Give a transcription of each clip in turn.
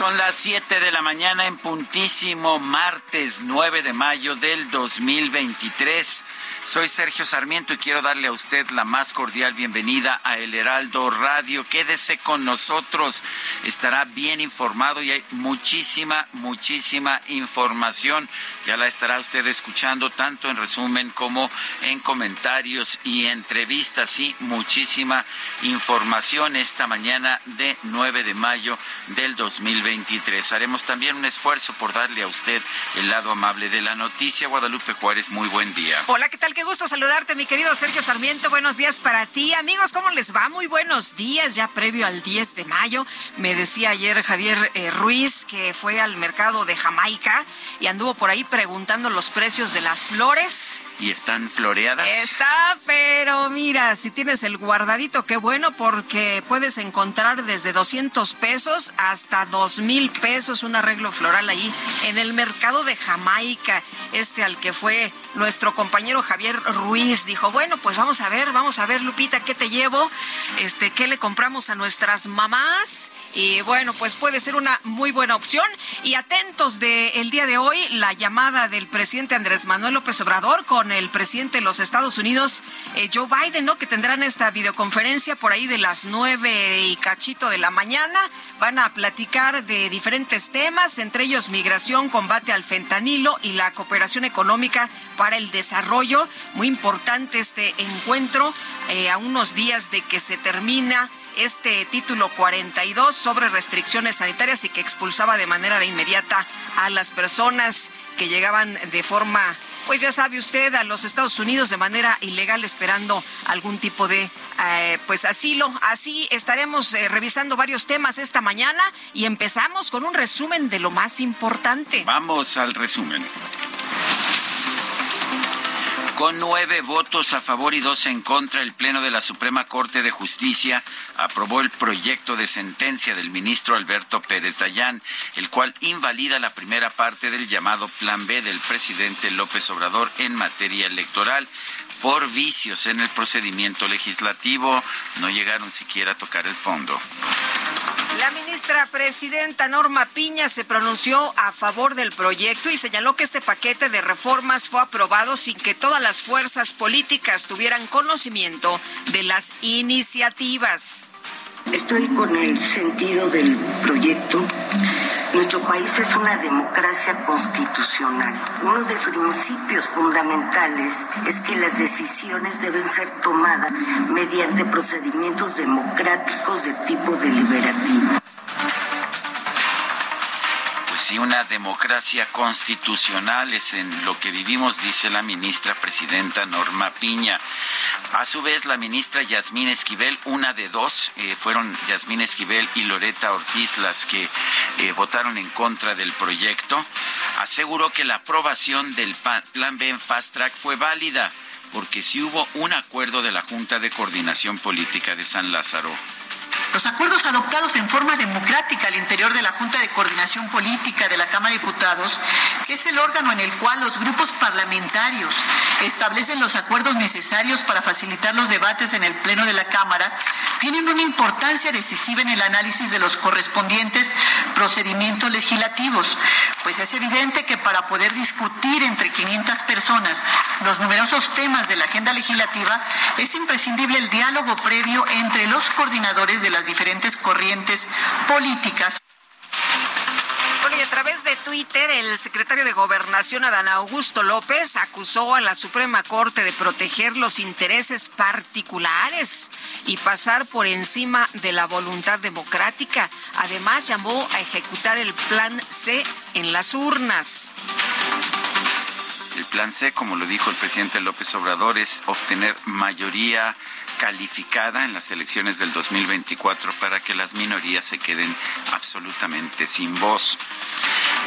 Son las 7 de la mañana en puntísimo martes 9 de mayo del 2023. Soy Sergio Sarmiento y quiero darle a usted la más cordial bienvenida a El Heraldo Radio. Quédese con nosotros, estará bien informado y hay muchísima, muchísima información. Ya la estará usted escuchando tanto en resumen como en comentarios y entrevistas. Sí, muchísima información esta mañana de 9 de mayo del 2023. Haremos también un esfuerzo por darle a usted el lado amable de la noticia. Guadalupe Juárez, muy buen día. Hola, ¿qué tal? Qué gusto saludarte, mi querido Sergio Sarmiento. Buenos días para ti. Amigos, ¿cómo les va? Muy buenos días, ya previo al 10 de mayo. Me decía ayer Javier eh, Ruiz que fue al mercado de Jamaica y anduvo por ahí preguntando los precios de las flores. ¿Y están floreadas? Está, pero mira, si tienes el guardadito, qué bueno, porque puedes encontrar desde 200 pesos hasta 2 mil pesos un arreglo floral ahí en el mercado de Jamaica. Este al que fue nuestro compañero Javier Ruiz dijo, bueno, pues vamos a ver, vamos a ver, Lupita, ¿qué te llevo? Este, ¿qué le compramos a nuestras mamás? Y bueno, pues puede ser una muy buena opción. Y atentos de el día de hoy, la llamada del presidente Andrés Manuel López Obrador con el presidente de los Estados Unidos, eh, Joe Biden, ¿no? Que tendrán esta videoconferencia por ahí de las nueve y cachito de la mañana. Van a platicar de diferentes temas, entre ellos migración, combate al fentanilo y la cooperación económica para el desarrollo. Muy importante este encuentro eh, a unos días de que se termina este título 42 sobre restricciones sanitarias y que expulsaba de manera inmediata a las personas que llegaban de forma, pues ya sabe usted, a los Estados Unidos de manera ilegal esperando algún tipo de eh, pues asilo. Así estaremos eh, revisando varios temas esta mañana y empezamos con un resumen de lo más importante. Vamos al resumen. Con nueve votos a favor y dos en contra, el Pleno de la Suprema Corte de Justicia aprobó el proyecto de sentencia del ministro Alberto Pérez Dayán, el cual invalida la primera parte del llamado Plan B del presidente López Obrador en materia electoral por vicios en el procedimiento legislativo. No llegaron siquiera a tocar el fondo. La ministra presidenta Norma Piña se pronunció a favor del proyecto y señaló que este paquete de reformas fue aprobado sin que todas las fuerzas políticas tuvieran conocimiento de las iniciativas. Estoy con el sentido del proyecto. Nuestro país es una democracia constitucional. Uno de sus principios fundamentales es que las decisiones deben ser tomadas mediante procedimientos democráticos de tipo deliberativo. Sí, una democracia constitucional es en lo que vivimos, dice la ministra presidenta Norma Piña. A su vez, la ministra Yasmín Esquivel, una de dos, eh, fueron Yasmín Esquivel y Loreta Ortiz las que eh, votaron en contra del proyecto, aseguró que la aprobación del Plan B en Fast Track fue válida porque sí hubo un acuerdo de la Junta de Coordinación Política de San Lázaro. Los acuerdos adoptados en forma democrática al interior de la Junta de Coordinación Política de la Cámara de Diputados, que es el órgano en el cual los grupos parlamentarios establecen los acuerdos necesarios para facilitar los debates en el Pleno de la Cámara, tienen una importancia decisiva en el análisis de los correspondientes procedimientos legislativos, pues es evidente que para poder discutir entre 500 personas los numerosos temas de la agenda legislativa, es imprescindible el diálogo previo entre los coordinadores de las diferentes corrientes políticas. Bueno, y a través de Twitter, el secretario de Gobernación, Adán Augusto López, acusó a la Suprema Corte de proteger los intereses particulares y pasar por encima de la voluntad democrática. Además, llamó a ejecutar el Plan C en las urnas. El Plan C, como lo dijo el presidente López Obrador, es obtener mayoría calificada en las elecciones del 2024 para que las minorías se queden absolutamente sin voz.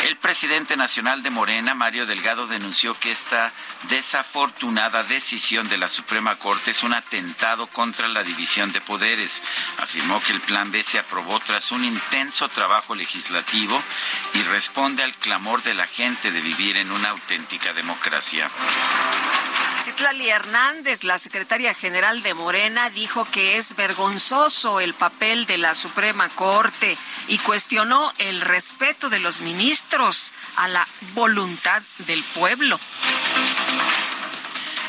El presidente nacional de Morena, Mario Delgado, denunció que esta desafortunada decisión de la Suprema Corte es un atentado contra la división de poderes. Afirmó que el Plan B se aprobó tras un intenso trabajo legislativo y responde al clamor de la gente de vivir en una auténtica democracia. Citlali Hernández, la secretaria general de Morena, dijo que es vergonzoso el papel de la Suprema Corte y cuestionó el respeto de los ministros a la voluntad del pueblo.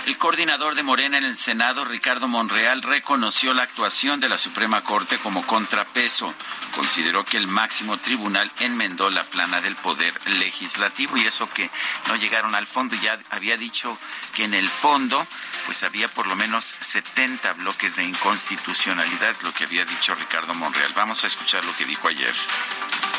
El coordinador de Morena en el Senado, Ricardo Monreal, reconoció la actuación de la Suprema Corte como contrapeso. Consideró que el máximo tribunal enmendó la plana del poder legislativo y eso que no llegaron al fondo. Ya había dicho que en el fondo pues había por lo menos 70 bloques de inconstitucionalidad, es lo que había dicho Ricardo Monreal. Vamos a escuchar lo que dijo ayer.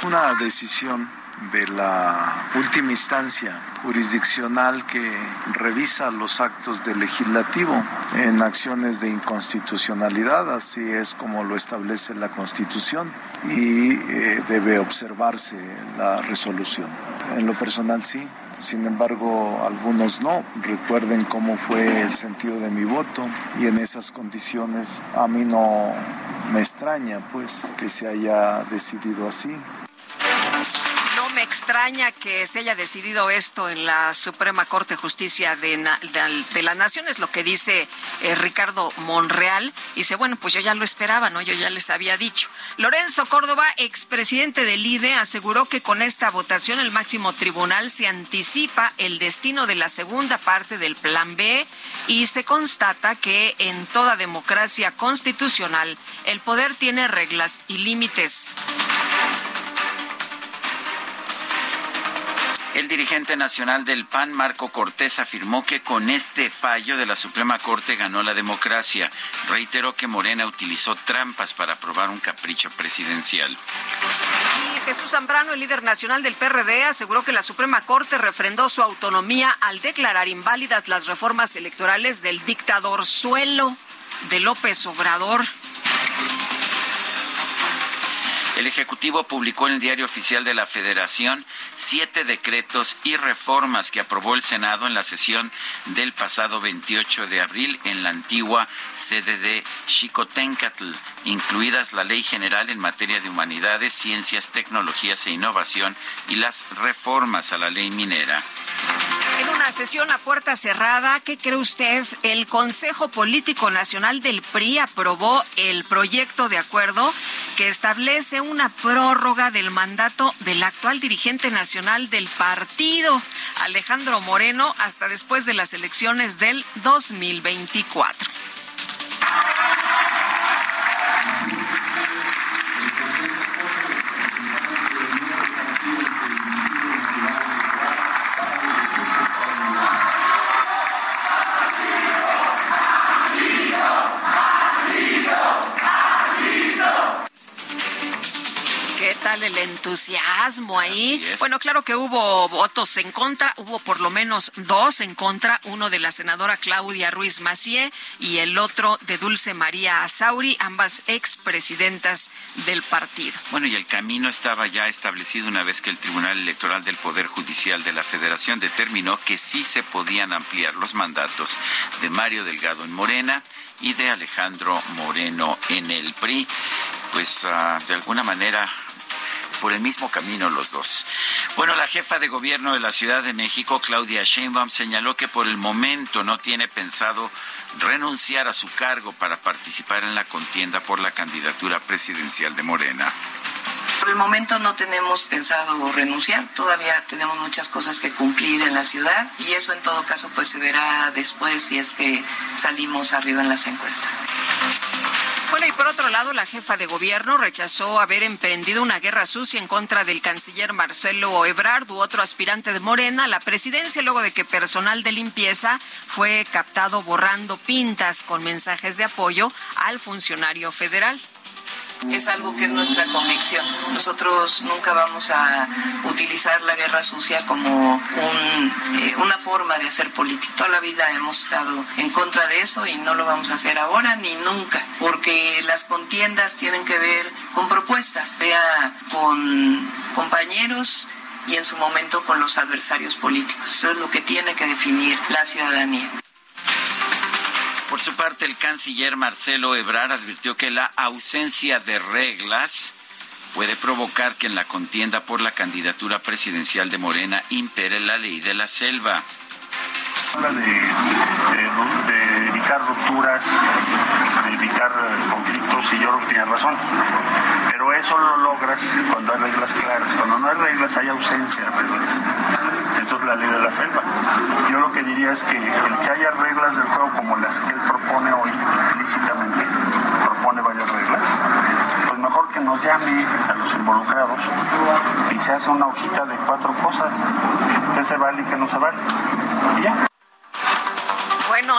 Una decisión de la última instancia jurisdiccional que revisa los actos del legislativo en acciones de inconstitucionalidad, así es como lo establece la Constitución y eh, debe observarse la resolución. En lo personal sí, sin embargo, algunos no. Recuerden cómo fue el sentido de mi voto y en esas condiciones a mí no me extraña pues que se haya decidido así me extraña que se haya decidido esto en la Suprema Corte de Justicia de, la Nación, es lo que dice eh, Ricardo Monreal. Dice, bueno, pues yo ya lo esperaba, ¿no? Yo ya les había dicho. Lorenzo Córdoba, expresidente del IDE, aseguró que con esta votación el máximo tribunal se anticipa el destino de la segunda parte del Plan B y se constata que en toda democracia constitucional el poder tiene reglas y límites. El dirigente nacional del PAN, Marco Cortés, afirmó que con este fallo de la Suprema Corte ganó la democracia. Reiteró que Morena utilizó trampas para aprobar un capricho presidencial. Y Jesús Zambrano, el líder nacional del PRD, aseguró que la Suprema Corte refrendó su autonomía al declarar inválidas las reformas electorales del dictador suelo de López Obrador. El Ejecutivo publicó en el Diario Oficial de la Federación siete decretos y reformas que aprobó el Senado en la sesión del pasado 28 de abril en la antigua sede de Xicoténcatl, incluidas la Ley General en materia de humanidades, ciencias, tecnologías e innovación y las reformas a la ley minera. En una sesión a puerta cerrada, ¿qué cree usted? El Consejo Político Nacional del PRI aprobó el proyecto de acuerdo que establece una prórroga del mandato del actual dirigente nacional del partido, Alejandro Moreno, hasta después de las elecciones del 2024. El entusiasmo ahí. Bueno, claro que hubo votos en contra, hubo por lo menos dos en contra, uno de la senadora Claudia Ruiz Macié y el otro de Dulce María Azauri, ambas expresidentas del partido. Bueno, y el camino estaba ya establecido una vez que el Tribunal Electoral del Poder Judicial de la Federación determinó que sí se podían ampliar los mandatos de Mario Delgado en Morena y de Alejandro Moreno en el PRI. Pues ah, de alguna manera por el mismo camino los dos. Bueno, la jefa de gobierno de la Ciudad de México, Claudia Sheinbaum, señaló que por el momento no tiene pensado renunciar a su cargo para participar en la contienda por la candidatura presidencial de Morena. Por el momento no tenemos pensado renunciar, todavía tenemos muchas cosas que cumplir en la ciudad y eso en todo caso pues se verá después si es que salimos arriba en las encuestas. Bueno, y por otro lado, la jefa de gobierno rechazó haber emprendido una guerra sucia en contra del canciller Marcelo Ebrard u otro aspirante de Morena a la presidencia luego de que personal de limpieza fue captado borrando pintas con mensajes de apoyo al funcionario federal es algo que es nuestra convicción. Nosotros nunca vamos a utilizar la guerra sucia como eh, una forma de hacer política. Toda la vida hemos estado en contra de eso y no lo vamos a hacer ahora ni nunca, porque las contiendas tienen que ver con propuestas, sea con compañeros y en su momento con los adversarios políticos. Eso es lo que tiene que definir la ciudadanía. Por su parte, el canciller Marcelo Ebrard advirtió que la ausencia de reglas puede provocar que en la contienda por la candidatura presidencial de Morena impere la ley de la selva. Habla de, evitar rupturas, de evitar conflictos, y yo creo que tiene razón. Pero eso lo logras cuando hay reglas claras. Cuando no hay reglas, hay ausencia de reglas. Entonces, la ley de la selva. Yo lo que diría es que el que haya reglas del juego como las que él propone hoy, explícitamente, propone varias reglas, pues mejor que nos llame a los involucrados y se hace una hojita de cuatro cosas, que se vale y que no se vale. Y ya.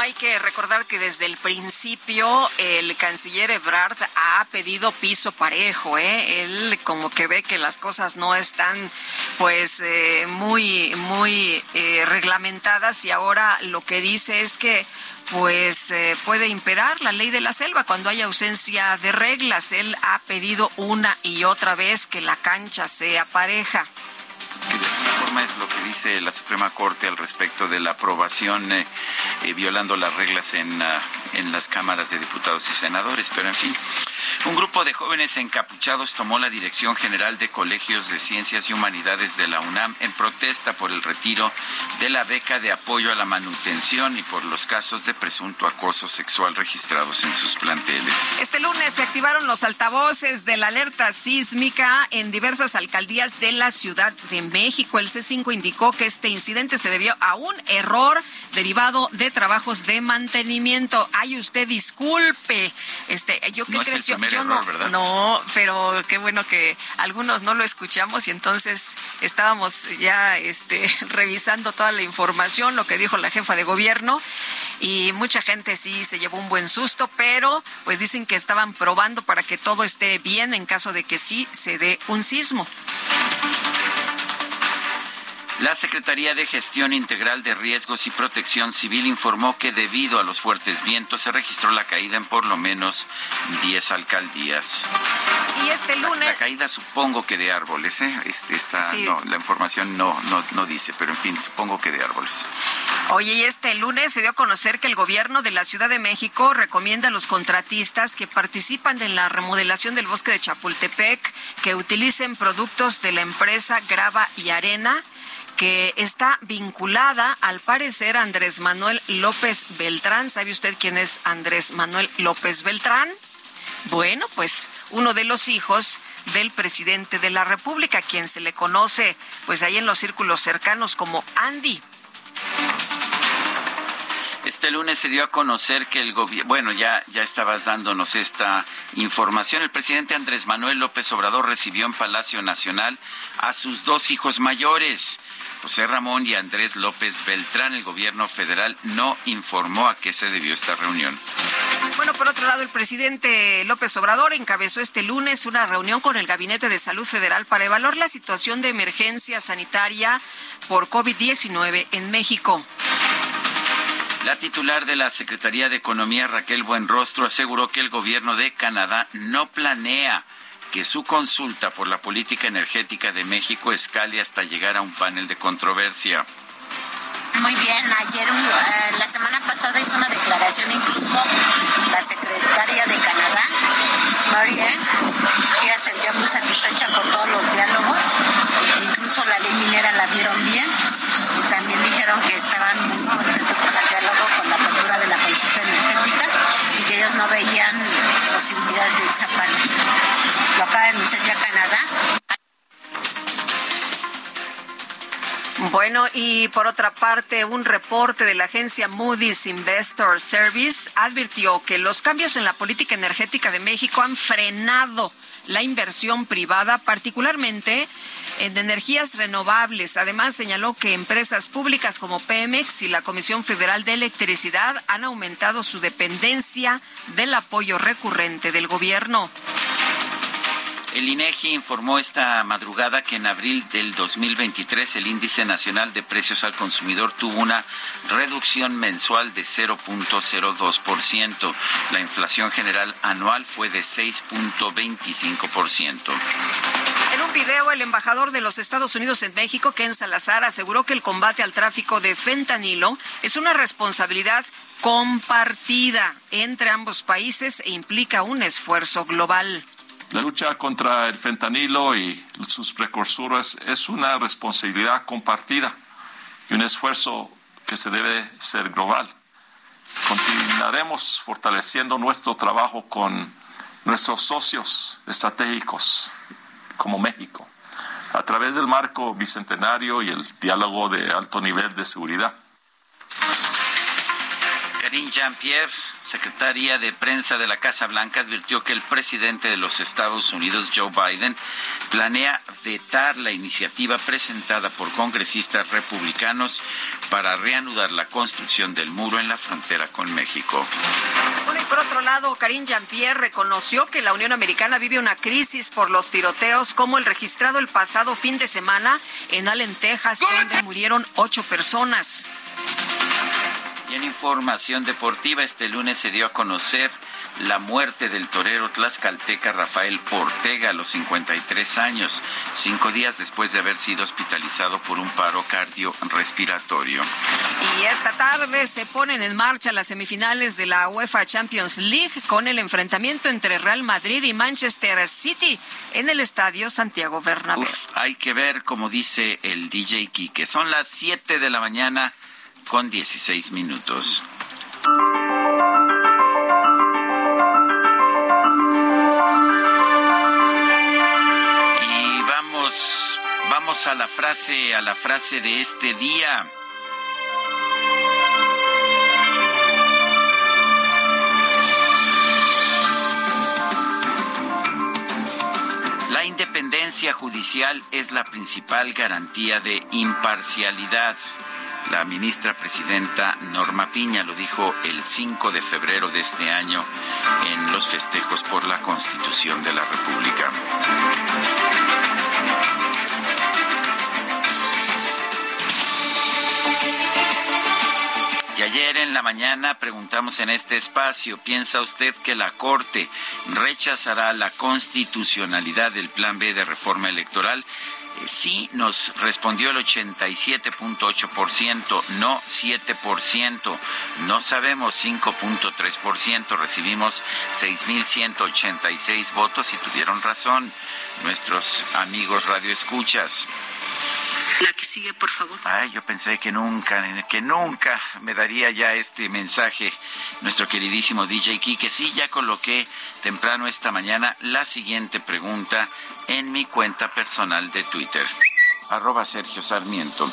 Hay que recordar que desde el principio el canciller Ebrard ha pedido piso parejo, ¿eh? Él como que ve que las cosas no están pues eh, muy, muy eh, reglamentadas y ahora lo que dice es que pues eh, puede imperar la ley de la selva cuando hay ausencia de reglas. Él ha pedido una y otra vez que la cancha sea pareja de alguna forma es lo que dice la Suprema Corte al respecto de la aprobación eh, eh, violando las reglas en, ah, en las cámaras de diputados y senadores. Pero en fin, un grupo de jóvenes encapuchados tomó la Dirección General de Colegios de Ciencias y Humanidades de la UNAM en protesta por el retiro de la beca de apoyo a la manutención y por los casos de presunto acoso sexual registrados en sus planteles. Este lunes se activaron los altavoces de la alerta sísmica en diversas alcaldías de la Ciudad de México. El C5 indicó que este incidente se debió a un error derivado de trabajos de mantenimiento. Ay, usted disculpe. Este, yo qué crees, yo, no, no, pero qué bueno que algunos no lo escuchamos y entonces estábamos ya este revisando toda la información, lo que dijo la jefa de gobierno y mucha gente sí se llevó un buen susto, pero pues dicen que estaban probando para que todo esté bien en caso de que sí se dé un sismo. La Secretaría de Gestión Integral de Riesgos y Protección Civil informó que debido a los fuertes vientos se registró la caída en por lo menos 10 alcaldías. Y este lunes. La, caída supongo que de árboles, ¿eh? Este, está, no, la información no, no, no dice, pero en fin, supongo que de árboles. Oye, y este lunes se dio a conocer que el gobierno de la Ciudad de México recomienda a los contratistas que participan en la remodelación del bosque de Chapultepec que utilicen productos de la empresa Grava y Arena que está vinculada, al parecer, a Andrés Manuel López Beltrán. ¿Sabe usted quién es Andrés Manuel López Beltrán? Bueno, pues uno de los hijos del presidente de la República, quien se le conoce pues ahí en los círculos cercanos como Andy. Este lunes se dio a conocer que el gobierno, bueno, ya, ya estabas dándonos esta información. El presidente Andrés Manuel López Obrador recibió en Palacio Nacional a sus dos hijos mayores. José Ramón y Andrés López Beltrán, el gobierno federal no informó a qué se debió esta reunión. Bueno, por otro lado, el presidente López Obrador encabezó este lunes una reunión con el Gabinete de Salud Federal para evaluar la situación de emergencia sanitaria por COVID-19 en México. La titular de la Secretaría de Economía, Raquel Buenrostro, aseguró que el gobierno de Canadá no planea que su consulta por la política energética de México escale hasta llegar a un panel de controversia. Muy bien, ayer, uh, la semana pasada hizo una declaración incluso la secretaria de Canadá, Marianne, ella sentía muy satisfecha por todos los diálogos, incluso la ley minera la vieron bien y también dijeron que estaban muy contentos con el diálogo con la apertura de la consulta energética ellos no veían posibilidades de irse a Lo acaba de anunciar ya Canadá. Bueno, y por otra parte, un reporte de la agencia Moody's Investor Service advirtió que los cambios en la política energética de México han frenado la inversión privada, particularmente en energías renovables. Además, señaló que empresas públicas como Pemex y la Comisión Federal de Electricidad han aumentado su dependencia del apoyo recurrente del gobierno. El INEGI informó esta madrugada que en abril del 2023 el índice nacional de precios al consumidor tuvo una reducción mensual de 0.02%. La inflación general anual fue de 6.25%. En un video, el embajador de los Estados Unidos en México, Ken Salazar, aseguró que el combate al tráfico de fentanilo es una responsabilidad compartida entre ambos países e implica un esfuerzo global. La lucha contra el fentanilo y sus precursores es una responsabilidad compartida y un esfuerzo que se debe ser global. Continuaremos fortaleciendo nuestro trabajo con nuestros socios estratégicos como México a través del marco bicentenario y el diálogo de alto nivel de seguridad. Karine Jean-Pierre, secretaria de prensa de la Casa Blanca, advirtió que el presidente de los Estados Unidos, Joe Biden, planea vetar la iniciativa presentada por congresistas republicanos para reanudar la construcción del muro en la frontera con México. Bueno, y por otro lado, Karine Jean-Pierre reconoció que la Unión Americana vive una crisis por los tiroteos como el registrado el pasado fin de semana en Allen, Texas, donde murieron ocho personas. Y en información deportiva, este lunes se dio a conocer la muerte del torero tlaxcalteca Rafael Ortega a los 53 años, cinco días después de haber sido hospitalizado por un paro cardiorrespiratorio. Y esta tarde se ponen en marcha las semifinales de la UEFA Champions League con el enfrentamiento entre Real Madrid y Manchester City en el estadio Santiago Bernabéu. Uf, hay que ver, como dice el DJ que son las 7 de la mañana con 16 minutos. Y vamos, vamos a la frase, a la frase de este día. La independencia judicial es la principal garantía de imparcialidad. La ministra presidenta Norma Piña lo dijo el 5 de febrero de este año en los festejos por la Constitución de la República. Y ayer en la mañana preguntamos en este espacio, ¿piensa usted que la Corte rechazará la constitucionalidad del Plan B de reforma electoral? Sí nos respondió el 87.8%, no 7%, no sabemos 5.3%, recibimos 6.186 votos y tuvieron razón nuestros amigos radioescuchas. La que sigue, por favor. Ay, yo pensé que nunca, que nunca me daría ya este mensaje nuestro queridísimo DJ Kike. Sí, ya coloqué temprano esta mañana la siguiente pregunta en mi cuenta personal de Twitter, arroba Sergio Sarmiento.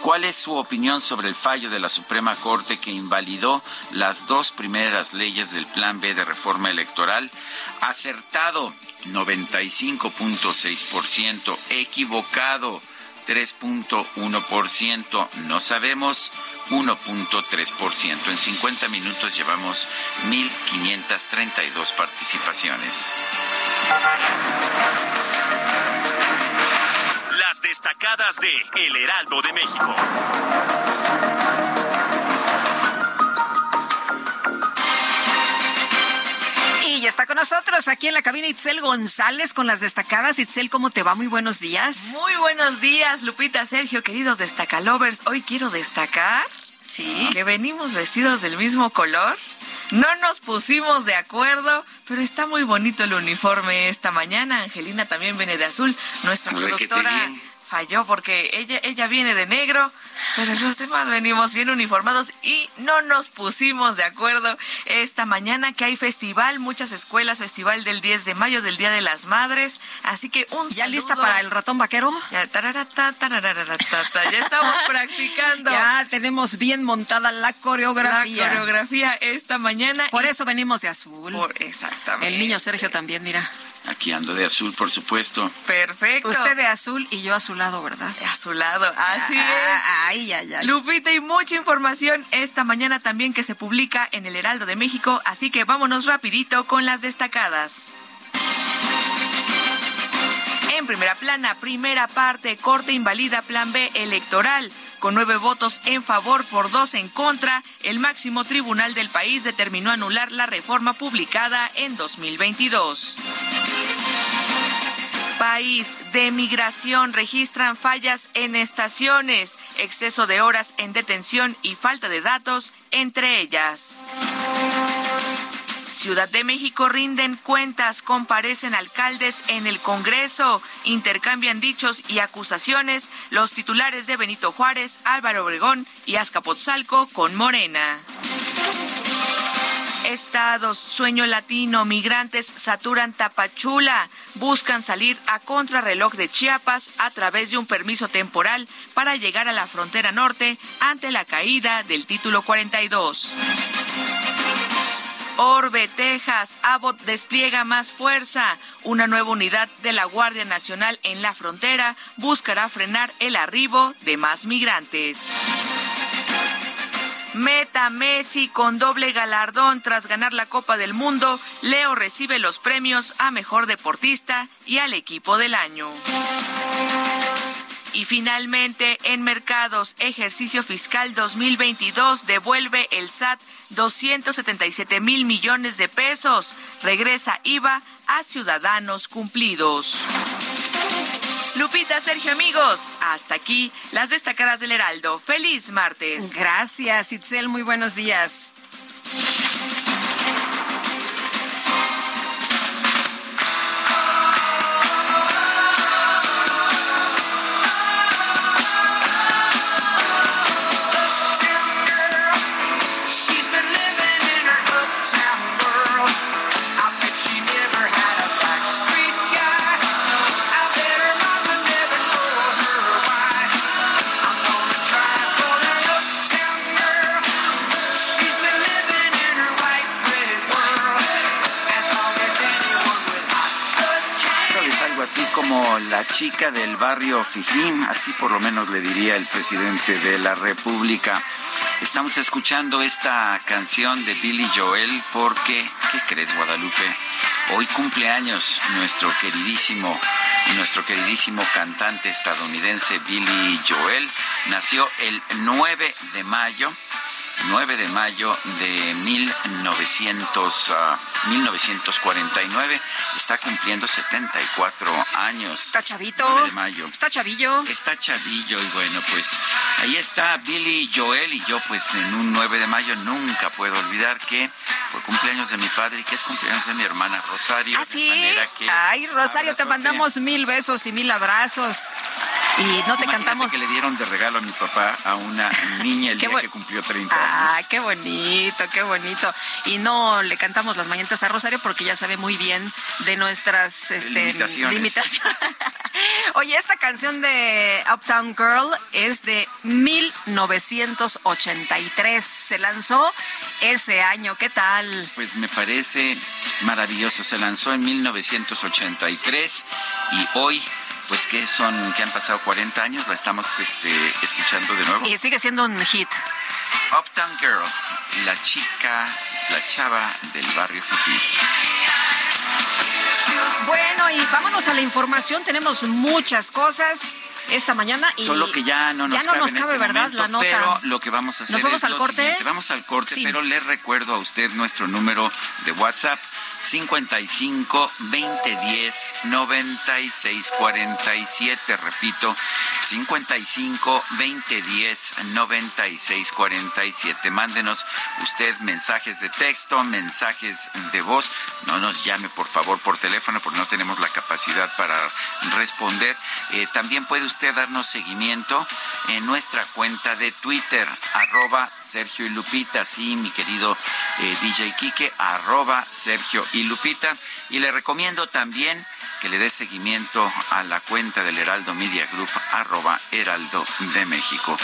¿Cuál es su opinión sobre el fallo de la Suprema Corte que invalidó las dos primeras leyes del Plan B de reforma electoral? Acertado, 95.6%. Equivocado, 3.1%. No sabemos 1.3%. En 50 minutos llevamos 1.532 participaciones. Las destacadas de El Heraldo de México. Está con nosotros aquí en la cabina Itzel González con las destacadas. Itzel, ¿cómo te va? Muy buenos días. Muy buenos días, Lupita, Sergio, queridos destacalovers. Hoy quiero destacar sí. que venimos vestidos del mismo color. No nos pusimos de acuerdo, pero está muy bonito el uniforme esta mañana. Angelina también viene de azul. Nuestra productora falló porque ella, ella viene de negro, pero los demás venimos bien uniformados y no nos pusimos de acuerdo esta mañana que hay festival, muchas escuelas, festival del 10 de mayo, del Día de las Madres, así que un ¿Ya lista para el ratón vaquero? Ya, tararata, ya estamos practicando. Ya tenemos bien montada la coreografía. La coreografía esta mañana. Por eso venimos de azul. Por, exactamente. El niño Sergio también, mira. Aquí ando de azul, por supuesto. Perfecto. Usted de azul y yo a su lado, ¿verdad? A su lado, así ah, es. Ay, ay, ay. Lupita, y mucha información esta mañana también que se publica en el Heraldo de México, así que vámonos rapidito con las destacadas. En primera plana, primera parte, corte invalida plan B electoral. Con nueve votos en favor por dos en contra, el máximo tribunal del país determinó anular la reforma publicada en 2022. País de migración registran fallas en estaciones, exceso de horas en detención y falta de datos, entre ellas. Ciudad de México rinden cuentas, comparecen alcaldes en el Congreso, intercambian dichos y acusaciones los titulares de Benito Juárez, Álvaro Obregón y Azcapotzalco con Morena. Estados, sueño latino, migrantes saturan Tapachula, buscan salir a contrarreloj de Chiapas a través de un permiso temporal para llegar a la frontera norte ante la caída del título 42. Orbe, Texas, Abbott despliega más fuerza. Una nueva unidad de la Guardia Nacional en la frontera buscará frenar el arribo de más migrantes. Meta Messi con doble galardón tras ganar la Copa del Mundo. Leo recibe los premios a Mejor Deportista y al Equipo del Año. Y finalmente, en mercados, ejercicio fiscal 2022 devuelve el SAT 277 mil millones de pesos. Regresa IVA a ciudadanos cumplidos. Lupita, Sergio, amigos, hasta aquí las destacadas del Heraldo. Feliz martes. Gracias, Itzel, muy buenos días. Como la chica del barrio Fijín, así por lo menos le diría el presidente de la República. Estamos escuchando esta canción de Billy Joel porque, ¿qué crees, Guadalupe? Hoy cumpleaños nuestro queridísimo nuestro queridísimo cantante estadounidense Billy Joel nació el 9 de mayo 9 de mayo de 1900, 1949. Está cumpliendo 74 años. Está chavito. 9 de mayo. Está chavillo. Está chavillo y bueno, pues ahí está Billy Joel y yo pues en un 9 de mayo nunca puedo olvidar que fue cumpleaños de mi padre y que es cumpleaños de mi hermana Rosario. ¿Ah, sí? Ay, Rosario, te mandamos mil besos y mil abrazos. Y no te cantamos. que le dieron de regalo a mi papá a una niña el día que cumplió 30 años. Ah, qué bonito, qué bonito. Y no le cantamos las mañanitas a Rosario porque ya sabe muy bien de nuestras este, limitaciones. Oye, esta canción de Uptown Girl es de 1983. Se lanzó ese año. ¿Qué tal? Pues me parece maravilloso. Se lanzó en 1983 y hoy pues que son, que han pasado 40 años, la estamos este, escuchando de nuevo. Y sigue siendo un hit. Uptown Girl, la chica, la chava del barrio Fifi. Bueno, y vámonos a la información. Tenemos muchas cosas esta mañana. Y Solo que ya no nos ya no cabe nos en cabe, este ¿verdad? momento, la nota. Pero lo que vamos a hacer ¿Nos vamos es al lo corte? siguiente. Vamos al corte, Sí. pero le recuerdo a usted nuestro número de WhatsApp 55 2010 96 47. Repito, 55 2010 96 47. Mándenos usted mensajes de texto, mensajes de voz. No nos llame, por favor, por teléfono, porque no tenemos la capacidad para responder. Eh, también puede usted darnos seguimiento en nuestra cuenta de Twitter, arroba Sergio y Lupita. Sí, mi querido eh, DJ Quique, arroba Sergio y Lupita. Y le recomiendo también que le dé seguimiento a la cuenta del Heraldo Media Group, arroba Heraldo de México.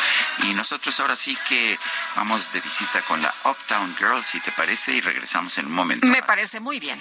Y nosotros ahora sí que vamos de visita con la Uptown Girl, si te parece, y regresamos en un momento. Me más. parece muy bien.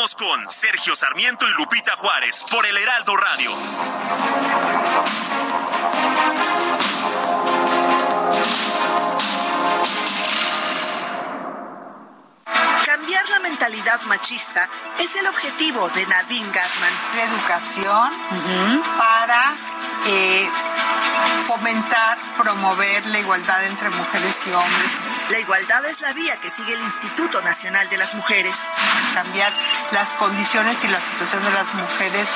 Continuamos con Sergio Sarmiento y Lupita Juárez por el Heraldo Radio. Cambiar la mentalidad machista es el objetivo de Nadine Gassman. La educación para eh, fomentar, promover la igualdad entre mujeres y hombres. La igualdad es la vía que sigue el Instituto Nacional de las Mujeres. Cambiar las condiciones y la situación de las mujeres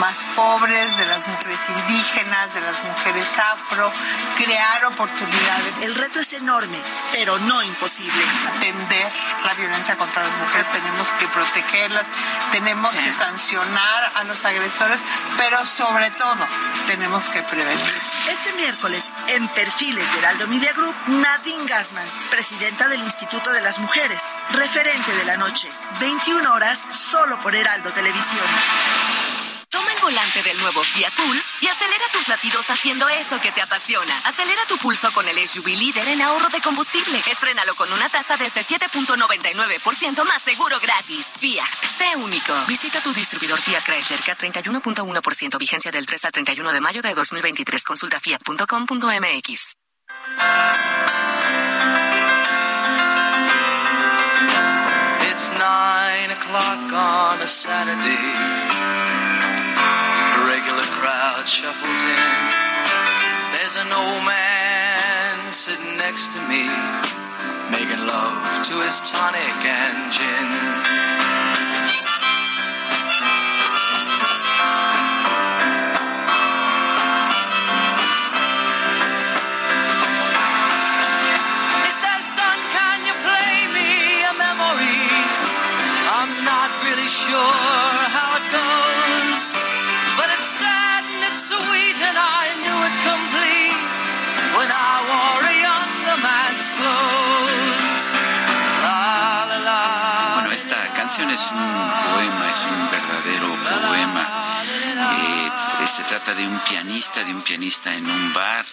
más pobres, de las mujeres indígenas, de las mujeres afro, crear oportunidades. El reto es enorme, pero no imposible. Atender la violencia contra las mujeres, tenemos que protegerlas, tenemos que sancionar a los agresores, pero sobre todo tenemos que prevenir. Este miércoles, en Perfiles de Heraldo Media Group, Nadine Gassman, presidenta del Instituto de las Mujeres, referente de la noche, 21 horas, solo por Heraldo Televisión. Toma el volante del nuevo Fiat Pulse y acelera tus latidos haciendo eso que te apasiona. Acelera tu pulso con el SUV líder en ahorro de combustible. Estrénalo con una tasa desde 7.99% más seguro gratis. Fiat, sé único. Visita tu distribuidor Fiat Chrysler K 31.1% vigencia del 3 al 31 de mayo de 2023. Consulta fiat.com.mx. Regular crowd shuffles in. There's an old man sitting next to me, making love to his tonic and gin. He says, son, can you play me a memory? I'm not really sure es un poema, es un verdadero poema. Eh, se trata de un pianista, de un pianista en un bar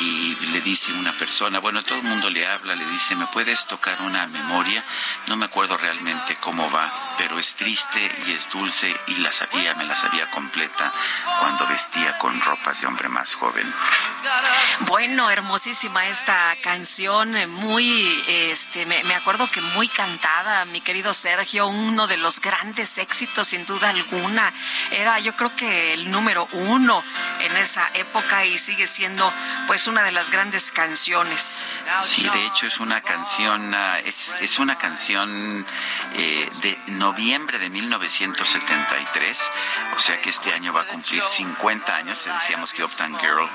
y le dice una persona, bueno, todo el mundo le habla, le dice, ¿me puedes tocar una memoria? No me acuerdo realmente cómo va, pero es triste y es dulce y la sabía, me la sabía completa cuando vestía con ropas de hombre más joven. Bueno, hermosísima esta canción, eh, muy, este, me, me acuerdo que muy cantada, mi querido Sergio, uno de los grandes éxitos sin duda alguna. Era, yo creo que el número uno en esa época y sigue siendo pues una de las grandes canciones. Sí, de hecho es una canción, ah, es, es una canción eh, de noviembre de 1973, o sea que este año va a cumplir 50 años, decíamos que Uptown Girl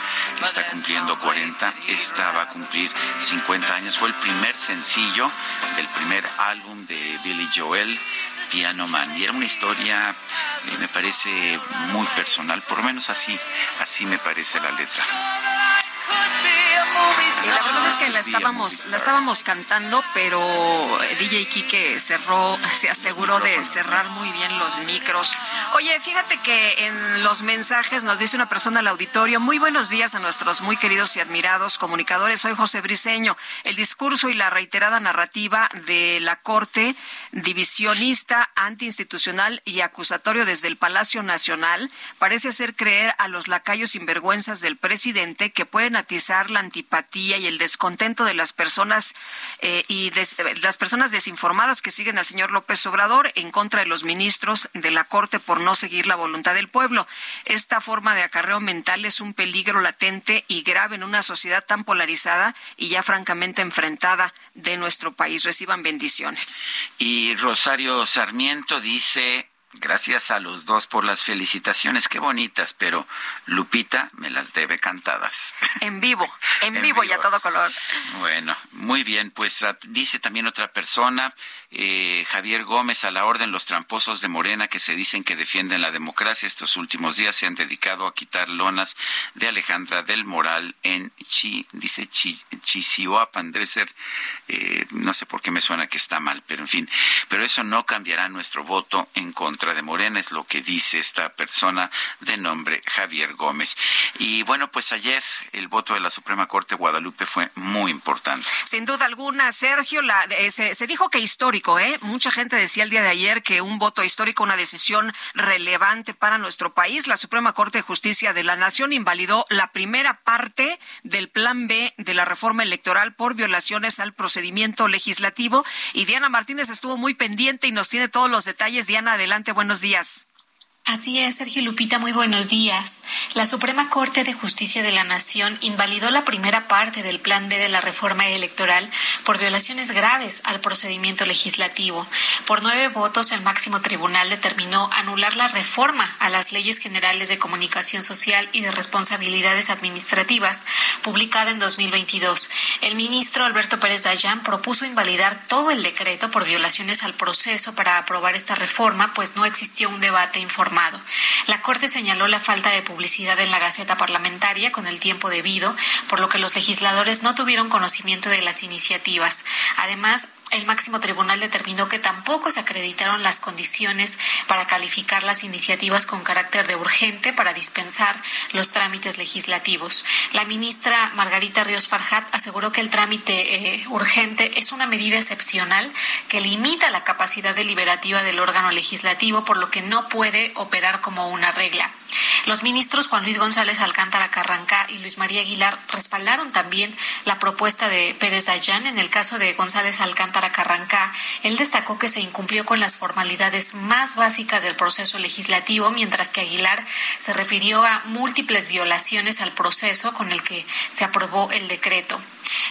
está cumpliendo 40, esta va a cumplir 50 años, fue el primer sencillo del primer álbum de Billy Joel Piano Man. Y era una historia, eh, me parece muy personal, por lo menos así, así me parece la letra. Y la verdad es que la estábamos, la estábamos cantando, pero DJ Kike cerró, se aseguró de cerrar muy bien los micros. Oye, fíjate que en los mensajes nos dice una persona al auditorio, muy buenos días a nuestros muy queridos y admirados comunicadores. Soy José Briceño. El discurso y la reiterada narrativa de la Corte divisionista, antiinstitucional y acusatorio desde el Palacio Nacional parece hacer creer a los lacayos sinvergüenzas del presidente que pueden atizar la antipatía y el descontento de las personas eh, y las personas desinformadas que siguen al señor López Obrador en contra de los ministros de la Corte por no seguir la voluntad del pueblo. Esta forma de acarreo mental es un peligro latente y grave en una sociedad tan polarizada y ya francamente enfrentada de nuestro país. Reciban bendiciones. Y Rosario Sarmiento dice Gracias a los dos por las felicitaciones, qué bonitas, pero Lupita me las debe cantadas. En vivo, en, vivo, y a todo color. Bueno, muy bien, pues ah, dice también otra persona, eh, Javier Gómez, a la orden los tramposos de Morena que se dicen que defienden la democracia estos últimos días se han dedicado a quitar lonas de Alejandra del Moral en Chi, dice Chi, Chisioapan, debe ser, eh, no sé por qué me suena que está mal, pero en fin, pero eso no cambiará nuestro voto en contra de Morena, es lo que dice esta persona de nombre Javier Gómez. Y bueno, pues ayer el voto de la Suprema Corte de Guadalupe fue muy importante. Sin duda alguna, Sergio, la, eh, se, dijo que histórico, ¿eh? Mucha gente decía el día de ayer que un voto histórico, una decisión relevante para nuestro país. La Suprema Corte de Justicia de la Nación invalidó la primera parte del Plan B de la reforma electoral por violaciones al procedimiento legislativo. Y Diana Martínez estuvo muy pendiente y nos tiene todos los detalles. Diana, adelante buenos días. Así es, Sergio Lupita, muy buenos días. La Suprema Corte de Justicia de la Nación invalidó la primera parte del Plan B de la reforma electoral por violaciones graves al procedimiento legislativo. Por nueve votos, el máximo tribunal determinó anular la reforma a las leyes generales de comunicación social y de responsabilidades administrativas, publicada en 2022. El ministro Alberto Pérez Dayán propuso invalidar todo el decreto por violaciones al proceso para aprobar esta reforma, pues no existió un debate informal la Corte señaló la falta de publicidad en la Gaceta Parlamentaria con el tiempo debido, por lo que los legisladores no tuvieron conocimiento de las iniciativas. Además, el máximo tribunal determinó que tampoco se acreditaron las condiciones para calificar las iniciativas con carácter de urgente para dispensar los trámites legislativos. La ministra Margarita Ríos Farjat aseguró que el trámite eh, urgente es una medida excepcional que limita la capacidad deliberativa del órgano legislativo, por lo que no puede operar como una regla. Los ministros Juan Luis González Alcántara Carrancá y Luis María Aguilar respaldaron también la propuesta de Pérez Ayán. En el caso de González Alcántara Carrancá, él destacó que se incumplió con las formalidades más básicas del proceso legislativo, mientras que Aguilar se refirió a múltiples violaciones al proceso con el que se aprobó el decreto.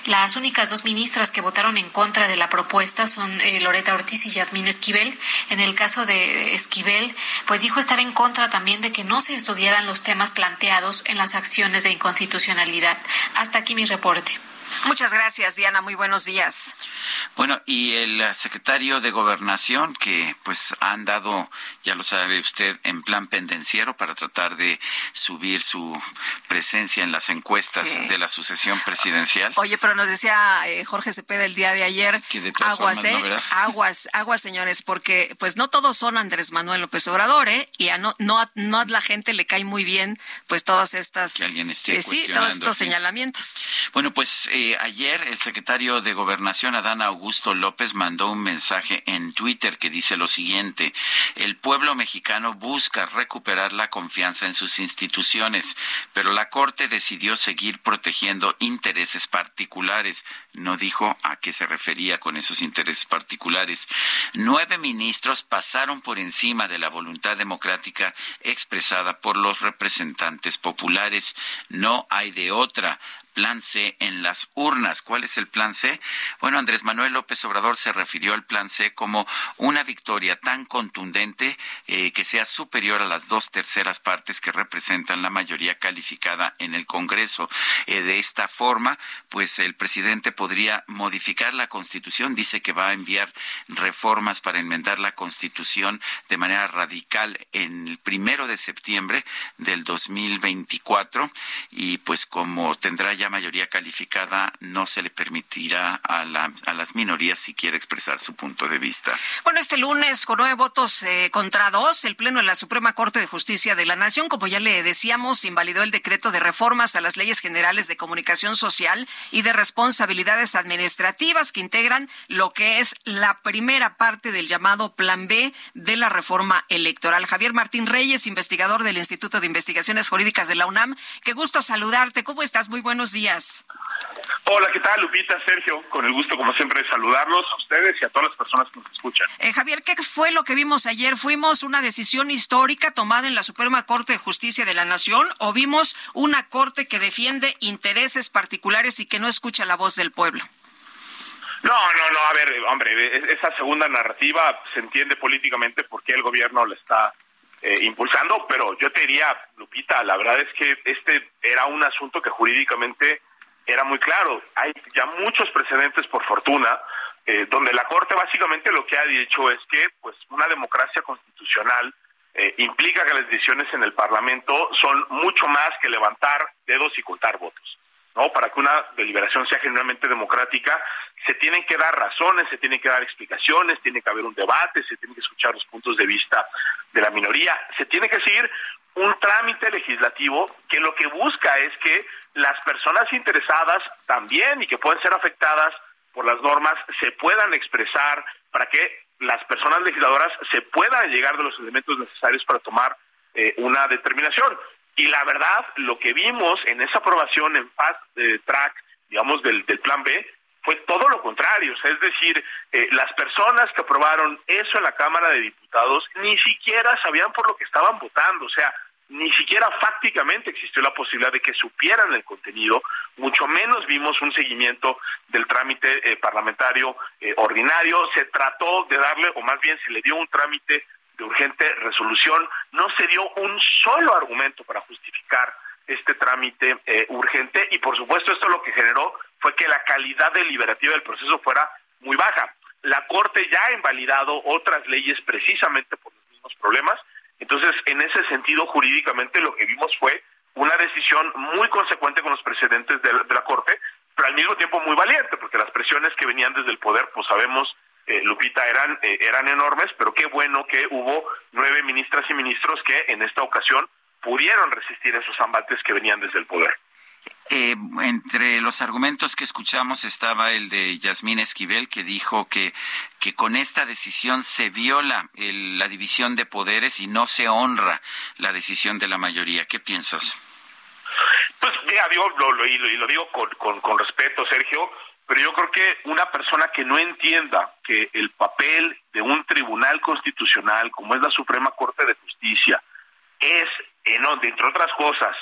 Las únicas dos ministras que votaron en contra de la propuesta son eh, Loreta Ortiz y Yasmín Esquivel. En el caso de Esquivel, pues dijo estar en contra también de que no se estudiaran los temas planteados en las acciones de inconstitucionalidad. Hasta aquí mi reporte. Muchas gracias, Diana. Muy buenos días. Bueno, y el secretario de Gobernación, que pues ha andado, ya lo sabe usted, en plan pendenciero para tratar de subir su presencia en las encuestas de la sucesión presidencial. Oye, pero nos decía eh, Jorge Cepeda el día de ayer, que de aguas, ¿eh? aguas, aguas, señores, porque pues no todos son Andrés Manuel López Obrador, ¿eh? Y a no, no, no a la gente le cae muy bien pues todas estas, que alguien esté eh, sí, todos estos señalamientos. Bueno, pues eh, ayer el secretario de Gobernación, Adán Augusto López, mandó un mensaje en Twitter que dice lo siguiente, el pueblo mexicano busca recuperar la confianza en sus instituciones, pero la Corte decidió seguir protegiendo intereses particulares. No dijo a qué se refería con esos intereses particulares. Nueve ministros pasaron por encima de la voluntad democrática expresada por los representantes populares. No hay de otra plan C en las urnas. ¿Cuál es el plan C? Bueno, Andrés Manuel López Obrador se refirió al plan C como una victoria tan contundente eh, que sea superior a las dos terceras partes que representan la mayoría calificada en el Congreso. Eh, de esta forma, pues el presidente podría modificar la Constitución. Dice que va a enviar reformas para enmendar la Constitución de manera radical en el primero de septiembre del 2024 y pues como tendrá ya mayoría calificada no se le permitirá a, la, a las minorías siquiera expresar su punto de vista. Bueno, este lunes, con nueve votos eh, contra dos, el Pleno de la Suprema Corte de Justicia de la Nación, como ya le decíamos, invalidó el decreto de reformas a las leyes generales de comunicación social y de responsabilidades administrativas que integran lo que es la primera parte del llamado Plan B de la reforma electoral. Javier Martín Reyes, investigador del Instituto de Investigaciones Jurídicas de la UNAM, qué gusto saludarte. ¿Cómo estás? Muy buenos días días. Hola, ¿qué tal, Lupita, Sergio? Con el gusto, como siempre, de saludarlos a ustedes y a todas las personas que nos escuchan. Eh, Javier, ¿qué fue lo que vimos ayer? ¿Fuimos una decisión histórica tomada en la Suprema Corte de Justicia de la Nación o vimos una Corte que defiende intereses particulares y que no escucha la voz del pueblo? No, no, no, a ver, hombre, esa segunda narrativa se entiende políticamente porque el gobierno la está eh, impulsando, pero yo te diría, Lupita, la verdad es que este era un asunto que jurídicamente era muy claro. Hay ya muchos precedentes, por fortuna, eh, donde la Corte básicamente lo que ha dicho es que pues una democracia constitucional eh, implica que las decisiones en el Parlamento son mucho más que levantar dedos y contar votos. ¿no? Para que una deliberación sea genuinamente democrática, se tienen que dar razones, se tienen que dar explicaciones, tiene que haber un debate, se tienen que escuchar los puntos de vista de la minoría, se tiene que seguir un trámite legislativo que lo que busca es que las personas interesadas también y que pueden ser afectadas por las normas se puedan expresar para que las personas legisladoras se puedan llegar de los elementos necesarios para tomar eh, una determinación. Y la verdad, lo que vimos en esa aprobación en fast eh, track, digamos, del, del plan B, fue todo lo contrario. es decir, eh, las personas que aprobaron eso en la Cámara de Diputados ni siquiera sabían por lo que estaban votando. O sea, ni siquiera fácticamente existió la posibilidad de que supieran el contenido, mucho menos vimos un seguimiento del trámite eh, parlamentario ordinario. Se trató de darle, o más bien se le dio un trámite de urgente resolución, no se dio un solo argumento para justificar este trámite eh, urgente y por supuesto esto lo que generó fue que la calidad deliberativa del proceso fuera muy baja. La Corte ya ha invalidado otras leyes precisamente por los mismos problemas, entonces en ese sentido jurídicamente lo que vimos fue una decisión muy consecuente con los precedentes de la Corte, pero al mismo tiempo muy valiente, porque las presiones que venían desde el poder, pues sabemos eh, Lupita, eran, eh, eran enormes, pero qué bueno que hubo nueve ministras y ministros que en esta ocasión pudieron resistir esos embates que venían desde el poder. Eh, entre los argumentos que escuchamos estaba el de Yasmín Esquivel, que dijo que, que con esta decisión se viola la división de poderes y no se honra la decisión de la mayoría. ¿Qué piensas? Pues mira, digo, lo, y lo, digo con, con, con respeto, Sergio, pero yo creo que una persona que no entienda que el papel de un tribunal constitucional como es la Suprema Corte de Justicia es, entre otras cosas,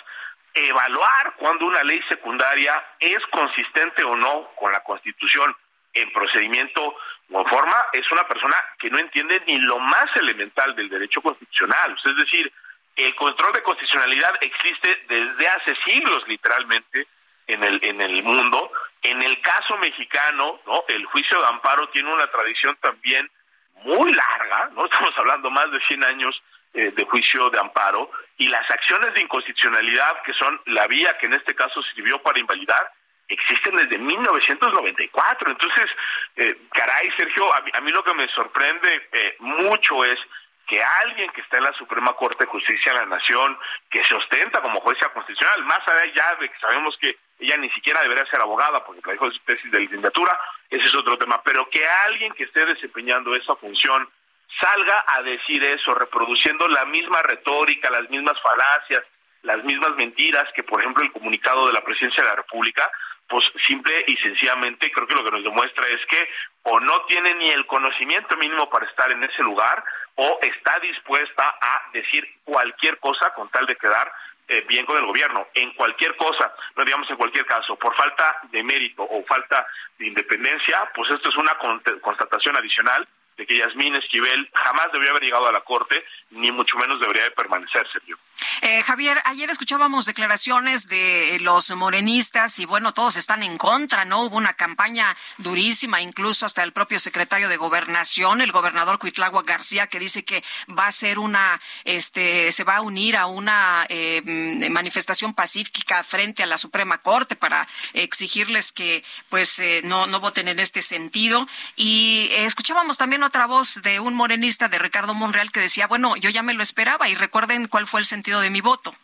evaluar cuando una ley secundaria es consistente o no con la Constitución en procedimiento o en forma, es una persona que no entiende ni lo más elemental del derecho constitucional. Es decir, el control de constitucionalidad existe desde hace siglos, literalmente, en el, en el mundo. En el caso mexicano, ¿no? El juicio de amparo tiene una tradición también muy larga, ¿no? Estamos hablando más de 100 años eh, de juicio de amparo y las acciones de inconstitucionalidad, que son la vía que en este caso sirvió para invalidar, existen desde 1994. Entonces, eh, caray, Sergio, a mí, lo que me sorprende eh, mucho es que alguien que está en la Suprema Corte de Justicia de la Nación, que se ostenta como jueza constitucional, más allá de que sabemos que ella ni siquiera debería ser abogada porque de su tesis de licenciatura, ese es otro tema, pero que alguien que esté desempeñando esa función salga a decir eso, reproduciendo la misma retórica, las mismas falacias, las mismas mentiras que, por ejemplo, el comunicado de la Presidencia de la República, pues simple y sencillamente creo que lo que nos demuestra es que o no tiene ni el conocimiento mínimo para estar en ese lugar o está dispuesta a decir cualquier cosa con tal de quedar eh, bien con el gobierno, en cualquier cosa, no digamos en cualquier caso, por falta de mérito o falta de independencia, pues esto es una constatación adicional de que Yasmín Esquivel jamás debería haber llegado a la Corte, ni mucho menos debería de permanecer, Sergio. Eh, Javier, ayer escuchábamos declaraciones de los morenistas y bueno, todos están en contra, ¿no? Hubo una campaña durísima, incluso hasta el propio secretario de Gobernación, el gobernador Cuitlagua García, que dice que va a ser una, este, se va a unir a una eh, manifestación pacífica frente a la Suprema Corte para exigirles que pues eh, no, no voten en este sentido. Y escuchábamos también otra voz de un morenista, de Ricardo Monreal, que decía, bueno, yo ya me lo esperaba y recuerden cuál fue el sentido de mi voto.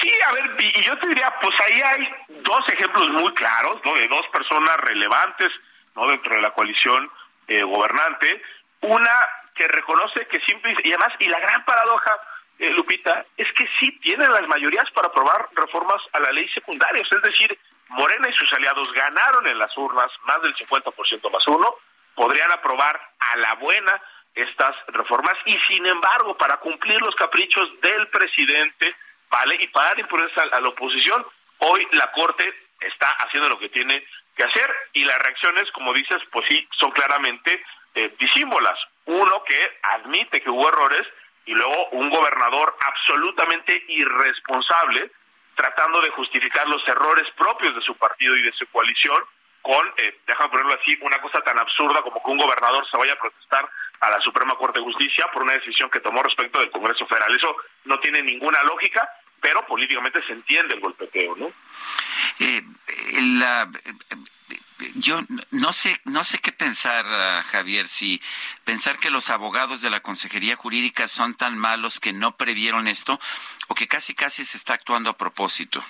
Sí, a ver, y yo te diría, pues ahí hay dos ejemplos muy claros, ¿no? De dos personas relevantes, ¿no? Dentro de la coalición eh, gobernante. Una que reconoce que simple, y además, y la gran paradoja, eh, Lupita, es que sí tienen las mayorías para aprobar reformas a la ley secundaria. Es decir, Morena y sus aliados ganaron en las urnas más del 50% más uno, podrían aprobar a la buena estas reformas y sin embargo para cumplir los caprichos del presidente, ¿vale? Y para imponerse a, la oposición, hoy la Corte está haciendo lo que tiene que hacer y las reacciones, como dices, pues sí, son claramente eh, disímbolas. Uno que admite que hubo errores y luego un gobernador absolutamente irresponsable tratando de justificar los errores propios de su partido y de su coalición con, eh, déjame ponerlo así, una cosa tan absurda como que un gobernador se vaya a protestar a la Suprema Corte de Justicia por una decisión que tomó respecto del Congreso Federal. Eso no tiene ninguna lógica, pero políticamente se entiende el golpeteo, ¿no? Eh, la, yo no sé, no sé qué pensar, ah, Javier, si pensar que los abogados de la Consejería Jurídica son tan malos que no previeron esto o que casi casi se está actuando a propósito.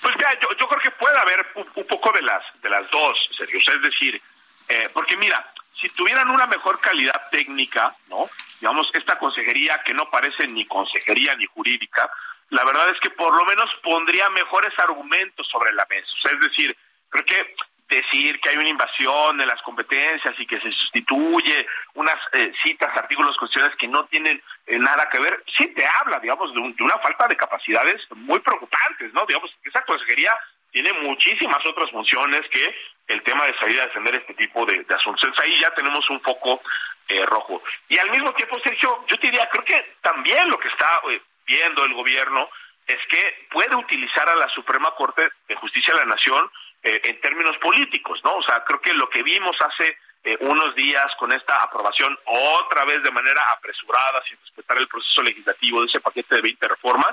Pues mira, yo, yo creo que puede haber un, poco de las de las dos, Sergio. es decir, eh, porque mira, si tuvieran una mejor calidad técnica, ¿no? Digamos, esta consejería que no parece ni consejería ni jurídica, la verdad es que por lo menos pondría mejores argumentos sobre la mesa. es decir, creo que decir que hay una invasión de las competencias y que se sustituye unas eh, citas, artículos, cuestiones que no tienen eh, nada que ver, sí te habla, digamos, de, una falta de capacidades muy preocupantes, ¿no? Digamos, esa consejería tiene muchísimas otras funciones que el tema de salir a defender este tipo de, asuntos. Entonces ahí ya tenemos un foco eh, rojo. Y al mismo tiempo, Sergio, yo te diría, creo que también lo que está viendo el gobierno es que puede utilizar a la Suprema Corte de Justicia de la Nación eh, en términos políticos, ¿no? O sea, creo que lo que vimos hace eh, unos días con esta aprobación otra vez de manera apresurada, sin respetar el proceso legislativo de ese paquete de 20 reformas,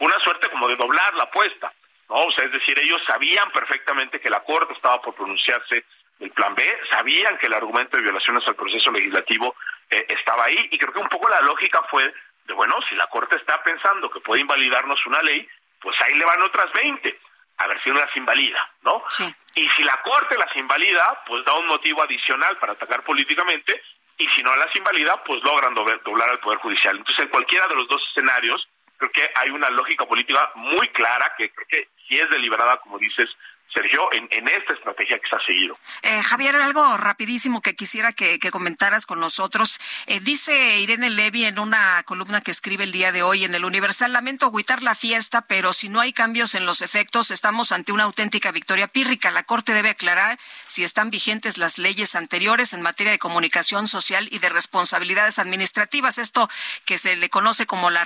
una suerte como de doblar la apuesta, ¿no? O sea, es decir, ellos sabían perfectamente que la Corte estaba por pronunciarse del plan B, sabían que el argumento de violaciones al proceso legislativo eh, estaba ahí y creo que un poco la lógica fue de, bueno, si la Corte está pensando que puede invalidarnos una ley, pues ahí le van otras 20 a ver si no las invalida, ¿no? Sí. Y si la Corte las invalida, pues da un motivo adicional para atacar políticamente, y si no las invalida, pues logran doblar al Poder Judicial. Entonces, en cualquiera de los dos escenarios, creo que hay una lógica política muy clara que creo que si es deliberada, como dices, Sergio, en, esta estrategia que se ha seguido. Eh, Javier, algo rapidísimo que quisiera que, comentaras con nosotros. Eh, dice Irene Levy en una columna que escribe el día de hoy en el Universal, lamento agüitar la fiesta, pero si no hay cambios en los efectos, estamos ante una auténtica victoria pírrica. La Corte debe aclarar si están vigentes las leyes anteriores en materia de comunicación social y de responsabilidades administrativas, esto que se le conoce como la,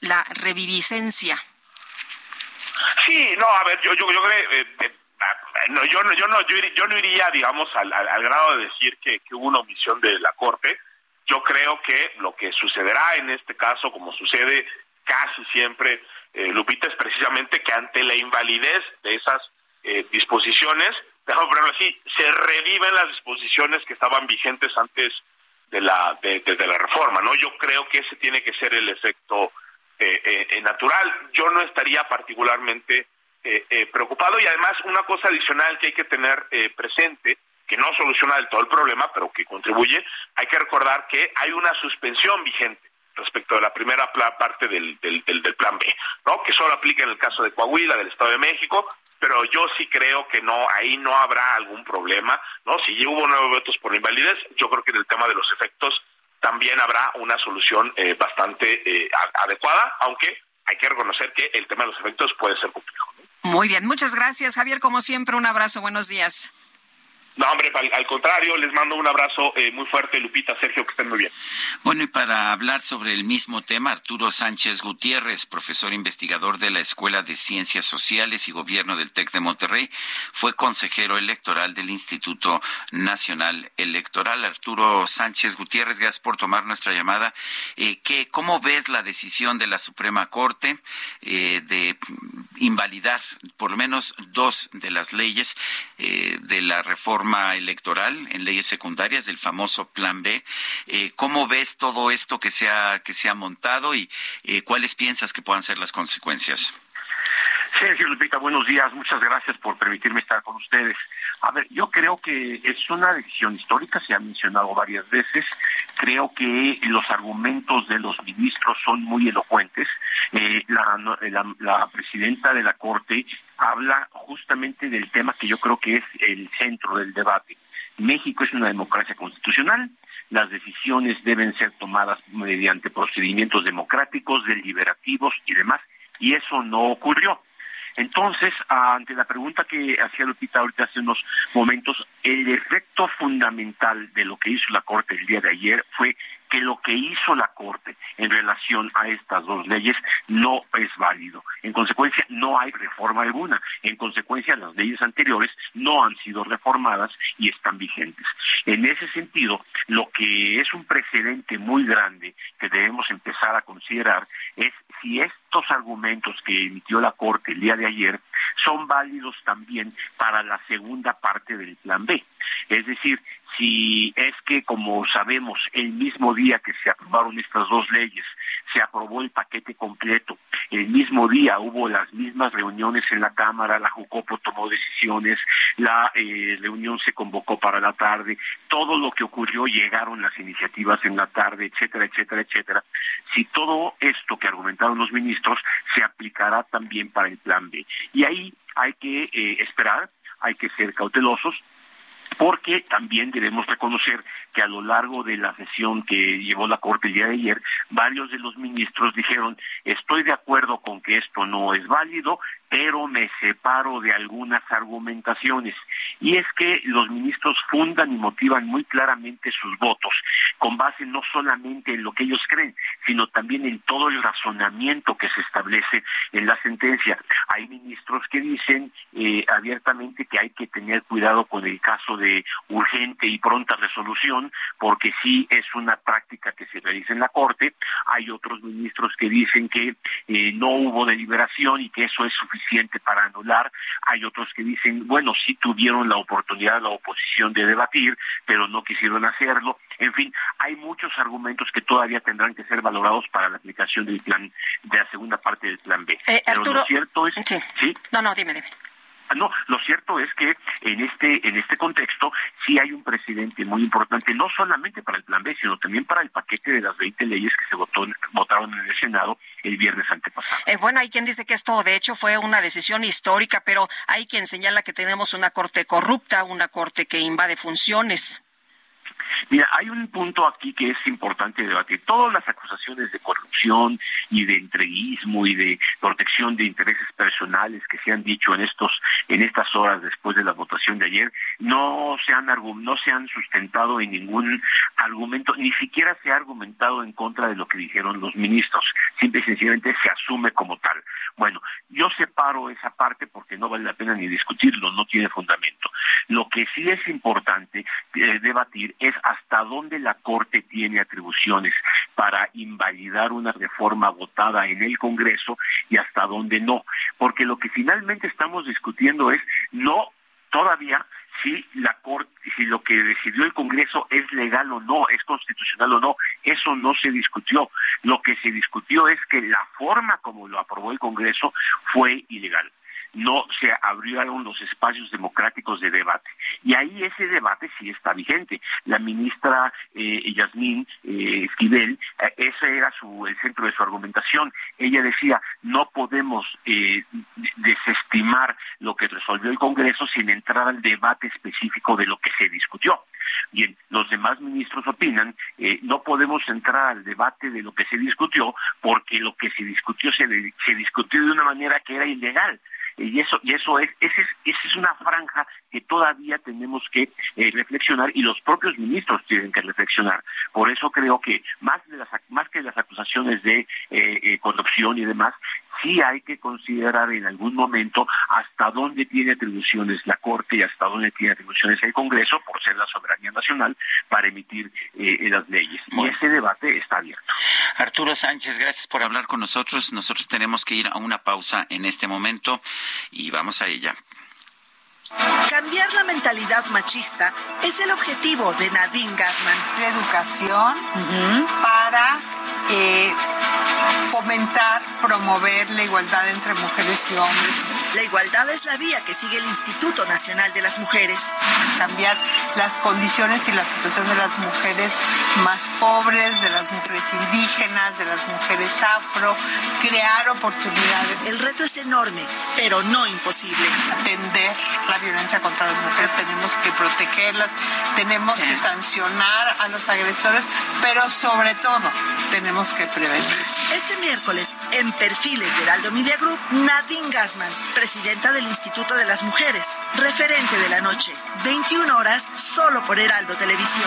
la reviviscencia. Sí, no, a ver, yo, yo, yo creo, eh, eh, no, yo, no, yo, no, yo, no iría, digamos, al, grado de decir que, que, hubo una omisión de la Corte. Yo creo que lo que sucederá en este caso, como sucede casi siempre, eh, Lupita, es precisamente que ante la invalidez de esas disposiciones, déjame ponerlo así, se reviven las disposiciones que estaban vigentes antes de la de, la reforma, ¿no? Yo creo que ese tiene que ser el efecto natural. Yo no estaría particularmente preocupado y además una cosa adicional que hay que tener presente que no soluciona del todo el problema, pero que contribuye, hay que recordar que hay una suspensión vigente respecto de la primera parte del, del, del, plan B, ¿no? que solo aplica en el caso de Coahuila, del Estado de México, pero yo sí creo que no, ahí no habrá algún problema, ¿no? Si hubo nueve votos por invalidez, yo creo que en el tema de los efectos también habrá una solución eh, bastante eh, adecuada, aunque hay que reconocer que el tema de los efectos puede ser complejo. Muy bien, muchas gracias, Javier. Como siempre, un abrazo, buenos días. No, hombre, al, contrario, les mando un abrazo eh, muy fuerte, Lupita, Sergio, que estén muy bien. Bueno, y para hablar sobre el mismo tema, Arturo Sánchez Gutiérrez, profesor investigador de la Escuela de Ciencias Sociales y Gobierno del TEC de Monterrey, fue consejero electoral del Instituto Nacional Electoral. Arturo Sánchez Gutiérrez, gracias por tomar nuestra llamada. Eh, ¿qué, ¿Cómo ves la decisión de la Suprema Corte eh, de invalidar por lo menos dos de las leyes eh, de la reforma electoral en leyes secundarias del famoso Plan B. Eh, ¿Cómo ves todo esto que se ha, que se ha montado y eh, cuáles piensas que puedan ser las consecuencias? Sergio Lupita, buenos días. Muchas gracias por permitirme estar con ustedes. A ver, yo creo que es una decisión histórica, se ha mencionado varias veces. Creo que los argumentos de los ministros son muy elocuentes. Eh, la, presidenta de la Corte habla justamente del tema que yo creo que es el centro del debate. México es una democracia constitucional, las decisiones deben ser tomadas mediante procedimientos democráticos, deliberativos y demás, y eso no ocurrió. Entonces, ante la pregunta que hacía Lupita ahorita hace unos momentos, el efecto fundamental de lo que hizo la Corte el día de ayer fue que lo que hizo la Corte en relación a estas dos leyes no es válido. En consecuencia, no hay reforma alguna. En consecuencia, las leyes anteriores no han sido reformadas y están vigentes. En ese sentido, lo que es un precedente muy grande que debemos empezar a considerar es si estos argumentos que emitió la Corte el día de ayer son válidos también para la segunda parte del Plan B. Es decir, si es que, como sabemos, el mismo día que se aprobaron estas dos leyes, se aprobó el paquete completo. El mismo día hubo las mismas reuniones en la Cámara, la Jucopo tomó decisiones, la eh, reunión se convocó para la tarde, todo lo que ocurrió llegaron las iniciativas en la tarde, etcétera, etcétera, etcétera. Si todo esto que argumentaron los ministros se aplicará también para el plan B. Y ahí hay que eh, esperar, hay que ser cautelosos, porque también debemos reconocer que a lo largo de la sesión que llevó la Corte el día de ayer, varios de los ministros dijeron, estoy de acuerdo con que esto no es válido, pero me separo de algunas argumentaciones. Y es que los ministros fundan y motivan muy claramente sus votos, con base no solamente en lo que ellos creen, sino también en todo el razonamiento que se establece en la sentencia. Hay ministros que dicen eh, abiertamente que hay que tener cuidado con el caso de urgente y pronta resolución, porque sí es una práctica que se realiza en la Corte. Hay otros ministros que dicen que eh, no hubo deliberación y que eso es suficiente para anular. Hay otros que dicen, bueno, sí tuvieron la oportunidad la oposición de debatir, pero no quisieron hacerlo. En fin, hay muchos argumentos que todavía tendrán que ser valorados para la aplicación del plan, de la segunda parte del plan B. Eh, pero lo cierto es... ¿sí? No, no, dime, dime. Ah, no, lo cierto es que en este en este contexto sí hay un presidente muy importante, no solamente para el Plan B, sino también para el paquete de las 20 leyes que se votó, votaron en el Senado el viernes antepasado. Eh, bueno, hay quien dice que esto de hecho fue una decisión histórica, pero hay quien señala que tenemos una corte corrupta, una corte que invade funciones. Mira, hay un punto aquí que es importante debatir. Todas las acusaciones de corrupción y de entreguismo y de protección de intereses personales que se han dicho en estos en estas horas después de la votación de ayer no se han no se han sustentado en ningún argumento, ni siquiera se ha argumentado en contra de lo que dijeron los ministros. Simple y sencillamente se asume como tal. Bueno, yo separo esa parte porque no vale la pena ni discutirlo, no tiene fundamento. Lo que sí es importante eh, debatir es hasta dónde la Corte tiene atribuciones para invalidar una reforma votada en el Congreso y hasta dónde no. Porque lo que finalmente estamos discutiendo es no todavía si la corte si lo que decidió el Congreso es legal o no, es constitucional o no, eso no se discutió. Lo que se discutió es que la forma como lo aprobó el Congreso fue ilegal no se abrieron los espacios democráticos de debate. Y ahí ese debate sí está vigente. La ministra eh, Yasmín eh, Esquivel, eh, ese era su, el centro de su argumentación. Ella decía, no podemos eh, desestimar lo que resolvió el Congreso sin entrar al debate específico de lo que se discutió. Bien, los demás ministros opinan, no podemos entrar al debate de lo que se discutió porque lo que se discutió se, se discutió de una manera que era ilegal y eso y eso es esa es, esa es una franja que todavía tenemos que eh, reflexionar y los propios ministros tienen que reflexionar por eso creo que más de las más que las acusaciones de eh, eh, corrupción y demás sí hay que considerar en algún momento hasta dónde tiene atribuciones la Corte y hasta dónde tiene atribuciones el Congreso, por ser la soberanía nacional, para emitir eh, las leyes. Y ese debate está abierto. Arturo Sánchez, gracias por hablar con nosotros. Nosotros tenemos que ir a una pausa en este momento y vamos a ella. Cambiar la mentalidad machista es el objetivo de Nadine Gassman. La educación para eh, fomentar, promover la igualdad entre mujeres y hombres. La igualdad es la vía que sigue el Instituto Nacional de las Mujeres. Cambiar las condiciones y la situación de las mujeres más pobres, de las mujeres indígenas, de las mujeres afro, crear oportunidades. El reto es enorme, pero no imposible. Atender la violencia contra las mujeres, tenemos que protegerlas, tenemos que sancionar a los agresores, pero sobre todo tenemos que prevenir. Este miércoles, en Perfiles de Heraldo Media Group, Nadine Gassman, presidenta del Instituto de las Mujeres, referente de la noche, 21 horas, solo por Heraldo Televisión.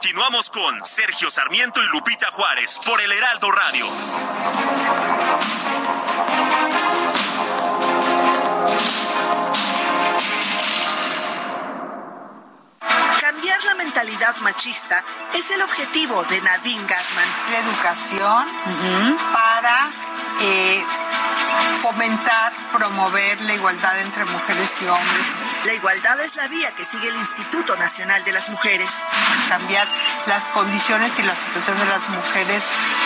Continuamos con Sergio Sarmiento y Lupita Juárez por el Heraldo Radio. Cambiar la mentalidad machista es el objetivo de Nadine Gassman. La educación para eh, fomentar, promover la igualdad entre mujeres y hombres. La igualdad es la vía que sigue el Instituto Nacional de las Mujeres. Cambiar las condiciones y la situación de las mujeres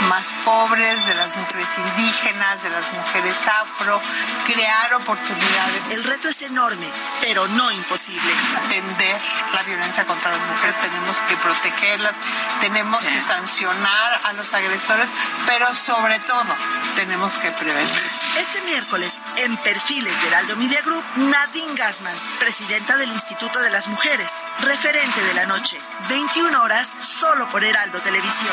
más pobres, de las mujeres indígenas, de las mujeres afro, crear oportunidades. El reto es enorme, pero no imposible. Atender la violencia contra las mujeres, tenemos que protegerlas, tenemos que sancionar a los agresores, pero sobre todo tenemos que prevenir. Este miércoles, en Perfiles de Heraldo Media Group, Nadine Gassman, presidenta del Instituto de las Mujeres, referente de la noche, 21 horas, solo por Heraldo Televisión.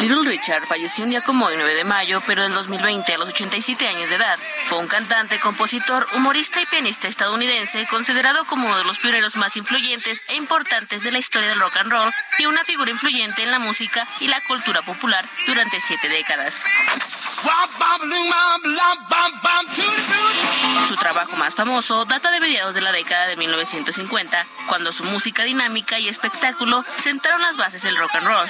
Little Richard falleció un día como el 9 de mayo, pero del 2020 a los 87 años de edad. Fue un cantante, compositor, humorista y pianista estadounidense, considerado como uno de los pioneros más influyentes e importantes de la historia del rock and roll y una figura influyente en la música y la cultura popular durante siete décadas. Su trabajo más famoso data de mediados de la década de 1950, cuando su música dinámica y espectáculo sentaron las bases del rock and roll.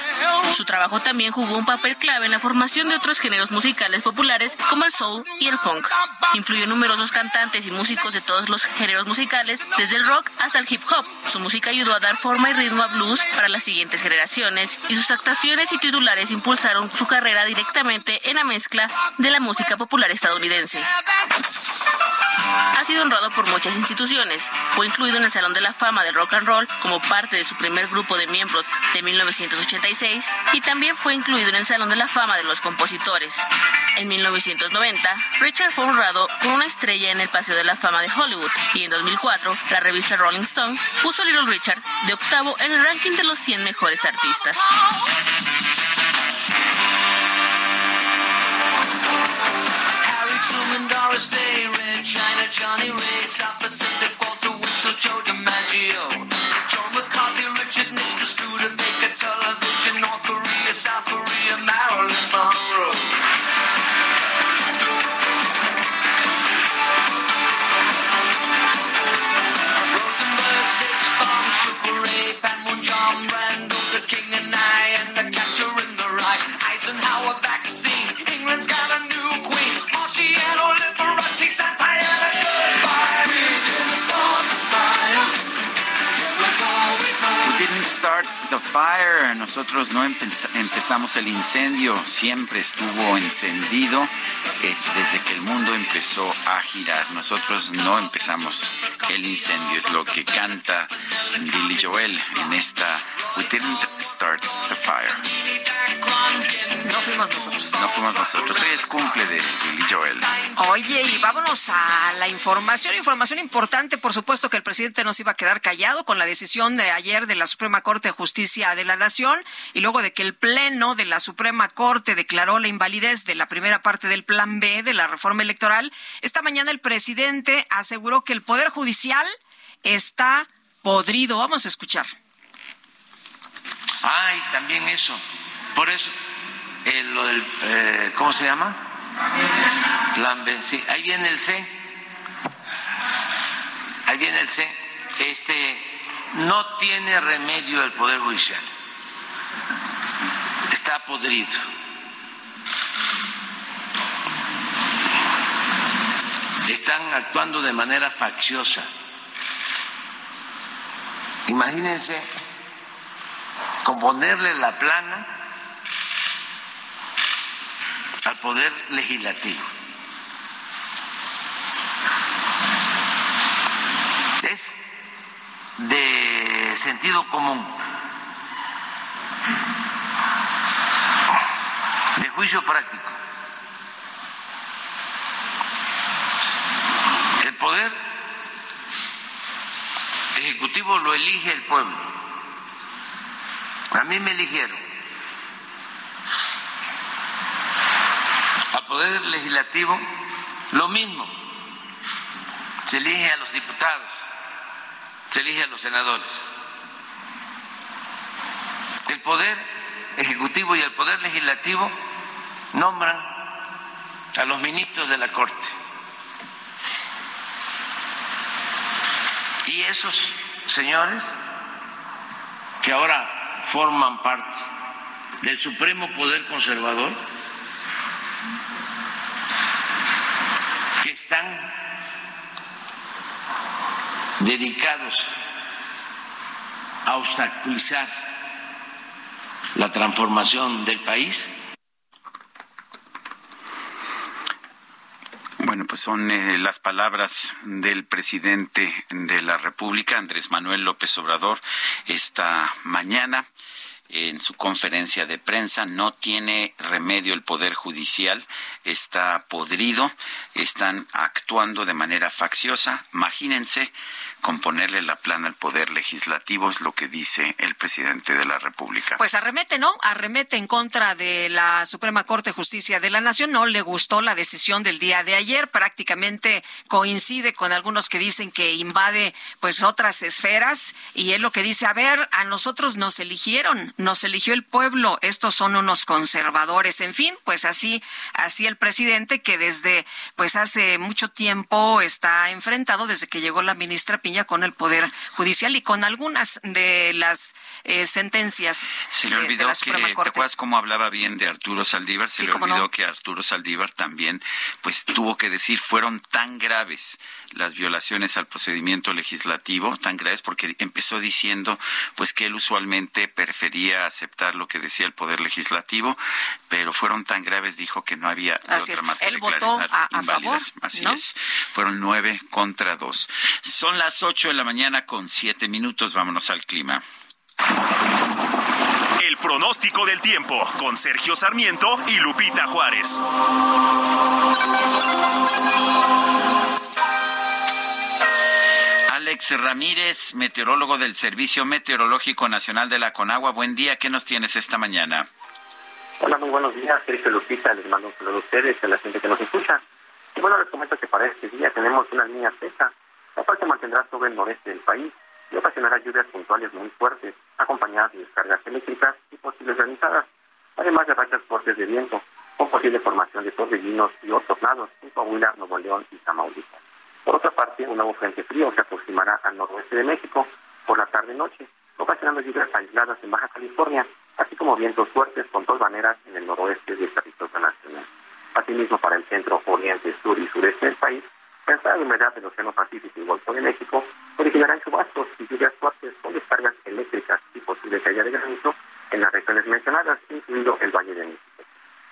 Su trabajo también jugó un papel clave en la formación de otros géneros musicales populares como el soul y el funk. Influyó en numerosos cantantes y músicos de todos los géneros musicales, desde el rock hasta el hip hop. Su música ayudó a dar forma y ritmo a blues para las siguientes generaciones y sus actuaciones y titulares impulsaron su carrera directamente en la mezcla de la música popular estadounidense. ha sido honrado por muchas instituciones. Fue incluido en el Salón de la Fama del Rock and Roll como parte de su primer grupo de miembros de 1986 y también fue incluido en el Salón de la Fama de los Compositores. En 1990, Richard fue honrado con una estrella en el Paseo de la Fama de Hollywood y en 2004, la revista Rolling Stone puso a Little Richard de octavo en el ranking de los 100 mejores artistas. Truman, Doris Day, Red China, Johnny Ray, South Pacific, Walter Winchell, Joe DiMaggio, Joe start the fire. Nosotros no empe- empezamos el incendio. Siempre estuvo encendido es desde que el mundo empezó a girar. Nosotros no empezamos el incendio. Es lo que canta Billy Joel en esta We didn't start the fire. No fuimos nosotros. No fuimos nosotros. Hoy es cumple de Billy Joel. Oye, y vámonos a la información. Información importante, por supuesto que el presidente no se iba a quedar callado con la decisión de ayer de la Suprema Corte de Justicia de la Nación y luego de que el Pleno de la Suprema Corte declaró la invalidez de la primera parte del Plan B de la reforma electoral. Esta mañana el presidente aseguró que el Poder Judicial está podrido. Vamos a escuchar. Ah, y también eso. Por eso, eh, lo del, eh, ¿cómo se llama? Plan B. Sí, ahí viene el C. Ahí viene el C. Este, no tiene remedio el Poder Judicial. Está podrido. Están actuando de manera facciosa. Imagínense componerle la plana al poder legislativo. Es de sentido común, de juicio práctico. El poder ejecutivo lo elige el pueblo. A mí me eligieron. Al Poder Legislativo, lo mismo. Se elige a los diputados, se elige a los senadores. El Poder Ejecutivo y el Poder Legislativo nombran a los ministros de la Corte. Y esos señores que ahora forman parte del Supremo Poder Conservador, que están dedicados a obstaculizar la transformación del país, Bueno, pues son eh, las palabras del presidente de la República, Andrés Manuel López Obrador, esta mañana en su conferencia de prensa. No tiene remedio el Poder Judicial, está podrido, están actuando de manera facciosa. Imagínense componerle la plana al Poder Legislativo, es lo que dice el presidente de la República. Pues arremete, ¿no? Arremete en contra de la Suprema Corte de Justicia de la Nación. No le gustó la decisión del día de ayer. Prácticamente coincide con algunos que dicen que invade pues otras esferas. Y él lo que dice, a ver, a nosotros nos eligieron, nos eligió el pueblo. Estos son unos conservadores. En fin, pues así, así el presidente que desde pues hace mucho tiempo está enfrentado, desde que llegó la ministra piña con el Poder Judicial y con algunas de las eh, sentencias. Se le olvidó que, ¿te acuerdas cómo hablaba bien de Arturo Saldívar? Se le olvidó que Arturo Saldívar también, pues tuvo que decir, fueron tan graves las violaciones al procedimiento legislativo, tan graves porque empezó diciendo, pues que él usualmente prefería aceptar lo que decía el Poder Legislativo, pero fueron tan graves, dijo que no había otra más que él votó a, favor, Así es. Fueron nueve contra dos. Son las ocho de la mañana con siete minutos. Vámonos al clima. El pronóstico del tiempo con Sergio Sarmiento y Lupita Juárez. Alex Ramírez, meteorólogo del Servicio Meteorológico Nacional de la Conagua. Buen día, ¿qué nos tienes esta mañana? Hola, muy buenos días, Sergio Lupita, les mando un saludo a ustedes y a la gente que nos escucha. Y bueno, les comento que para este día tenemos una línea seca, la cual se mantendrá sobre el noreste del país y ocasionará lluvias puntuales muy fuertes, acompañadas de descargas eléctricas y posibles granizadas, además de rachas fuertes de viento, con posible formación de torbellinos y otros tornados en Coahuila, Nuevo León y Tamaulipas. Por otra parte, un nuevo frente frío se aproximará al noroeste de México por la tarde-noche, ocasionando lluvias aisladas en Baja California, así como vientos fuertes con tolvaneras en el noroeste del territorio nacional. Asimismo, para el centro, oriente, sur y sureste del país, la entrada de humedad del Océano Pacífico y Golfo de México originarán chubascos y lluvias fuertes con descargas eléctricas y posible caída de granizo en las regiones mencionadas, incluido el Valle de México.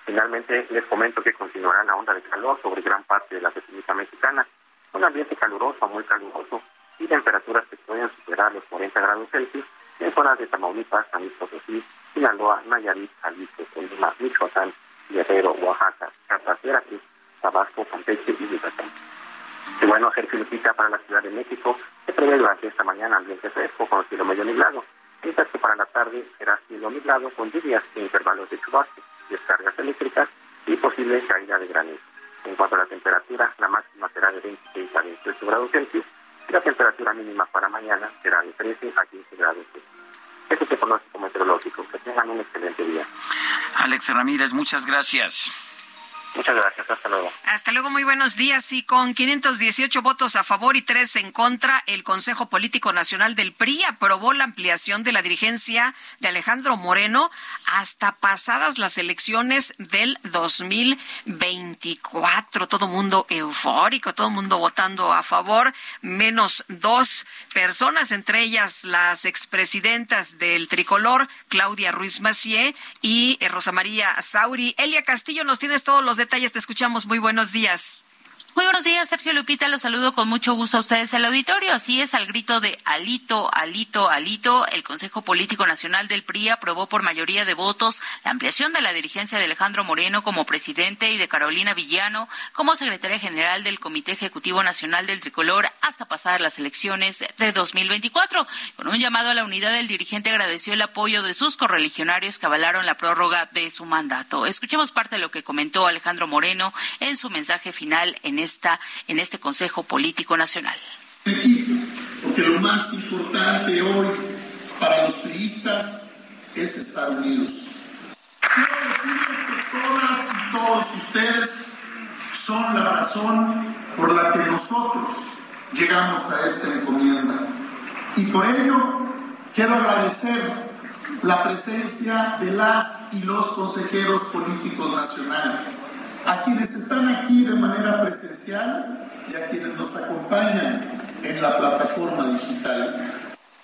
Finalmente, les comento que continuará la onda de calor sobre gran parte de la República Mexicana, un ambiente caluroso, muy caluroso, y temperaturas que pueden superar los 40 grados Celsius en zonas de Tamaulipas, San Luis Potosí, Sinaloa, Nayarit, Jalisco, Colima, Michoacán, Guerrero, Oaxaca, Chiapas, Veracruz, Tabasco, Campeche y Yucatán. Y bueno, Sergio Lupita para la Ciudad de México se prevé durante esta mañana ambiente fresco con cielo medio nublado, mientras que para la tarde será cielo nublado con lluvias e intervalos de chubascos, descargas eléctricas y posible caída de granizo. En cuanto a la temperatura, la máxima será de 26 a 28 grados Celsius y la temperatura mínima para mañana será de 13 a 15 grados Celsius. Este es el pronóstico meteorológico. Que tengan un excelente día. Alex Ramírez, muchas gracias. Muchas gracias, hasta luego. Hasta luego, muy buenos días. Y con 518 votos a favor y tres en contra, el Consejo Político Nacional del PRI aprobó la ampliación de la dirigencia de Alejandro Moreno hasta pasadas las elecciones del 2024. Todo mundo eufórico, todo mundo votando a favor, menos dos personas, entre ellas las expresidentas del tricolor, Claudia Ruiz Macié y eh, Rosa María Sauri. Elia Castillo, nos tienes todos los detalles, te escuchamos. Muy buenos días. Muy buenos días, Sergio Lupita. Los saludo con mucho gusto a ustedes el auditorio. Así es, al grito de alito, alito, alito, el Consejo Político Nacional del PRI aprobó por mayoría de votos la ampliación de la dirigencia de Alejandro Moreno como presidente y de Carolina Villano como secretaria general del Comité Ejecutivo Nacional del Tricolor hasta pasar las elecciones de 2024. Con un llamado a la unidad, el dirigente agradeció el apoyo de sus correligionarios que avalaron la prórroga de su mandato. Escuchemos parte de lo que comentó Alejandro Moreno en su mensaje final en está en este Consejo Político Nacional. Porque lo más importante hoy para los priistas es estar unidos. Quiero decirles que todas y todos ustedes son la razón por la que nosotros llegamos a esta encomienda. Y por ello quiero agradecer la presencia de las y los consejeros políticos nacionales a quienes están aquí de manera presencial y a quienes nos acompañan en la plataforma digital.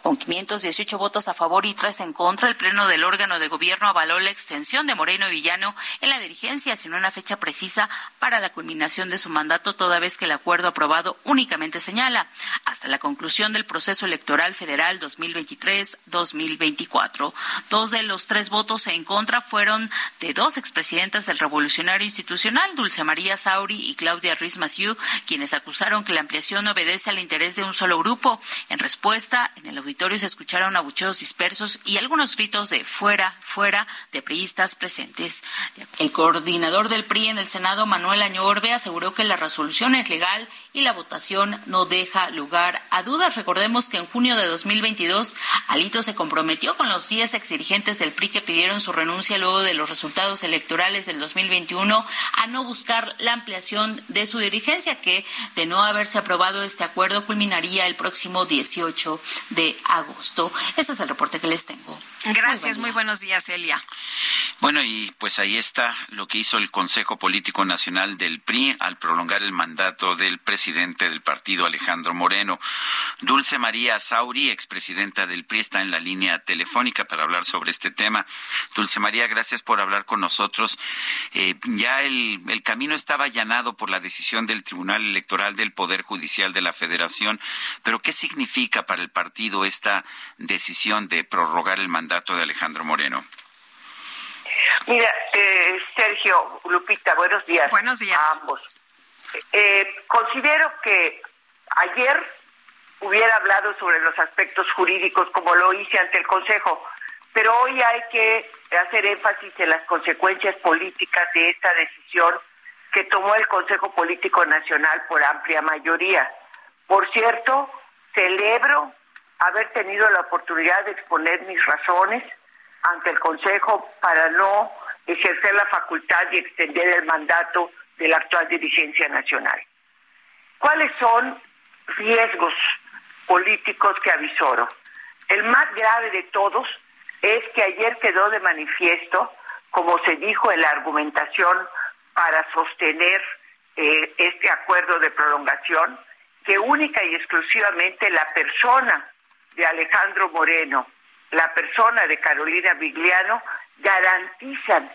Con 518 votos a favor y tres en contra, el Pleno del órgano de gobierno avaló la extensión de Moreno Villano en la dirigencia sin una fecha precisa para la culminación de su mandato, toda vez que el acuerdo aprobado únicamente señala hasta la conclusión del proceso electoral federal 2023-2024. Dos de los tres votos en contra fueron de dos expresidentas del Revolucionario Institucional, Dulce María Sauri y Claudia Ruiz Massieu, quienes acusaron que la ampliación obedece al interés de un solo grupo. En respuesta, en el se escucharon abucheos dispersos y algunos gritos de fuera, fuera de priistas presentes. El coordinador del PRI en el Senado, Manuel Añorbe, aseguró que la resolución es legal y la votación no deja lugar a dudas. Recordemos que en junio de 2022, Alito se comprometió con los 10 exdirigentes del PRI que pidieron su renuncia luego de los resultados electorales del 2021 a no buscar la ampliación de su dirigencia, que de no haberse aprobado este acuerdo culminaría el próximo 18 de agosto. Ese es el reporte que les tengo. Gracias, muy, buenos días, Elia. Bueno, y pues ahí está lo que hizo el Consejo Político Nacional del PRI al prolongar el mandato del presidente del partido, Alejandro Moreno. Dulce María Sauri, expresidenta del PRI, está en la línea telefónica para hablar sobre este tema. Dulce María, gracias por hablar con nosotros. Eh, ya el, el camino estaba allanado por la decisión del Tribunal Electoral del Poder Judicial de la Federación, pero ¿qué significa para el partido esta decisión de prorrogar el mandato? De Alejandro Moreno? Mira, eh, Sergio, Lupita, buenos días. Buenos días. A ambos. Eh, considero que ayer hubiera hablado sobre los aspectos jurídicos como lo hice ante el Consejo, pero hoy hay que hacer énfasis en las consecuencias políticas de esta decisión que tomó el Consejo Político Nacional por amplia mayoría. Por cierto, celebro haber tenido la oportunidad de exponer mis razones ante el Consejo para no ejercer la facultad y extender el mandato de la actual dirigencia nacional. ¿Cuáles son riesgos políticos que avisoro? El más grave de todos es que ayer quedó de manifiesto, como se dijo en la argumentación para sostener eh, este acuerdo de prolongación, que única y exclusivamente la persona de Alejandro Moreno, la persona de Carolina Vigliano, garantizan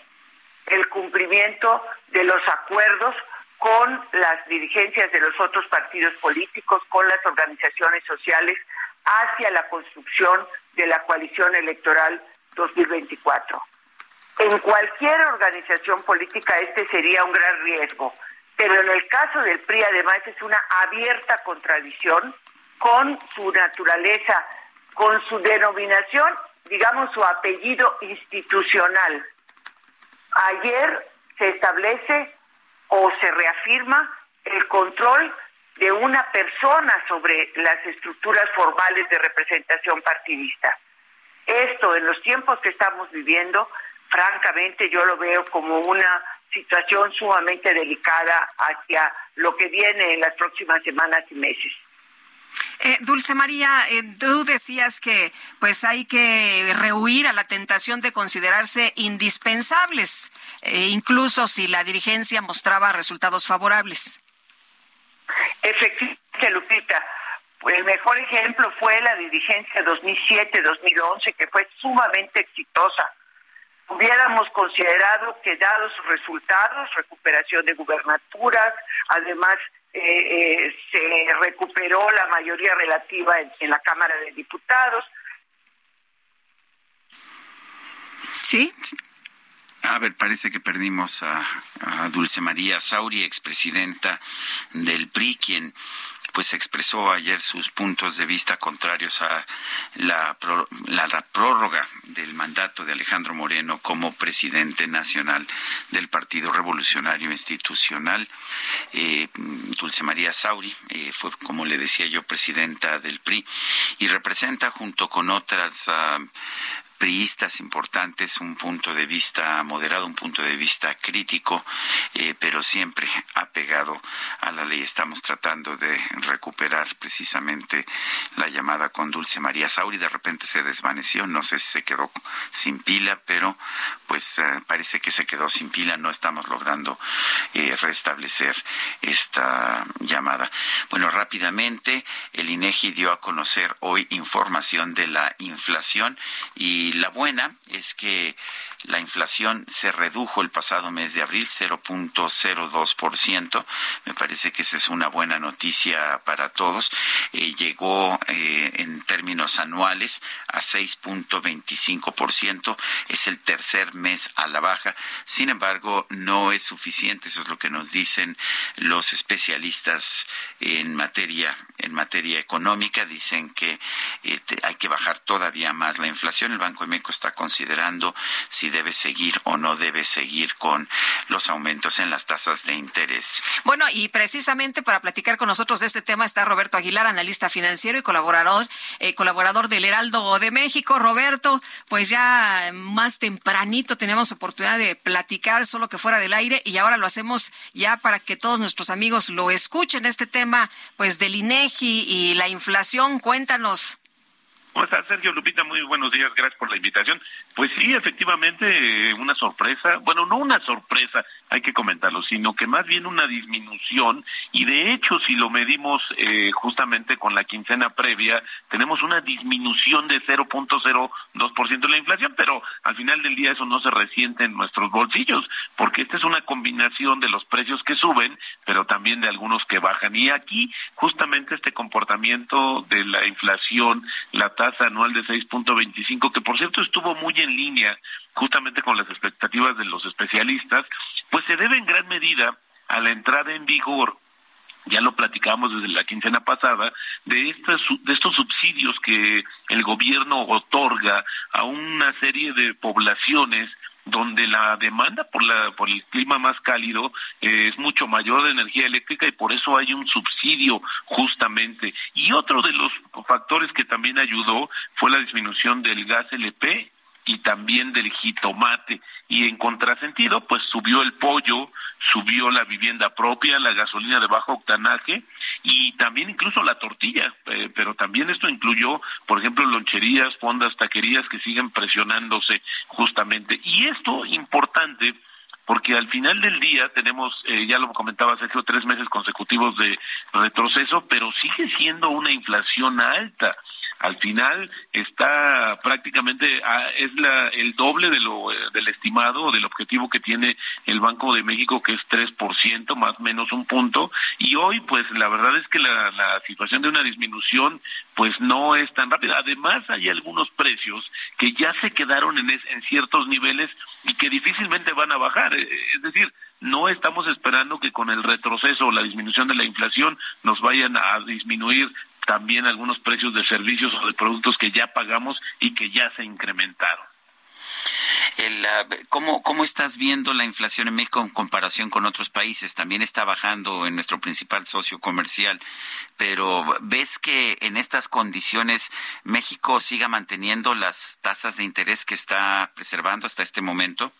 el cumplimiento de los acuerdos con las dirigencias de los otros partidos políticos, con las organizaciones sociales, hacia la construcción de la coalición electoral 2024. En cualquier organización política este sería un gran riesgo, pero en el caso del PRI además es una abierta contradicción con su naturaleza, con su denominación, digamos su apellido institucional. Ayer se establece o se reafirma el control de una persona sobre las estructuras formales de representación partidista. Esto, en los tiempos que estamos viviendo, francamente yo lo veo como una situación sumamente delicada hacia lo que viene en las próximas semanas y meses. Eh, Dulce María, eh, tú decías que pues hay que rehuir a la tentación de considerarse indispensables, eh, incluso si la dirigencia mostraba resultados favorables. Efectivamente, Lupita. El mejor ejemplo fue la dirigencia 2007-2011, que fue sumamente exitosa. Hubiéramos considerado que dados sus resultados, recuperación de gubernaturas, además eh, se recuperó la mayoría relativa en, la Cámara de Diputados. Sí. A ver, parece que perdimos a, Dulce María Sauri, expresidenta del PRI, quien pues expresó ayer sus puntos de vista contrarios a la, la, prórroga del mandato de Alejandro Moreno como presidente nacional del Partido Revolucionario Institucional. Eh, Dulce María Sauri eh, fue, como le decía yo, presidenta del PRI y representa junto con otras ah, priistas importantes, un punto de vista moderado, un punto de vista crítico, eh, pero siempre apegado a la ley. Estamos tratando de recuperar precisamente la llamada con Dulce María Sauri. De repente se desvaneció, no sé si se quedó sin pila, pero pues eh, parece que se quedó sin pila. No estamos logrando eh, restablecer esta llamada. Bueno, rápidamente, el INEGI dio a conocer hoy información de la inflación y y la buena es que La inflación se redujo el pasado mes de abril 0.02%. Me parece que esa es una buena noticia para todos. Eh, llegó eh, en términos anuales a 6.25%. Es el tercer mes a la baja. Sin embargo, no es suficiente. Eso es lo que nos dicen los especialistas en materia en materia económica. Dicen que eh, hay que bajar todavía más la inflación. El Banco de México está considerando si debe seguir o no debe seguir con los aumentos en las tasas de interés. Bueno, y precisamente para platicar con nosotros de este tema está Roberto Aguilar, analista financiero y colaborador, eh, colaborador del Heraldo de México. Roberto, pues ya más tempranito tenemos oportunidad de platicar, solo que fuera del aire, y ahora lo hacemos ya para que todos nuestros amigos lo escuchen, este tema pues del INEGI y la inflación. Cuéntanos. ¿Cómo estás, Sergio Lupita? Muy buenos días, gracias por la invitación. Pues sí, efectivamente, una sorpresa, bueno, no una sorpresa, hay que comentarlo, sino que más bien una disminución y de hecho si lo medimos eh, justamente con la quincena previa, tenemos una disminución de 0.02% de la inflación, pero al final del día eso no se resiente en nuestros bolsillos, porque esta es una combinación de los precios que suben, pero también de algunos que bajan. Y aquí justamente este comportamiento de la inflación, la tasa anual de 6.25, que por cierto estuvo muy en línea justamente con las expectativas de los especialistas, pues se debe en gran medida a la entrada en vigor ya lo platicamos desde la quincena pasada, de, estos, de estos subsidios que el gobierno otorga a una serie de poblaciones donde la demanda por la por el clima más cálido eh, es mucho mayor de energía eléctrica y por eso hay un subsidio justamente. Y otro de los factores que también ayudó fue la disminución del gas LP y también del jitomate. Y en contrasentido, pues subió el pollo, subió la vivienda propia, la gasolina de bajo octanaje y también incluso la tortilla. Eh, pero también esto incluyó, por ejemplo, loncherías, fondas, taquerías que siguen presionándose justamente. Y esto importante porque al final del día tenemos, eh, ya lo comentaba Sergio, tres meses consecutivos de retroceso, pero sigue siendo una inflación alta al final está prácticamente ah, es la, el doble de lo eh, del estimado del objetivo que tiene el Banco de México que es 3% más menos un punto. Y hoy pues la verdad es que la, situación de una disminución pues no es tan rápida. Además hay algunos precios que ya se quedaron en, ciertos niveles y que difícilmente van a bajar. Eh, es decir no estamos esperando que con el retroceso o la disminución de la inflación nos vayan a disminuir también algunos precios de servicios o de productos que ya pagamos y que ya se incrementaron. ¿cómo, ¿Cómo estás viendo la inflación en México en comparación con otros países? También está bajando en nuestro principal socio comercial, pero ¿ves que en estas condiciones México siga manteniendo las tasas de interés que está preservando hasta este momento?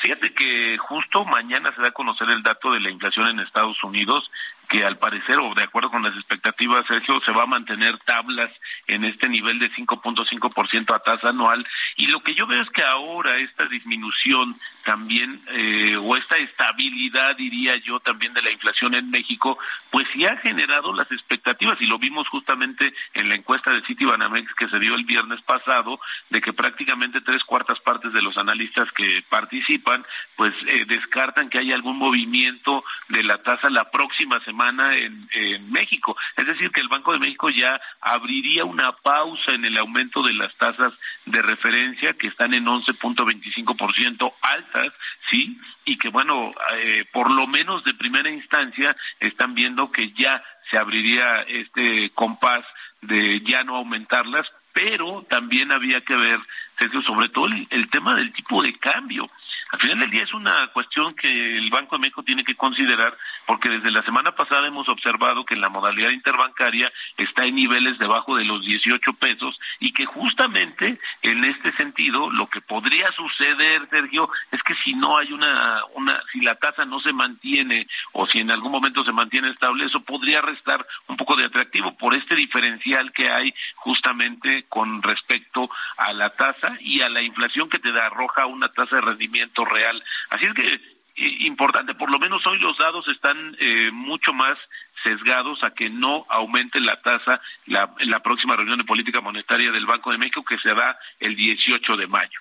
Fíjate que justo mañana se da a conocer el dato de la inflación en Estados Unidos que al parecer, o de acuerdo con las expectativas, Sergio, se va a mantener tablas en este nivel de 5.5% a tasa anual. Y lo que yo veo es que ahora esta disminución también, eh, o esta estabilidad, diría yo, también de la inflación en México, pues sí ha generado las expectativas, y lo vimos justamente en la encuesta de Citibanamex que se dio el viernes pasado, de que prácticamente tres cuartas partes de los analistas que participan, pues eh, descartan que haya algún movimiento de la tasa la próxima semana en, México. Es decir, que el Banco de México ya abriría una pausa en el aumento de las tasas de referencia que están en 11.25% altas, ¿sí? Y que, bueno, eh, por lo menos de primera instancia están viendo que ya se abriría este compás de ya no aumentarlas, pero también había que ver, Sergio, sobre todo el tema del tipo de cambio. Al final del día es una cuestión que el Banco de México tiene que considerar porque desde la semana pasada hemos observado que la modalidad interbancaria está en niveles debajo de los 18 pesos y que justamente en este sentido lo que podría suceder, Sergio, es que si no hay una, una si la tasa no se mantiene o si en algún momento se mantiene estable, eso podría restar un poco de atractivo por este diferencial que hay justamente con respecto a la tasa y a la inflación que te arroja una tasa de rendimiento real. Así es que importante, por lo menos hoy los dados están eh, mucho más sesgados a que no aumente la tasa la, la próxima reunión de política monetaria del Banco de México que se da el 18 de mayo.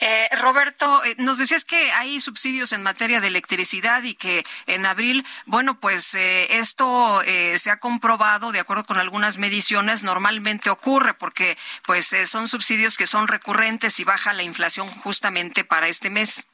Eh, Roberto, eh, nos decías que hay subsidios en materia de electricidad y que en abril, bueno, pues eh, esto se ha comprobado de acuerdo con algunas mediciones, normalmente ocurre porque pues son subsidios que son recurrentes y baja la inflación justamente para este mes.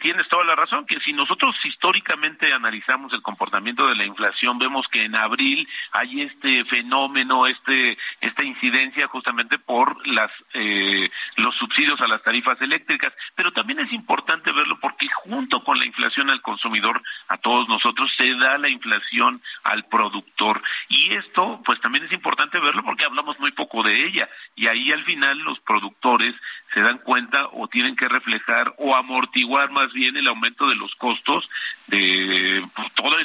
Tienes toda la razón, que si nosotros históricamente analizamos el comportamiento de la inflación, vemos que en abril hay este fenómeno, este esta incidencia justamente por las eh, los subsidios a las tarifas eléctricas, pero también es importante verlo porque junto con la inflación al consumidor, a todos nosotros se da la inflación al productor. Y esto pues también es importante verlo porque hablamos muy poco de ella. Y ahí al final los productores se dan cuenta o tienen que reflejar o amortiguar más bien el aumento de los costos de pues, todos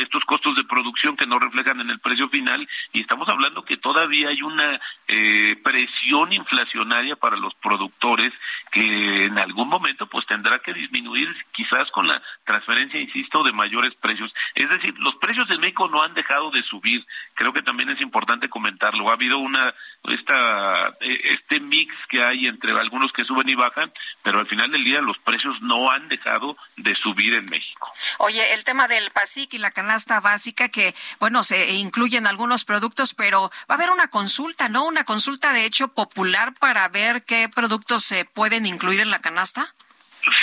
estos costos de producción que no reflejan en el precio final y estamos hablando que todavía hay una eh, presión inflacionaria para los productores que en algún momento pues tendrá que disminuir quizás con la transferencia insisto de mayores precios. Es decir los precios en México no han dejado de subir. Creo que también es importante comentarlo. Ha habido una esta eh, este mix que hay entre algunos que suben y bajan pero al final del día los precios no han dejado de subir en México Oye, el tema del PASIC y la canasta básica, que, bueno, se incluyen algunos productos, pero va a haber una consulta, ¿no? Una consulta, de hecho, popular para ver qué productos se pueden incluir en la canasta.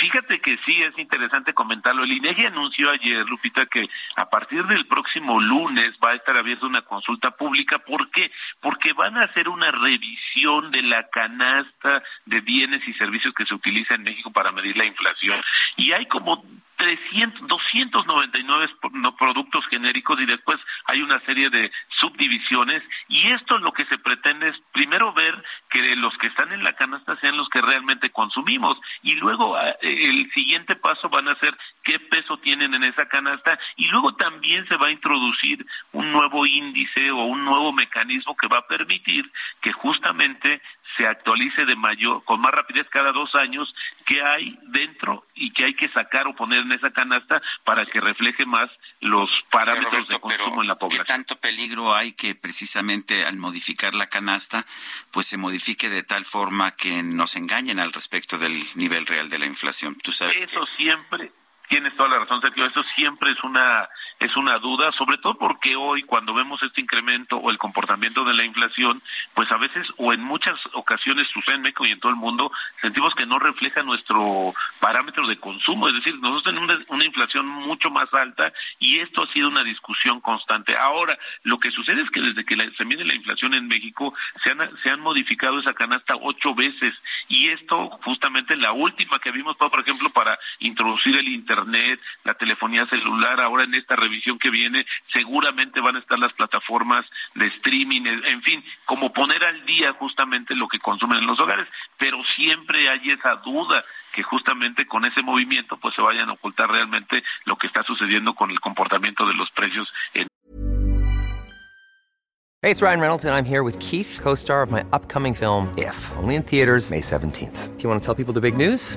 Fíjate que sí, es interesante comentarlo. El INEGI anunció ayer, Lupita, que a partir del próximo lunes va a estar abierta una consulta pública. ¿Por qué? Porque van a hacer una revisión de la canasta de bienes y servicios que se utiliza en México para medir la inflación. Y hay como 300, 299 productos genéricos y después hay una serie de subdivisiones y esto lo que se pretende es primero ver que los que están en la canasta sean los que realmente consumimos y luego el siguiente paso van a ser qué peso tienen en esa canasta y luego también se va a introducir un nuevo índice o un nuevo mecanismo que va a permitir que justamente se actualice de mayor, con más rapidez cada dos años qué hay dentro y qué hay que sacar o poner en esa canasta para que refleje más los parámetros de consumo en la población. ¿Qué tanto peligro hay que precisamente al modificar la canasta, pues se modifique de tal forma que nos engañen al respecto del nivel real de la inflación? Tú sabes Eso siempre, tienes toda la razón, Sergio, eso siempre es una es una duda, sobre todo porque hoy cuando vemos este incremento o el comportamiento de la inflación, pues a veces o en muchas ocasiones sucede en México y en todo el mundo, sentimos que no refleja nuestro parámetro de consumo, es decir, nosotros tenemos una, inflación mucho más alta y esto ha sido una discusión constante. Ahora, lo que sucede es que desde que se mide la inflación en México, se han, se han modificado esa canasta ocho veces y esto justamente la última que vimos, por ejemplo, para introducir el Internet, la telefonía celular, ahora en esta visión que viene, seguramente van a estar las plataformas de streaming, en fin, como poner al día justamente lo que consumen en los hogares, pero siempre hay esa duda que justamente con ese movimiento pues se vayan a ocultar realmente lo que está sucediendo con el comportamiento de los precios en Hey, it's Ryan Reynolds and I'm here with Keith, co-star of my upcoming film If, only in theaters May 17th. Do you want to tell people the big news?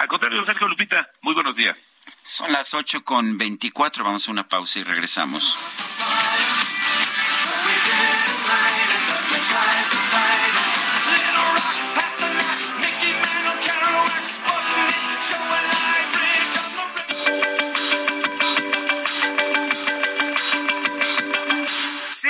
Al contrario, Sergio Lupita, muy buenos días. Son las 8 con 24, vamos a una pausa y regresamos.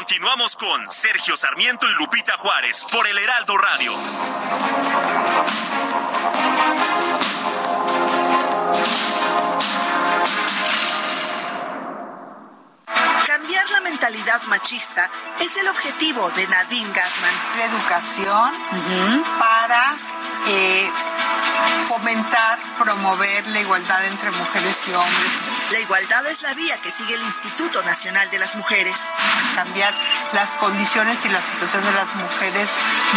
Continuamos con Sergio Sarmiento y Lupita Juárez por el Heraldo Radio. Cambiar la mentalidad machista es el objetivo de Nadine Gassman. Educación para eh, fomentar, promover la igualdad entre mujeres y hombres. La igualdad es la vía que sigue el Instituto Nacional de las Mujeres. Cambiar las condiciones y la situación de las mujeres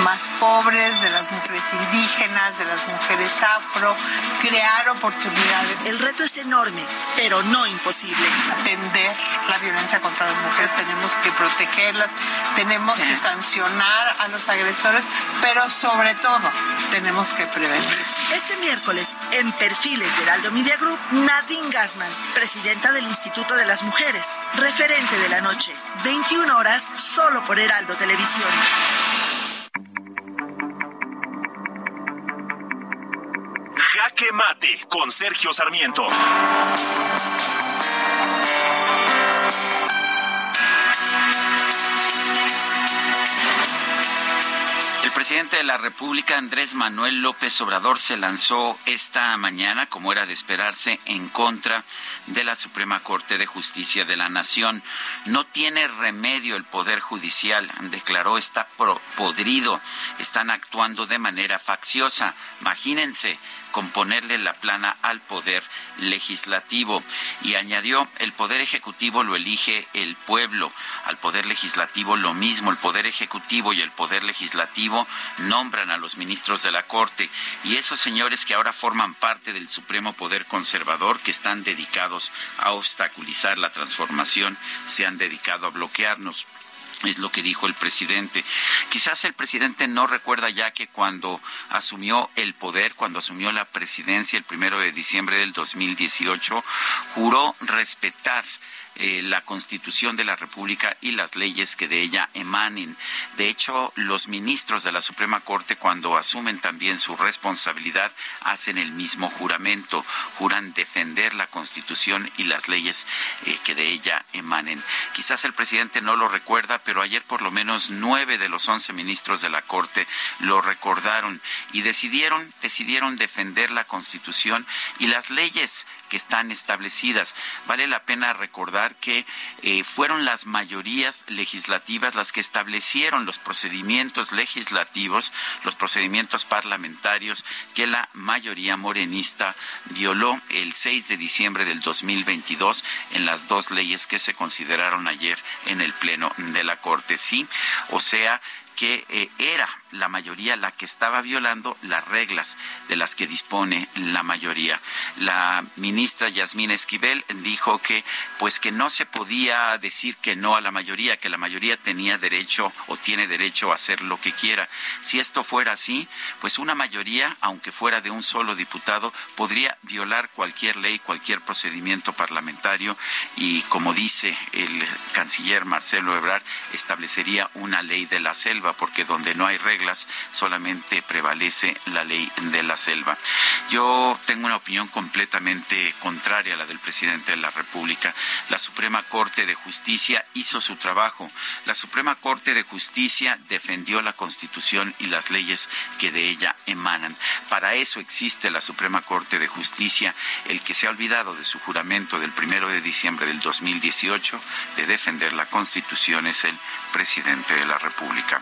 más pobres, de las mujeres indígenas, de las mujeres afro, crear oportunidades. El reto es enorme, pero no imposible. Atender la violencia contra las mujeres, tenemos que protegerlas, tenemos que sancionar a los agresores, pero sobre todo tenemos que prevenir. Este miércoles, en Perfiles de Heraldo Media Group, Nadine Gassman, presidenta del Instituto de las Mujeres, referente de la noche, 21 horas, solo por Heraldo Televisión. Jaque Mate con Sergio Sarmiento. Presidente de la República, Andrés Manuel López Obrador, se lanzó esta mañana, como era de esperarse, en contra de la Suprema Corte de Justicia de la Nación. No tiene remedio el Poder Judicial, declaró, está podrido, están actuando de manera facciosa. Imagínense, componerle la plana al poder legislativo. Y añadió el poder ejecutivo lo elige el pueblo. Al poder legislativo lo mismo el poder ejecutivo y el poder legislativo nombran a los ministros de la corte. Y esos señores que ahora forman parte del supremo poder conservador que están dedicados a obstaculizar la transformación se han dedicado a bloquearnos es lo que dijo el presidente. Quizás el presidente no recuerda ya que cuando asumió el poder, cuando asumió la presidencia el primero de diciembre del 2018, juró respetar eh, la Constitución de la República y las leyes que de ella emanen. De hecho, los ministros de la Suprema Corte, cuando asumen también su responsabilidad, hacen el mismo juramento, juran defender la Constitución y las leyes eh, que de ella emanen. Quizás el presidente no lo recuerda, pero ayer por lo menos nueve de los once ministros de la Corte lo recordaron y decidieron, decidieron defender la Constitución y las leyes que están establecidas. Vale la pena recordar que eh, fueron las mayorías legislativas las que establecieron los procedimientos legislativos, los procedimientos parlamentarios que la mayoría morenista violó el 6 de diciembre del 2022 en las dos leyes que se consideraron ayer en el Pleno de la Corte. Sí, o sea, que eh, era la mayoría la que estaba violando las reglas de las que dispone la mayoría. La ministra Yasmín Esquivel dijo que pues que no se podía decir que no a la mayoría, que la mayoría tenía derecho o tiene derecho a hacer lo que quiera. Si esto fuera así, pues una mayoría, aunque fuera de un solo diputado, podría violar cualquier ley, cualquier procedimiento parlamentario y como dice el canciller Marcelo Ebrard, establecería una ley de la selva porque donde no hay reglas solamente prevalece la ley de la selva. Yo tengo una opinión completamente contraria a la del presidente de la República. La Suprema Corte de Justicia hizo su trabajo. La Suprema Corte de Justicia defendió la Constitución y las leyes que de ella emanan. Para eso existe la Suprema Corte de Justicia. El que se ha olvidado de su juramento del primero de diciembre del 2018 de defender la Constitución es el presidente de la República.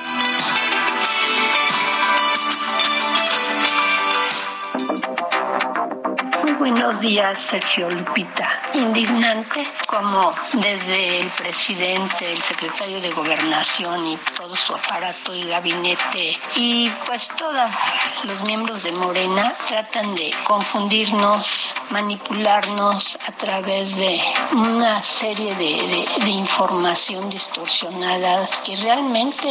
Buenos días, Sergio Lupita. Indignante como desde el presidente, el secretario de Gobernación y todo su aparato y gabinete y pues todos los miembros de Morena tratan de confundirnos, manipularnos a través de una serie de, de información distorsionada que realmente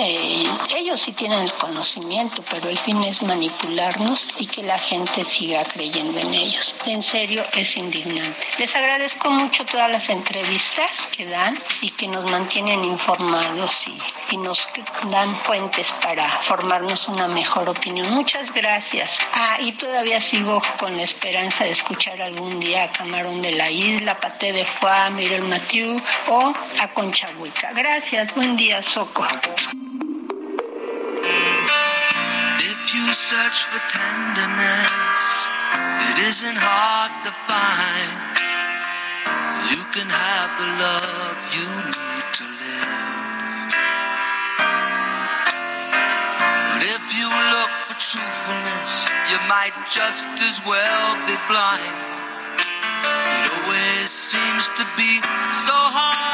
ellos sí tienen el conocimiento, pero el fin es manipularnos y que la gente siga creyendo en ellos. En serio, es indignante. Les agradezco agradezco mucho todas las entrevistas que dan y que nos mantienen informados y, y nos dan fuentes para formarnos una mejor opinión. Muchas gracias. Ah, y todavía sigo con la esperanza de escuchar algún día a Camarón de la Isla, Paté de Foix, Mirel Mathieu o a Concha. Gracias, buen día, Soco. You search for tenderness, it isn't hard to find. You can have the love you need to live. But if you look for truthfulness, you might just as well be blind. It always seems to be so hard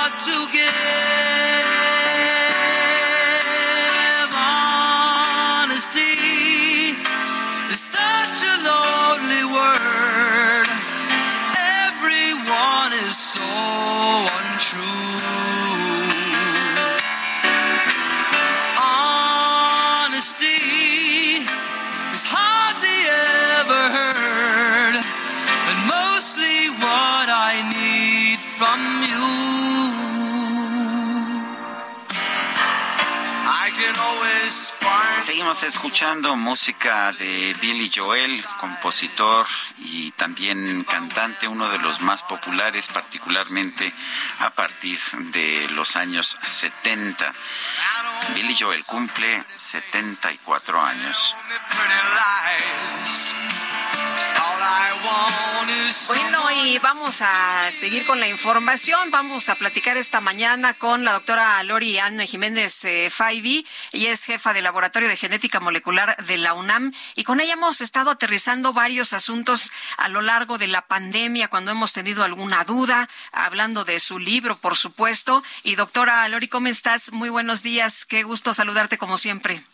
Seguimos escuchando música de Billy Joel, compositor y también cantante, uno de los más populares, particularmente a partir de los años 70. Billy Joel cumple 74 años. Bueno, y vamos a seguir con la información. Vamos a platicar esta mañana con la doctora Lori Anne Jiménez eh, Faibi. Ella es jefa del Laboratorio de Genética Molecular de la UNAM. Y con ella hemos estado aterrizando varios asuntos a lo largo de la pandemia, cuando hemos tenido alguna duda, hablando de su libro, por supuesto. Y doctora Lori, ¿cómo estás? Muy buenos días. Qué gusto saludarte como siempre.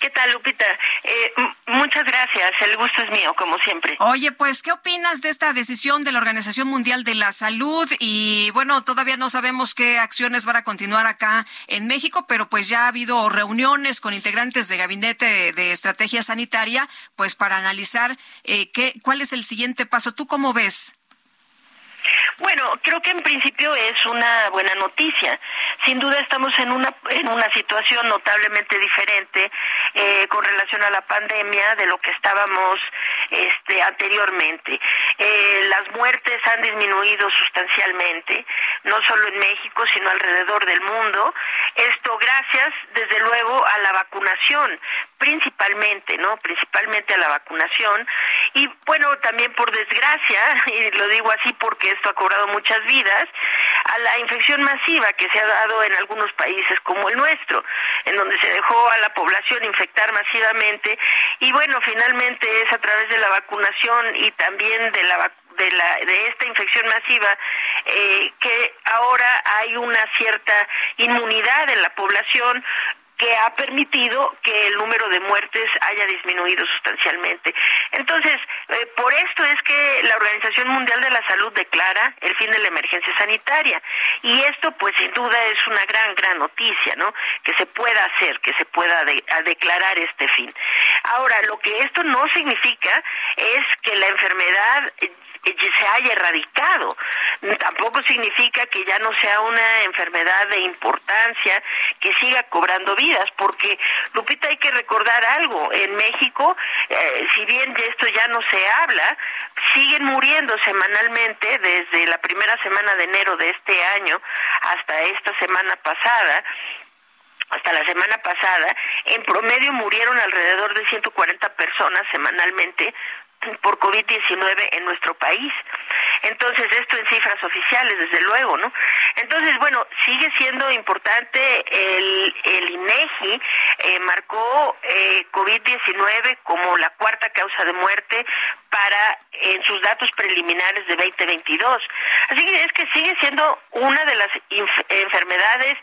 ¿Qué tal, Lupita? Eh, muchas gracias. El gusto es mío, como siempre. Oye, pues, ¿qué opinas de esta decisión de la Organización Mundial de la Salud? Y bueno, todavía no sabemos qué acciones van a continuar acá en México, pero pues ya ha habido reuniones con integrantes de Gabinete de, de Estrategia Sanitaria, pues para analizar eh, qué, cuál es el siguiente paso. ¿Tú cómo ves? Bueno, creo que en principio es una buena noticia. Sin duda estamos en una en una situación notablemente diferente eh, con relación a la pandemia de lo que estábamos este, anteriormente. Eh, las muertes han disminuido sustancialmente, no solo en México, sino alrededor del mundo. Esto gracias, desde luego, a la vacunación, principalmente, ¿no? Principalmente a la vacunación. Y bueno, también por desgracia, y lo digo así porque esto ha cobrado muchas vidas, a la infección masiva que se ha dado en algunos países como el nuestro, en donde se dejó a la población infectar masivamente y bueno, finalmente es a través de la vacunación y también de la vac- de, la, de esta infección masiva eh, que ahora hay una cierta inmunidad en la población que ha permitido que el número de muertes haya disminuido sustancialmente. Entonces, eh, por esto es que la Organización Mundial de la Salud declara el fin de la emergencia sanitaria. Y esto, pues, sin duda es una gran, gran noticia, ¿no? Que se pueda hacer, que se pueda de- declarar este fin. Ahora, lo que esto no significa es que la enfermedad se haya erradicado. Tampoco significa que ya no sea una enfermedad de importancia que siga cobrando vidas, porque Lupita hay que recordar algo, en México, eh, si bien de esto ya no se habla, siguen muriendo semanalmente desde la primera semana de enero de este año hasta esta semana pasada hasta la semana pasada, en promedio murieron alrededor de 140 personas semanalmente por COVID-19 en nuestro país. Entonces, esto en cifras oficiales, desde luego, ¿no? Entonces, bueno, sigue siendo importante el, el INEGI eh, marcó eh, COVID-19 como la cuarta causa de muerte para en sus datos preliminares de 2022. Así que es que sigue siendo una de las enfermedades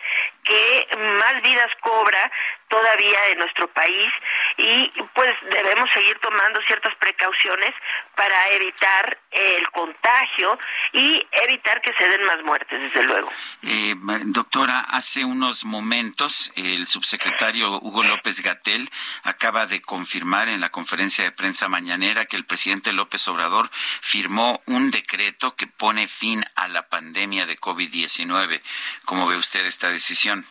que más vidas cobra todavía en nuestro país y pues debemos seguir tomando ciertas precauciones para evitar el contagio y evitar que se den más muertes, desde luego. Eh, doctora, hace unos momentos el subsecretario Hugo López Gatel acaba de confirmar en la conferencia de prensa mañanera que el presidente López Obrador firmó un decreto que pone fin a la pandemia de COVID-19. ¿Cómo ve usted esta decisión?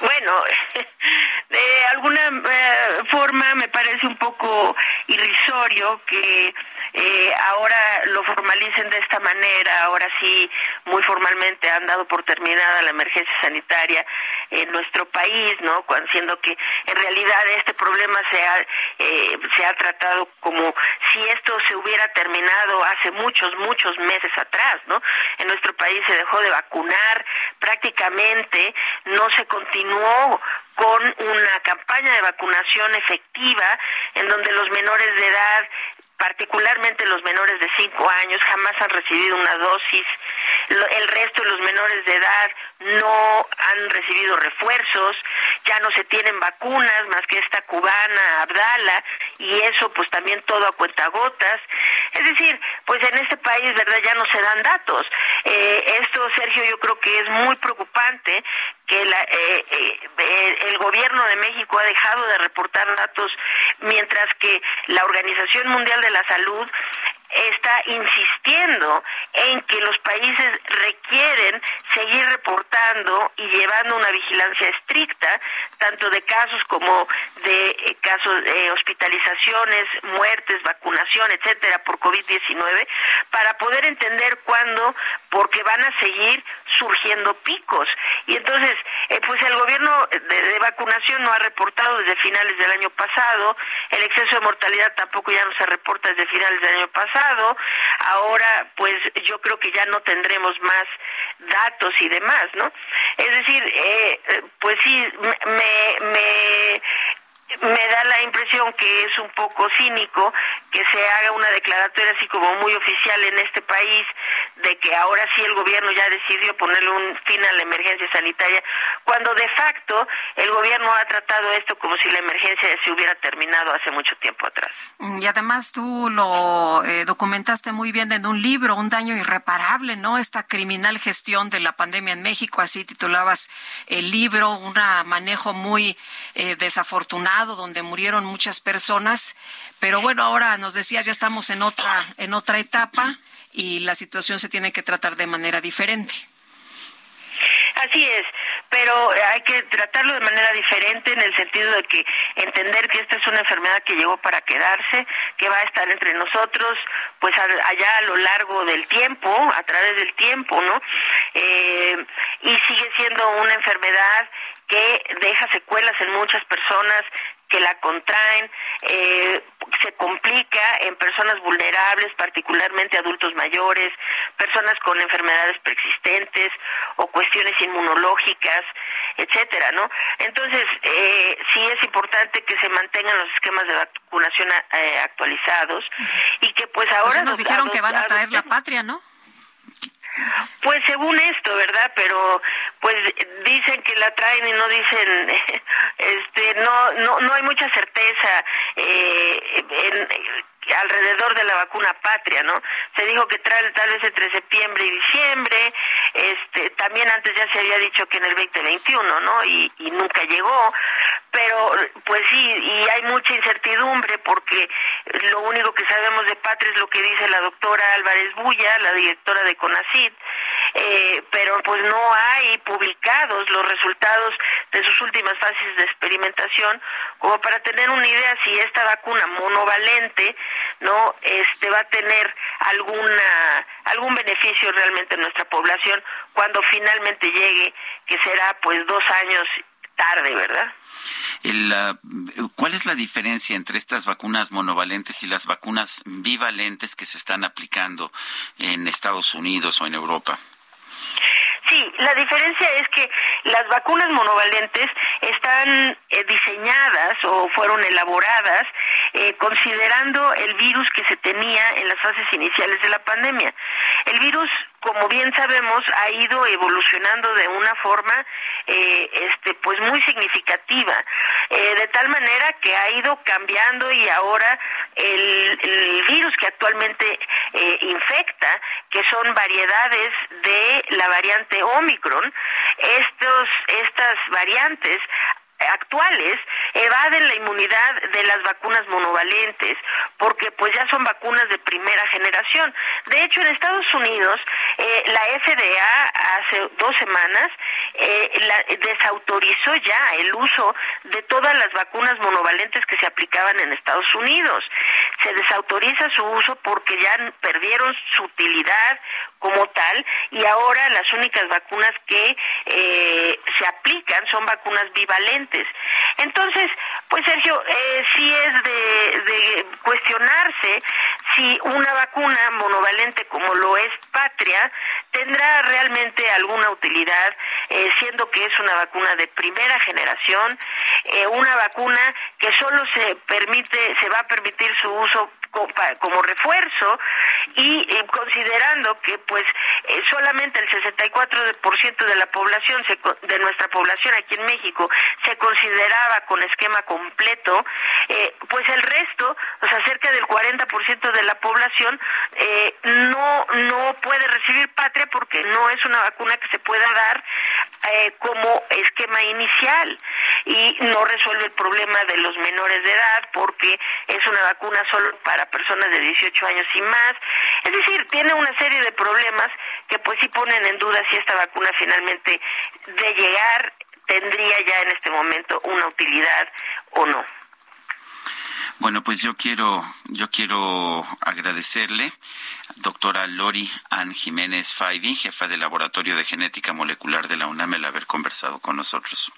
Bueno, de alguna eh, forma me parece un poco irrisorio que eh, ahora lo formalicen de esta manera, ahora sí muy formalmente han dado por terminada la emergencia sanitaria en nuestro país, ¿no? Siendo que en realidad este problema se ha, eh, se ha tratado como si esto se hubiera terminado hace muchos, muchos meses atrás, ¿no? En nuestro país se dejó de vacunar, prácticamente no se continuó con una campaña de vacunación efectiva en donde los menores de edad particularmente los menores de 5 años, jamás han recibido una dosis. El resto de los menores de edad no han recibido refuerzos, ya no se tienen vacunas más que esta cubana, Abdala, y eso pues también todo a cuentagotas. Es decir, pues en este país, ¿verdad? Ya no se dan datos. Eh, esto, Sergio, yo creo que es muy preocupante que la, eh, eh, el gobierno de México ha dejado de reportar datos mientras que la Organización Mundial de la Salud está insistiendo en que los países requieren seguir reportando y llevando una vigilancia estricta, tanto de casos como de eh, casos de hospitalizaciones, muertes, vacunación, etcétera, por COVID-19, para poder entender cuándo, porque van a seguir surgiendo picos. Y entonces, eh, pues el gobierno de, vacunación no ha reportado desde finales del año pasado, el exceso de mortalidad tampoco ya no se reporta desde finales del año pasado, ahora pues yo creo que ya no tendremos más datos y demás, ¿no? Es decir, eh, pues sí, me, me me da la impresión que es un poco cínico que se haga una declaratoria así como muy oficial en este país de que ahora sí el gobierno ya decidió ponerle un fin a la emergencia sanitaria, cuando de facto el gobierno ha tratado esto como si la emergencia se hubiera terminado hace mucho tiempo atrás. Y además tú lo eh, documentaste muy bien en un libro, Un daño irreparable, ¿no? Esta criminal gestión de la pandemia en México, así titulabas el libro, un manejo muy eh, desafortunado donde murieron muchas personas, pero bueno, ahora nos decías ya estamos en otra en otra etapa y la situación se tiene que tratar de manera diferente. Así es, pero hay que tratarlo de manera diferente en el sentido de que entender que esta es una enfermedad que llegó para quedarse, que va a estar entre nosotros, pues allá a lo largo del tiempo, a través del tiempo, ¿no? Eh, y sigue siendo una enfermedad que deja secuelas en muchas personas que la contraen, eh, se complica en personas vulnerables, particularmente adultos mayores, personas con enfermedades preexistentes o cuestiones inmunológicas, etcétera, ¿no? Entonces, eh, sí es importante que se mantengan los esquemas de vacunación eh, actualizados y que pues ahora... Pues nos dijeron que van a traer la patria, ¿no? Pues según esto, ¿verdad? Pero pues dicen que la traen y no dicen, este, no, no, no hay mucha certeza eh, en, alrededor de la vacuna patria, ¿no? Se dijo que trae tal vez entre septiembre y diciembre, este, también antes ya se había dicho que en el 2021, ¿no? Y, y nunca llegó, pero pues sí, y hay mucha incertidumbre porque lo único que sabemos de patria es lo que dice la doctora Álvarez Bulla, la directora de CONACID, eh, pero pues no hay publicados los resultados de sus últimas fases de experimentación como para tener una idea si esta vacuna monovalente no este va a tener alguna algún beneficio realmente en nuestra población cuando finalmente llegue que será pues dos años tarde verdad ¿Cuál es la diferencia entre estas vacunas monovalentes y las vacunas bivalentes que se están aplicando en Estados Unidos o en Europa? Sí, la diferencia es que las vacunas monovalentes están eh, diseñadas o fueron elaboradas eh, considerando el virus que se tenía en las fases iniciales de la pandemia. El virus como bien sabemos, ha ido evolucionando de una forma eh, este, pues muy significativa, eh, de tal manera que ha ido cambiando y ahora el, el virus que actualmente eh, infecta, que son variedades de la variante Omicron, estos, estas variantes actuales evaden la inmunidad de las vacunas monovalentes porque pues ya son vacunas de primera generación. De hecho, en Estados Unidos eh, la FDA hace dos semanas eh, desautorizó ya el uso de todas las vacunas monovalentes que se aplicaban en Estados Unidos. Se desautoriza su uso porque ya perdieron su utilidad como tal y ahora las únicas vacunas que eh, se aplican son vacunas bivalentes. Entonces, pues Sergio, eh, sí es de, de cuestionarse si una vacuna monovalente como lo es Patria tendrá realmente alguna utilidad, eh, siendo que es una vacuna de primera generación, eh, una vacuna que solo se permite, se va a permitir su uso como refuerzo y considerando que pues eh, solamente el 64% de la población de nuestra población aquí en México se consideraba con esquema completo eh, pues el resto o sea cerca del 40% de la población eh, no no puede recibir patria porque no es una vacuna que se pueda dar como esquema inicial y no resuelve el problema de los menores de edad porque es una vacuna solo para personas de 18 años y más. Es decir, tiene una serie de problemas que pues sí ponen en duda si esta vacuna finalmente de llegar tendría ya en este momento una utilidad o no. Bueno, pues yo quiero, yo quiero agradecerle, doctora Lori Ann Jiménez Faivi, jefa del Laboratorio de Genética Molecular de la UNAM, el haber conversado con nosotros.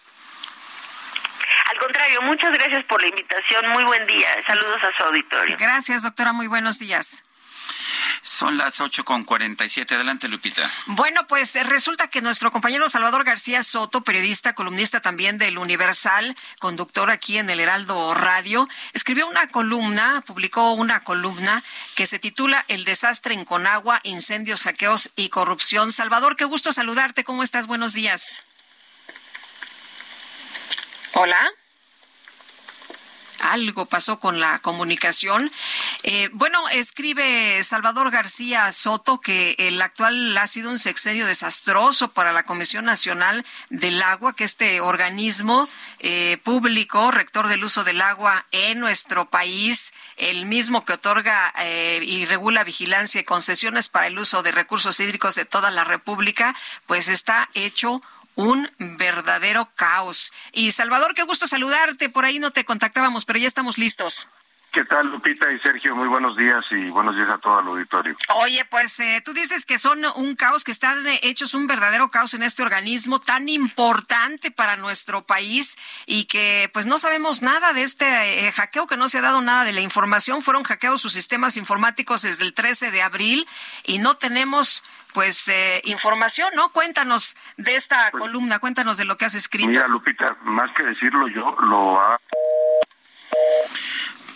Contrario, muchas gracias por la invitación. Muy buen día. Saludos a su auditorio. Gracias, doctora. Muy buenos días. Son las ocho con cuarenta y siete. Adelante, Lupita. Bueno, pues eh, resulta que nuestro compañero Salvador García Soto, periodista, columnista también del Universal, conductor aquí en el Heraldo Radio, escribió una columna, publicó una columna que se titula El desastre en Conagua, incendios, saqueos y corrupción. Salvador, qué gusto saludarte. ¿Cómo estás? Buenos días. Hola algo pasó con la comunicación. Eh, bueno, escribe Salvador García Soto que el actual ha sido un sexenio desastroso para la Comisión Nacional del Agua, que este organismo eh, público, rector del uso del agua en nuestro país, el mismo que otorga eh, y regula vigilancia y concesiones para el uso de recursos hídricos de toda la República, pues está hecho un verdadero caos. Y Salvador, qué gusto saludarte. Por ahí no te contactábamos, pero ya estamos listos. ¿Qué tal, Lupita y Sergio? Muy buenos días y buenos días a todo el auditorio. Oye, pues eh, tú dices que son un caos, que están hechos un verdadero caos en este organismo tan importante para nuestro país y que pues no sabemos nada de este eh, hackeo, que no se ha dado nada de la información. Fueron hackeados sus sistemas informáticos desde el 13 de abril y no tenemos pues eh, información, ¿no? Cuéntanos de esta pues, columna, cuéntanos de lo que has escrito. Mira, Lupita, más que decirlo yo, lo ha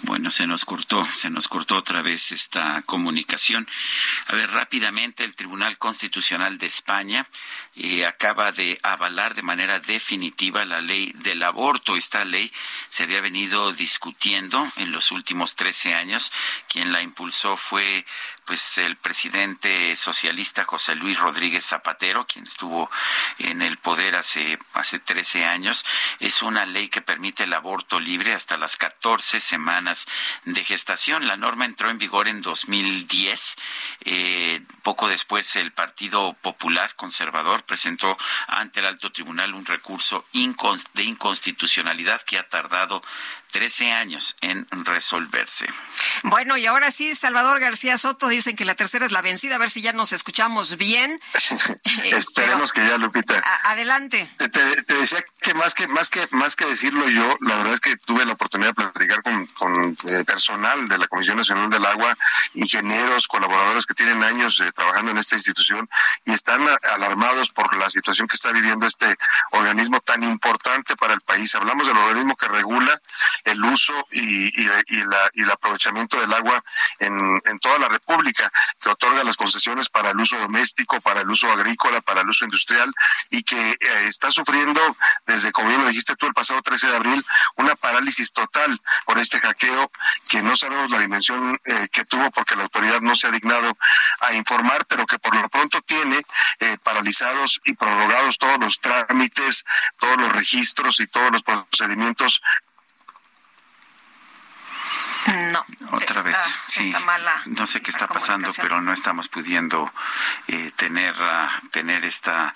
bueno, se nos cortó, se nos cortó otra vez esta comunicación. A ver, rápidamente, el Tribunal Constitucional de España eh, acaba de avalar de manera definitiva la ley del aborto. Esta ley se había venido discutiendo en los últimos 13 años. Quien la impulsó fue pues el presidente socialista José Luis Rodríguez Zapatero, quien estuvo en el poder hace, hace 13 años, es una ley que permite el aborto libre hasta las 14 semanas de gestación. La norma entró en vigor en 2010. Eh, poco después el Partido Popular Conservador presentó ante el alto tribunal un recurso de inconstitucionalidad que ha tardado 13 años en resolverse. Bueno, y ahora sí, Salvador García Soto dicen que la tercera es la vencida, a ver si ya nos escuchamos bien. Esperemos que ya, Lupita. adelante. Te, decía que más que más que más que decirlo yo, la verdad es que tuve la oportunidad de platicar con, eh, personal de la Comisión Nacional del Agua, ingenieros, colaboradores que tienen años eh, trabajando en esta institución y están alarmados por la situación que está viviendo este organismo tan importante para el país. Hablamos del organismo que regula el uso y, el aprovechamiento del agua en, toda la República, que otorga las concesiones para el uso doméstico, para el uso agrícola, para el uso industrial y que eh, está sufriendo desde, como bien lo dijiste tú, el pasado 13 de abril, una parálisis total por este hackeo que no sabemos la dimensión eh, que tuvo porque la autoridad no se ha dignado a informar, pero que por lo pronto tiene eh, paralizados y prorrogados todos los trámites, todos los registros y todos los procedimientos no. Otra vez. Sí. mala no sé qué está pasando, pero no estamos pudiendo eh, tener, ah, tener esta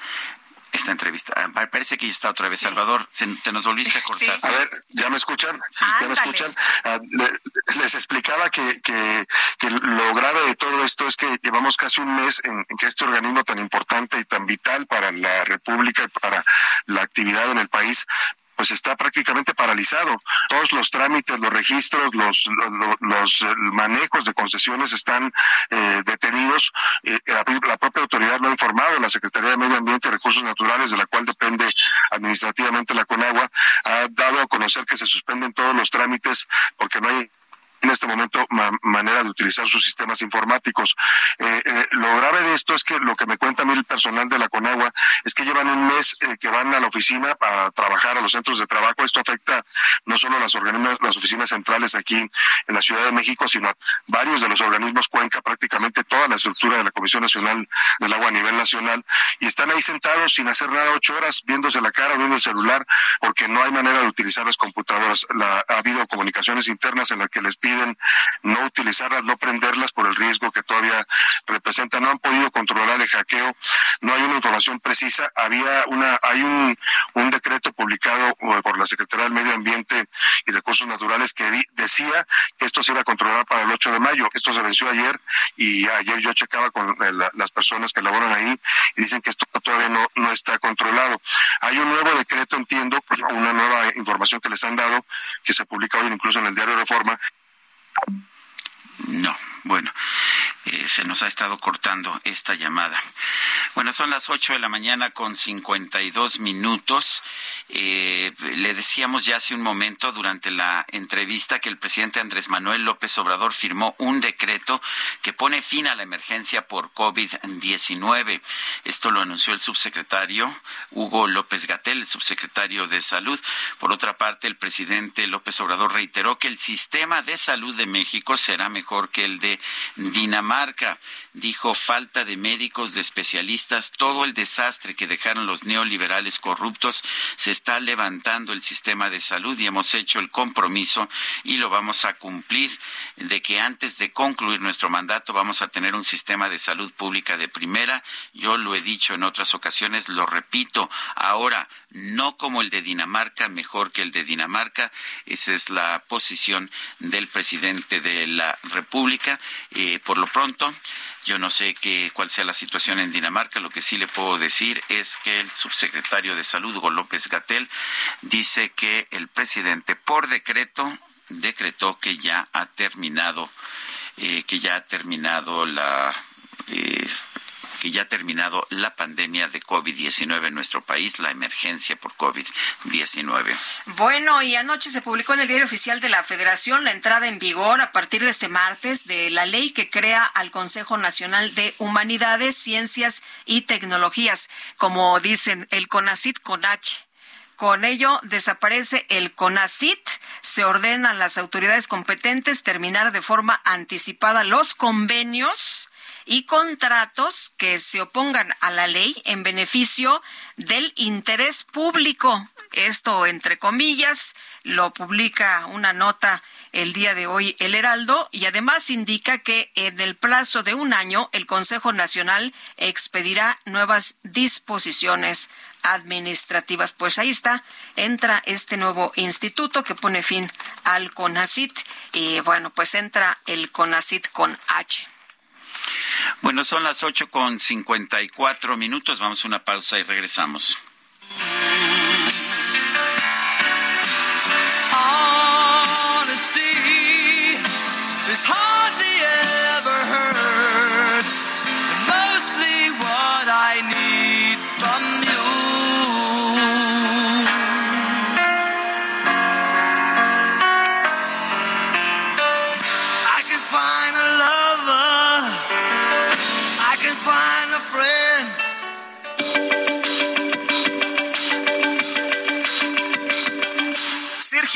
esta entrevista. Ah, parece que ya está otra vez, Salvador. te nos volviste a cortar. A ver, ¿ya me escuchan? ¿Ya me escuchan? Ah, les explicaba que, que, que, lo grave de todo esto es que llevamos casi un mes en, en, que este organismo tan importante y tan vital para la República y para la actividad en el país pues está prácticamente paralizado. Todos los trámites, los registros, los, los, manejos de concesiones están eh, detenidos. Eh, la, propia autoridad lo ha informado, la Secretaría de Medio Ambiente y Recursos Naturales, de la cual depende administrativamente la CONAGUA, ha dado a conocer que se suspenden todos los trámites porque no hay en este momento manera de utilizar sus sistemas informáticos. Eh, eh, lo grave de esto es que lo que me cuenta a mí el personal de la Conagua es que llevan un mes eh, que van a la oficina para trabajar a los centros de trabajo. Esto afecta no solo las, las oficinas centrales aquí en la Ciudad de México, sino a varios de los organismos Cuenca, prácticamente toda la estructura de la Comisión Nacional del Agua a nivel nacional, y están ahí sentados sin hacer nada ocho horas, viéndose la cara, viendo el celular, porque no hay manera de utilizar las computadoras. ha habido comunicaciones internas en las que les piden no utilizarlas, no prenderlas por el riesgo que todavía representan. No han podido controlar el hackeo, no hay una información precisa. Había una, hay un, un decreto publicado eh, por la Secretaría del Medio Ambiente y Recursos Naturales que decía que esto se iba a controlar para el 8 de mayo. Esto se venció ayer y ayer yo checaba con eh, las personas que laboran ahí y dicen que esto todavía no, no está controlado. Hay un nuevo decreto, entiendo, una nueva información que les han dado, que se publica hoy incluso en el diario Reforma, no, bueno, eh, se nos ha estado cortando esta llamada. Bueno, son las 8 de la mañana con 52 minutos. Eh, le decíamos ya hace un momento durante la entrevista que el presidente Andrés Manuel López Obrador firmó un decreto que pone fin a la emergencia por COVID-19. Esto lo anunció el subsecretario Hugo López Gatel, el subsecretario de Salud. Por otra parte, el presidente López Obrador reiteró que el sistema de salud de México será mejor que el de Dinamarca. Dijo falta de médicos, de especialistas, todo el desastre que dejaron los neoliberales corruptos. Se está levantando el sistema de salud y hemos hecho el compromiso y lo vamos a cumplir de que antes de concluir nuestro mandato vamos a tener un sistema de salud pública de primera. Yo lo he dicho en otras ocasiones, lo repito ahora, no como el de Dinamarca, mejor que el de Dinamarca. Esa es la posición del presidente de la República. Eh, por lo pronto, yo no sé qué, cuál sea la situación en Dinamarca. Lo que sí le puedo decir es que el subsecretario de Salud, Hugo López Gatel, dice que el presidente, por decreto, decretó que ya ha terminado, eh, que ya ha terminado la eh, que ya ha terminado la pandemia de COVID-19 en nuestro país, la emergencia por COVID-19. Bueno, y anoche se publicó en el Diario Oficial de la Federación la entrada en vigor a partir de este martes de la ley que crea al Consejo Nacional de Humanidades, Ciencias y Tecnologías, como dicen el CONACIT con H. Con ello desaparece el CONACIT, se ordenan las autoridades competentes terminar de forma anticipada los convenios y contratos que se opongan a la ley en beneficio del interés público. Esto, entre comillas, lo publica una nota el día de hoy el Heraldo y además indica que en el plazo de un año el Consejo Nacional expedirá nuevas disposiciones administrativas. Pues ahí está, entra este nuevo instituto que pone fin al CONACIT y bueno, pues entra el CONACIT con H. Bueno, son las ocho con cincuenta y cuatro minutos. Vamos a una pausa y regresamos.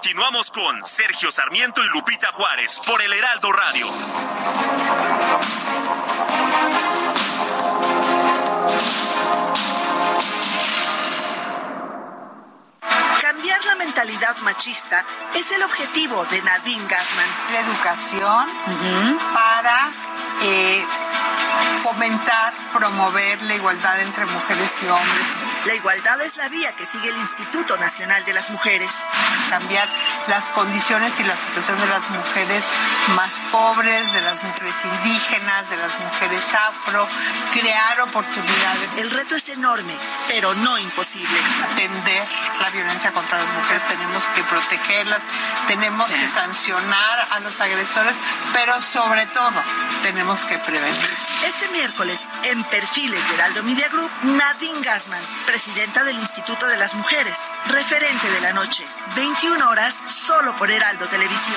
Continuamos con Sergio Sarmiento y Lupita Juárez por el Heraldo Radio. Cambiar la mentalidad machista es el objetivo de Nadine Gassman. La educación para eh, fomentar, promover la igualdad entre mujeres y hombres. La igualdad es la vía que sigue el Instituto Nacional de las Mujeres. Cambiar las condiciones y la situación de las mujeres más pobres, de las mujeres indígenas, de las mujeres afro, crear oportunidades. El reto es enorme, pero no imposible. Atender la violencia contra las mujeres, tenemos que protegerlas, tenemos que sancionar a los agresores, pero sobre todo tenemos que prevenir. Este miércoles, en Perfiles de Heraldo Media Group, Nadine Gassman, presidenta del Instituto de las Mujeres, referente de la noche, 21 horas, solo por Heraldo Televisión.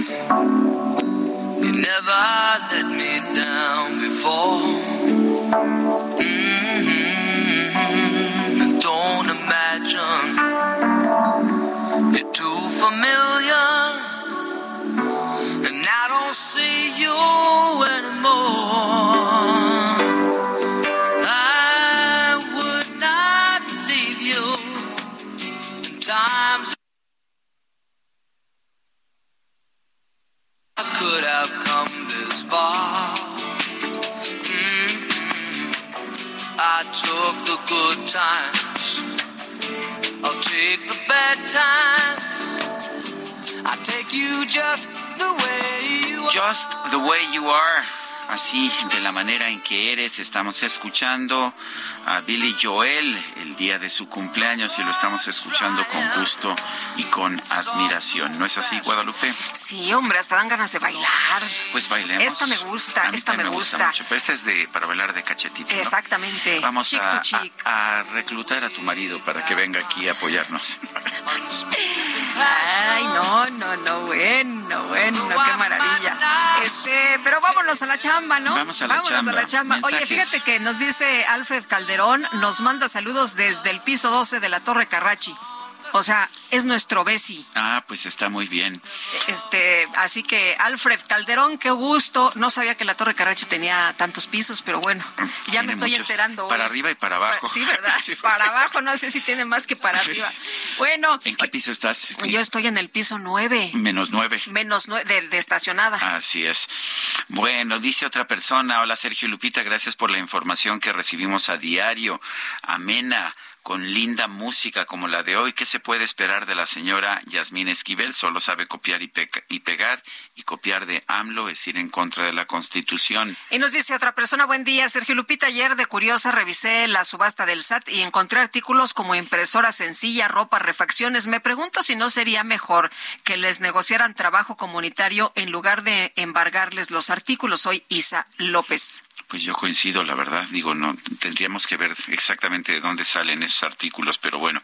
You never let me down before. Just the way you are. Así, de la manera en que eres, estamos escuchando a Billy Joel el día de su cumpleaños y lo estamos escuchando con gusto y con admiración. ¿No es así, Guadalupe? Sí, hombre, hasta dan ganas de bailar. Pues bailemos. Esta me gusta, esta me gusta. gusta. mucho, pero esta es de, para bailar de cachetito. ¿no? Exactamente. Vamos Chic a, chic. a- a reclutar a tu marido para que venga aquí a apoyarnos. Ay, no, no, no, bueno, bueno, qué maravilla. Este, pero vámonos a la chamba, ¿no? Vamos a la vámonos chamba. a la chamba. Oye, fíjate que nos dice Alfred Calderón, nos manda saludos desde el piso 12 de la Torre Carrachi. O sea, es nuestro Besi. Ah, pues está muy bien. Este, así que Alfred Calderón, qué gusto. No sabía que la Torre Carrachi tenía tantos pisos, pero bueno, ya Tiene me estoy enterando. hoy. Para arriba y para abajo. Sí, ¿verdad? Sí, Para abajo, no sé si tiene más que para arriba. Bueno, ¿En qué piso estás? yo estoy en el piso 9, Menos nueve. menos nueve, de, de estacionada. Así es. Bueno, dice otra persona, hola Sergio Lupita, gracias por la información que recibimos a diario, amena, con linda música como la de hoy. ¿Qué se puede esperar de la señora Yasmín Esquivel? Solo sabe copiar y, y pegar, y copiar de AMLO es ir en contra de la Constitución. Y nos dice otra persona, buen día, Sergio Lupita, ayer de curiosa revisé la subasta del SAT y encontré artículos como impresora sencilla, ropa, refacciones. Me pregunto si no sería mejor que les negociaran trabajo comunitario en lugar de embargarles los artículos. Soy Isa López. Pues yo coincido, la verdad. Digo, no tendríamos que ver exactamente de dónde salen esos artículos, pero bueno.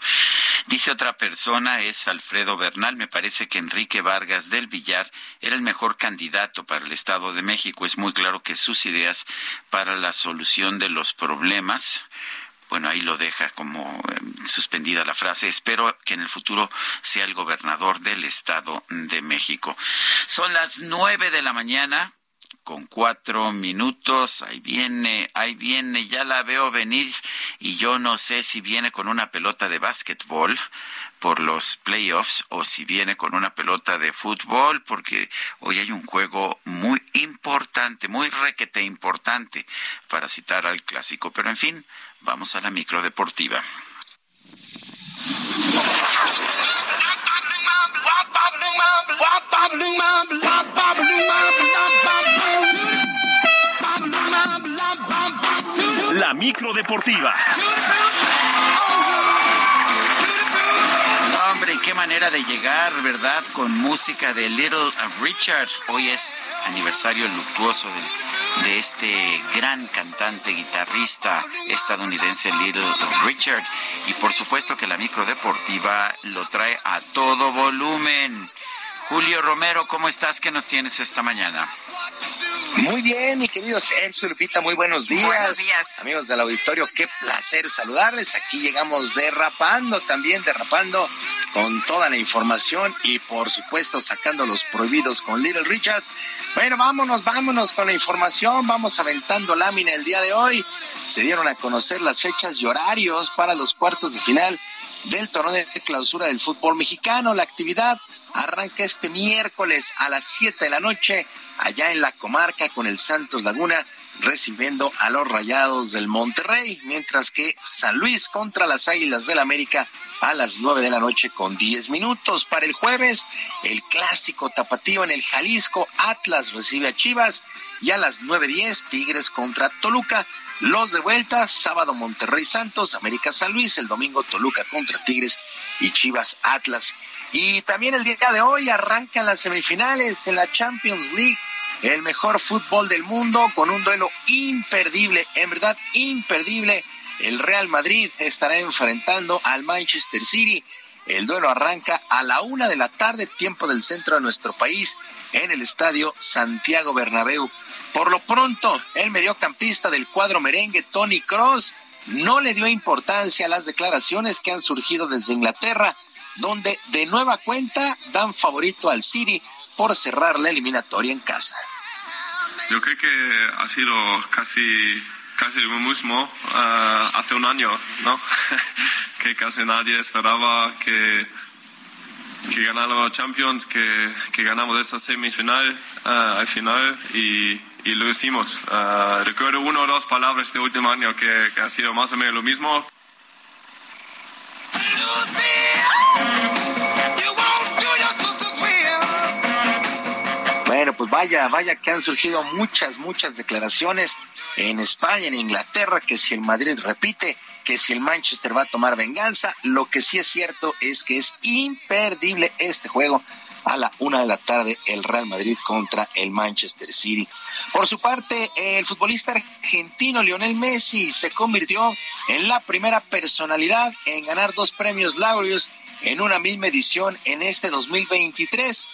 Dice otra persona, es Alfredo Bernal. Me parece que Enrique Vargas del Villar era el mejor candidato para el Estado de México. Es muy claro que sus ideas para la solución de los problemas bueno, ahí lo deja como eh, suspendida la frase. Espero que en el futuro sea el gobernador del Estado de México. Son las nueve de la mañana con cuatro minutos. Ahí viene, ahí viene, ya la veo venir y yo no sé si viene con una pelota de básquetbol por los playoffs o si viene con una pelota de fútbol porque hoy hay un juego muy importante, muy requete importante, para citar al clásico. Pero en fin, vamos a la micro deportiva. La micro deportiva. Hombre, qué manera de llegar, ¿verdad? Con música de Little Richard. Hoy es aniversario luctuoso de, de este gran cantante, guitarrista estadounidense Little Richard. Y por supuesto que la micro deportiva lo trae a todo volumen. Julio Romero, ¿cómo estás? ¿Qué nos tienes esta mañana? Muy bien, mi querido Sergio Lupita, muy buenos días. Buenos días. Amigos del auditorio, qué placer saludarles. Aquí llegamos derrapando también, derrapando con toda la información y por supuesto sacando los prohibidos con Little Richards. Bueno, vámonos, vámonos con la información. Vamos aventando lámina el día de hoy. Se dieron a conocer las fechas y horarios para los cuartos de final del torneo de clausura del fútbol mexicano. La actividad arranca este miércoles a las 7 de la noche allá en la comarca con el Santos Laguna recibiendo a los Rayados del Monterrey, mientras que San Luis contra las Águilas del América a las 9 de la noche con 10 minutos. Para el jueves, el clásico tapatío en el Jalisco, Atlas recibe a Chivas y a las 9.10 Tigres contra Toluca. Los de vuelta, sábado Monterrey Santos, América San Luis, el domingo Toluca contra Tigres y Chivas Atlas. Y también el día de hoy arrancan las semifinales en la Champions League, el mejor fútbol del mundo con un duelo imperdible, en verdad imperdible. El Real Madrid estará enfrentando al Manchester City. El duelo arranca a la una de la tarde, tiempo del centro de nuestro país, en el estadio Santiago Bernabéu. Por lo pronto, el mediocampista del cuadro merengue, Tony Cross, no le dio importancia a las declaraciones que han surgido desde Inglaterra, donde de nueva cuenta dan favorito al City por cerrar la eliminatoria en casa. Yo creo que ha sido casi, casi lo mismo uh, hace un año, ¿no? que casi nadie esperaba que, que ganáramos Champions, que, que ganamos esa semifinal uh, al final y, y lo hicimos. Uh, recuerdo una o dos palabras este último año que, que ha sido más o menos lo mismo. Bueno, pues vaya, vaya que han surgido muchas, muchas declaraciones en España, en Inglaterra, que si el Madrid repite, que si el Manchester va a tomar venganza, lo que sí es cierto es que es imperdible este juego a la una de la tarde el Real Madrid contra el Manchester City. Por su parte, el futbolista argentino Lionel Messi se convirtió en la primera personalidad en ganar dos premios Laureus en una misma edición en este 2023.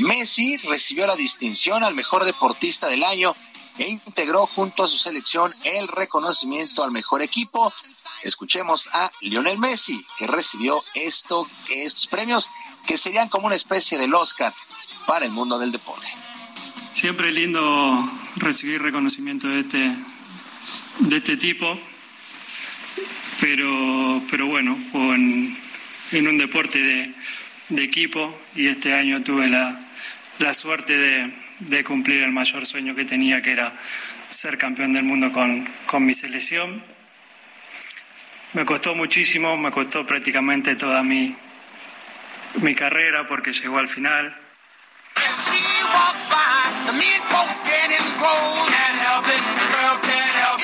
Messi recibió la distinción al mejor deportista del año e integró junto a su selección el reconocimiento al mejor equipo. Escuchemos a Lionel Messi, que recibió esto, estos premios que serían como una especie del Oscar para el mundo del deporte. Siempre lindo recibir reconocimiento de este, de este tipo, pero, pero bueno, fue en, en un deporte de, de, equipo y este año tuve la, la suerte de, de, cumplir el mayor sueño que tenía, que era ser campeón del mundo con, con mi selección. Me costó muchísimo, me costó prácticamente toda mi, mi carrera porque llegó al final.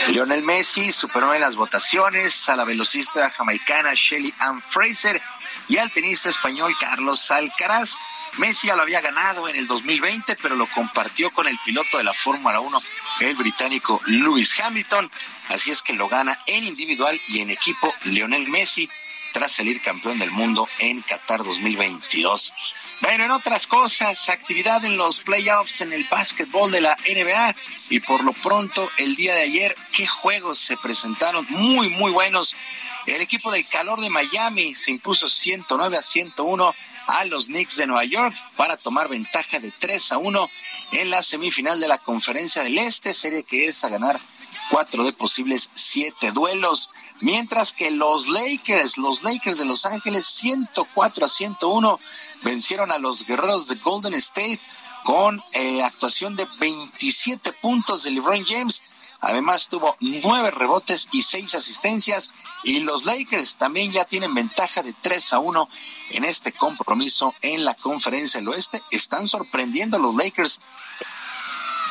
Lionel Messi superó en las votaciones a la velocista jamaicana Shelly Ann Fraser y al tenista español Carlos Alcaraz. Messi ya lo había ganado en el 2020, pero lo compartió con el piloto de la Fórmula 1, el británico Lewis Hamilton. Así es que lo gana en individual y en equipo Lionel Messi tras salir campeón del mundo en Qatar 2022. Bueno, en otras cosas, actividad en los playoffs en el básquetbol de la NBA y por lo pronto el día de ayer, qué juegos se presentaron muy, muy buenos. El equipo del calor de Miami se impuso 109 a 101 a los Knicks de Nueva York para tomar ventaja de 3 a 1 en la semifinal de la Conferencia del Este, serie que es a ganar cuatro de posibles siete duelos. Mientras que los Lakers, los Lakers de Los Ángeles, 104 a 101, vencieron a los guerreros de Golden State con eh, actuación de 27 puntos de LeBron James. Además tuvo nueve rebotes y seis asistencias y los Lakers también ya tienen ventaja de 3 a 1 en este compromiso en la conferencia del oeste. Están sorprendiendo a los Lakers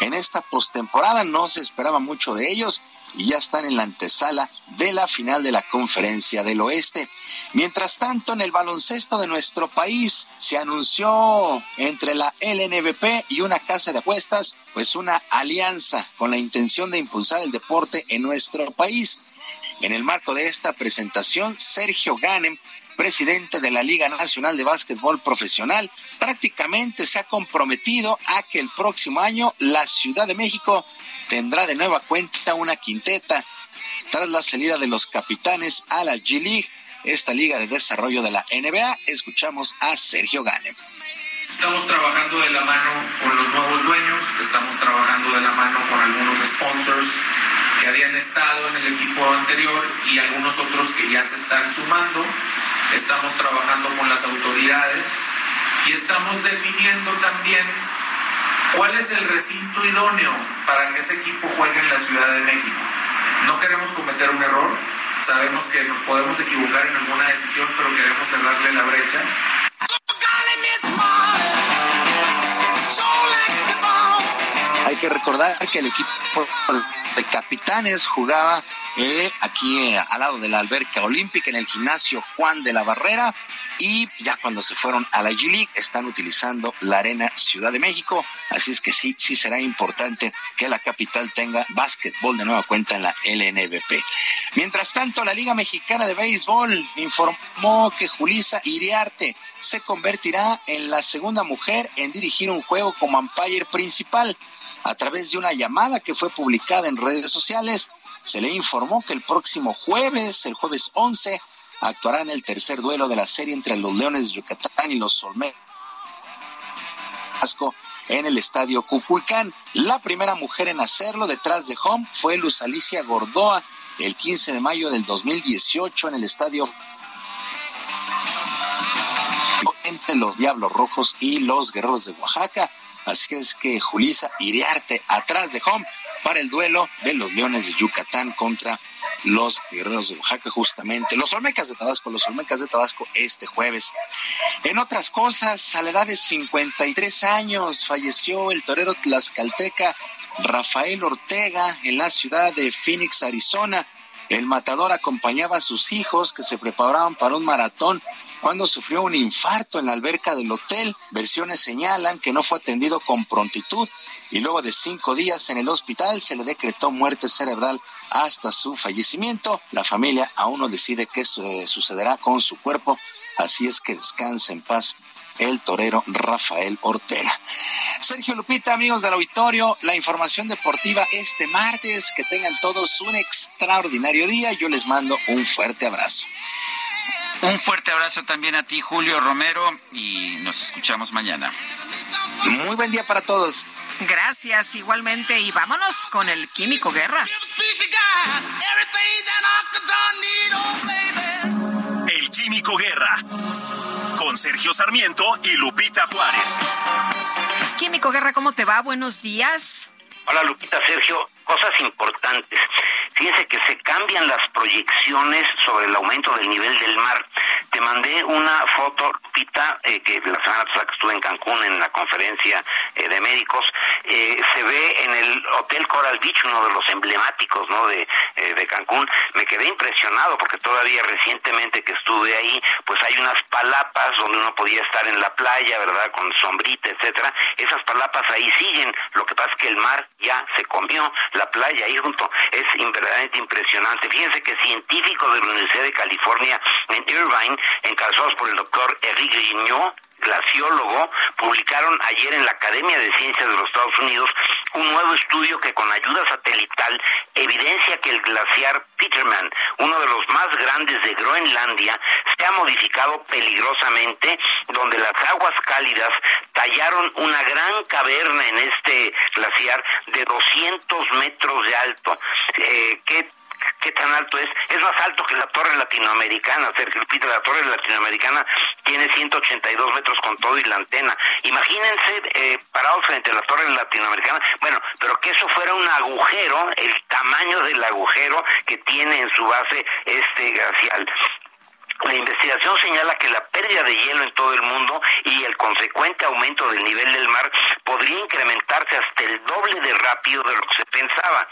en esta postemporada. No se esperaba mucho de ellos y ya están en la antesala de la final de la Conferencia del Oeste. Mientras tanto, en el baloncesto de nuestro país se anunció entre la LNBP y una casa de apuestas, pues una alianza con la intención de impulsar el deporte en nuestro país. En el marco de esta presentación, Sergio Ganem presidente de la Liga Nacional de Básquetbol Profesional, prácticamente se ha comprometido a que el próximo año la Ciudad de México tendrá de nueva cuenta una quinteta tras la salida de los capitanes a la G League, esta liga de desarrollo de la NBA. Escuchamos a Sergio Gane. Estamos trabajando de la mano con los nuevos dueños, estamos trabajando de la mano con algunos sponsors que habían estado en el equipo anterior y algunos otros que ya se están sumando. Estamos trabajando con las autoridades y estamos definiendo también cuál es el recinto idóneo para que ese equipo juegue en la Ciudad de México. No queremos cometer un error, sabemos que nos podemos equivocar en alguna decisión, pero queremos cerrarle la brecha. Hay que recordar que el equipo de capitanes jugaba eh, aquí eh, al lado de la alberca olímpica en el gimnasio Juan de la Barrera y ya cuando se fueron a la G League están utilizando la Arena Ciudad de México, así es que sí, sí será importante que la capital tenga básquetbol de nueva cuenta en la LNBP. Mientras tanto, la Liga Mexicana de Béisbol informó que Julisa Iriarte se convertirá en la segunda mujer en dirigir un juego como umpire principal a través de una llamada que fue publicada en redes sociales se le informó que el próximo jueves, el jueves 11, actuará en el tercer duelo de la serie entre los Leones de Yucatán y los Olmecas en el estadio Cuculcán. La primera mujer en hacerlo detrás de home fue Luz Alicia Gordoa el 15 de mayo del 2018 en el estadio entre los Diablos Rojos y los Guerreros de Oaxaca. Así es que Julisa Iriarte atrás de home para el duelo de los Leones de Yucatán contra los Guerreros de Oaxaca, justamente. Los Olmecas de Tabasco, los Olmecas de Tabasco este jueves. En otras cosas, a la edad de 53 años falleció el torero tlaxcalteca Rafael Ortega en la ciudad de Phoenix, Arizona. El matador acompañaba a sus hijos que se preparaban para un maratón cuando sufrió un infarto en la alberca del hotel. Versiones señalan que no fue atendido con prontitud y luego de cinco días en el hospital se le decretó muerte cerebral hasta su fallecimiento. La familia aún no decide qué sucederá con su cuerpo, así es que descanse en paz el torero Rafael Ortega. Sergio Lupita, amigos del auditorio, la información deportiva este martes. Que tengan todos un extraordinario día. Yo les mando un fuerte abrazo. Un fuerte abrazo también a ti, Julio Romero, y nos escuchamos mañana. Muy buen día para todos. Gracias, igualmente, y vámonos con el Químico Guerra. El Químico Guerra, con Sergio Sarmiento y Lupita Juárez. Químico Guerra, ¿cómo te va? Buenos días. Hola Lupita, Sergio, cosas importantes. Fíjense que se cambian las proyecciones sobre el aumento del nivel del mar. Te mandé una foto, Pita, eh, que la semana pasada que estuve en Cancún en la conferencia eh, de médicos, eh, se ve en el Hotel Coral Beach, uno de los emblemáticos ¿no? de, de Cancún. Me quedé impresionado porque todavía recientemente que estuve ahí, pues hay unas palapas donde uno podía estar en la playa, ¿verdad? Con sombrita, etcétera. Esas palapas ahí siguen. Lo que pasa es que el mar ya se comió la playa ahí junto. Es verdaderamente impresionante. Fíjense que científicos de la Universidad de California en Irvine, encabezados por el doctor Eric Gignot, glaciólogo, publicaron ayer en la Academia de Ciencias de los Estados Unidos un nuevo estudio que con ayuda satelital evidencia que el glaciar Peterman, uno de los más grandes de Groenlandia, se ha modificado peligrosamente, donde las aguas cálidas tallaron una gran caverna en este glaciar de 200 metros de alto, eh, qué tan alto es. Es más alto que la torre latinoamericana, Sergio Lupita, la torre latinoamericana tiene 182 metros con todo y la antena. Imagínense eh, parados frente a la torre latinoamericana, bueno, pero que eso fuera un agujero, el tamaño del agujero que tiene en su base este glacial. La investigación señala que la pérdida de hielo en todo el mundo y el consecuente aumento del nivel del mar podría incrementarse hasta el doble de rápido de lo que se pensaba.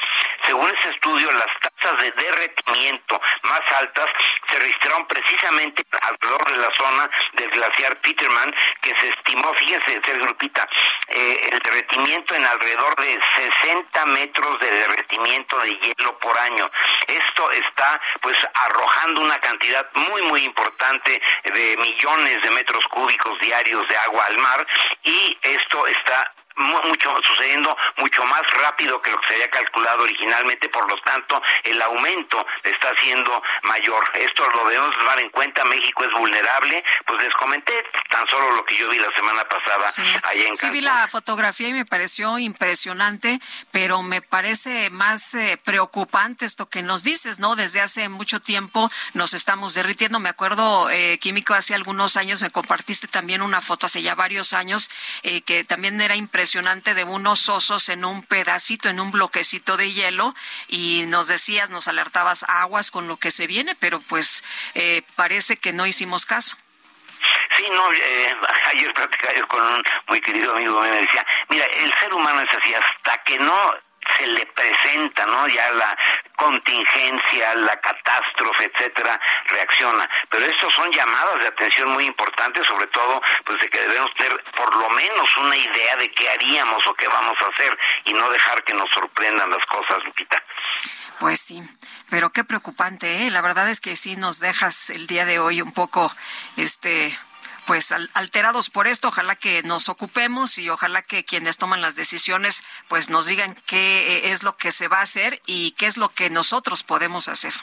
Según ese estudio, las tasas de derretimiento más altas se registraron precisamente alrededor de la zona del glaciar Peterman, que se estimó, fíjense, Sergio Lupita, eh, el derretimiento en alrededor de 60 metros de derretimiento de hielo por año. Esto está pues arrojando una cantidad muy, muy importante de millones de metros cúbicos diarios de agua al mar y esto está mucho sucediendo mucho más rápido que lo que se había calculado originalmente, por lo tanto el aumento está siendo mayor. Esto lo debemos tomar en cuenta, México es vulnerable, pues les comenté tan solo lo que yo vi la semana pasada sí. en Cancún. Sí vi la fotografía y me pareció impresionante, pero me parece más eh, preocupante esto que nos dices, ¿no? Desde hace mucho tiempo nos estamos derritiendo. Me acuerdo, eh, Químico, hace algunos años me compartiste también una foto hace ya varios años eh, que también era impresionante impresionante de unos osos en un pedacito, en un bloquecito de hielo, y nos decías, nos alertabas aguas con lo que se viene, pero pues eh, parece que no hicimos caso. Sí, no, eh, ayer platicaba yo con un muy querido amigo me decía, mira, el ser humano es así, hasta que no se le presenta, ¿no? Ya la contingencia, la catástrofe, etcétera, reacciona. Pero estos son llamadas de atención muy importantes, sobre todo, pues de que debemos tener por lo menos una idea de qué haríamos o qué vamos a hacer y no dejar que nos sorprendan las cosas, Lupita. Pues sí, pero qué preocupante, ¿eh? La verdad es que sí nos dejas el día de hoy un poco, este, pues alterados por esto. Ojalá que nos ocupemos y ojalá que quienes toman las decisiones pues nos digan qué es lo que se va a hacer y qué es lo que nosotros podemos hacer.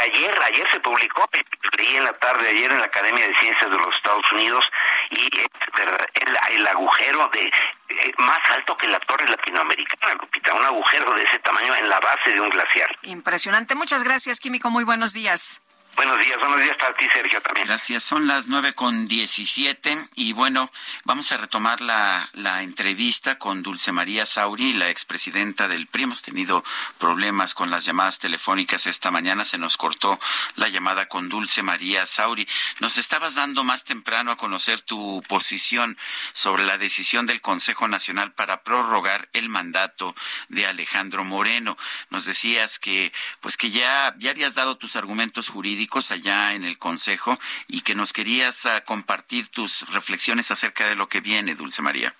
Ayer, ayer se publicó, leí en la tarde ayer en la Academia de Ciencias de los Estados Unidos y el, el agujero de eh, más alto que la torre latinoamericana, Lupita, un agujero de ese tamaño en la base de un glaciar. Impresionante. Muchas gracias, Químico. Muy buenos días. Buenos días, buenos días para ti, Sergio, también. Gracias, son las nueve con diecisiete y bueno, vamos a retomar la, la entrevista con Dulce María Sauri, la expresidenta del PRI. Hemos tenido problemas con las llamadas telefónicas esta mañana, se nos cortó la llamada con Dulce María Sauri. Nos estabas dando más temprano a conocer tu posición sobre la decisión del Consejo Nacional para prorrogar el mandato de Alejandro Moreno. Nos decías que pues que ya, ya habías dado tus argumentos jurídicos allá en el Consejo y que nos querías uh, compartir tus reflexiones acerca de lo que viene, Dulce María.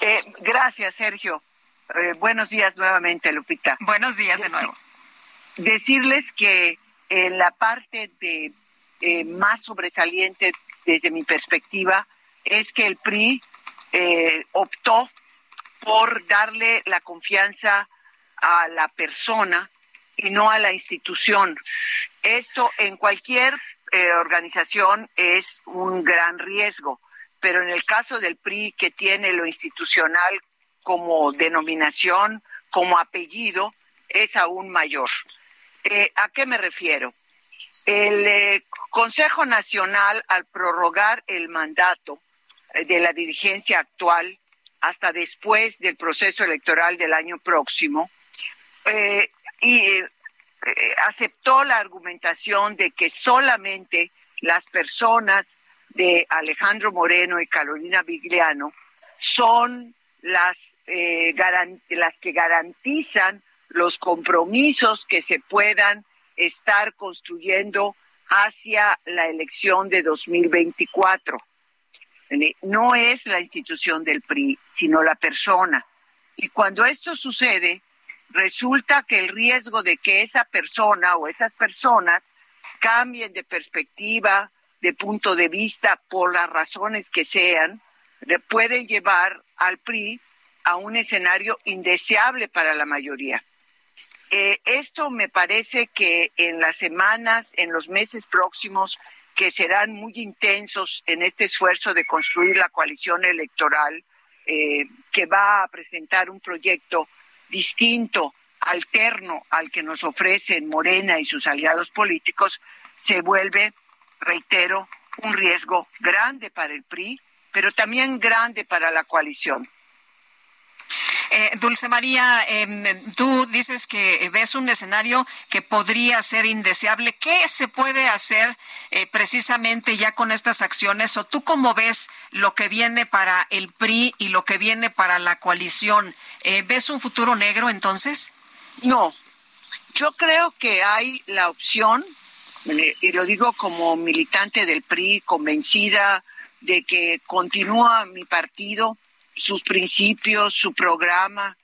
Eh, gracias, Sergio. Eh, buenos días nuevamente, Lupita. Buenos días de nuevo. Decirles que en la parte de eh, más sobresaliente desde mi perspectiva es que el PRI optó por darle la confianza a la persona y no a la institución. Esto en cualquier eh, organización es un gran riesgo, pero en el caso del PRI, que tiene lo institucional como denominación, como apellido, es aún mayor. Eh, ¿A qué me refiero? El eh, Consejo Nacional, al prorrogar el mandato de la dirigencia actual hasta después del proceso electoral del año próximo, y eh, aceptó la argumentación de que solamente las personas de Alejandro Moreno y Carolina Vigliano son las, eh, las que garantizan los compromisos que se puedan estar construyendo hacia la elección de 2024. No es la institución del PRI, sino la persona. Y cuando esto sucede, resulta que el riesgo de que esa persona o esas personas cambien de perspectiva, de punto de vista, por las razones que sean, le pueden llevar al PRI a un escenario indeseable para la mayoría. Eh, esto me parece que en las semanas, en los meses próximos, que serán muy intensos en este esfuerzo de construir la coalición electoral, eh, que va a presentar un proyecto distinto alterno al que nos ofrecen Morena y sus aliados políticos se vuelve, reitero, un riesgo grande para el PRI, pero también grande para la coalición. Eh, Dulce María, em, tú dices que ves un escenario que podría ser indeseable. ¿Qué se puede hacer eh, precisamente ya con estas acciones? ¿O tú cómo ves lo que viene para el PRI y lo que viene para la coalición? Eh, ¿Ves un futuro negro entonces? No, yo creo que hay la opción, y lo digo como militante del PRI, convencida de que continúa mi partido sus principios, su programa,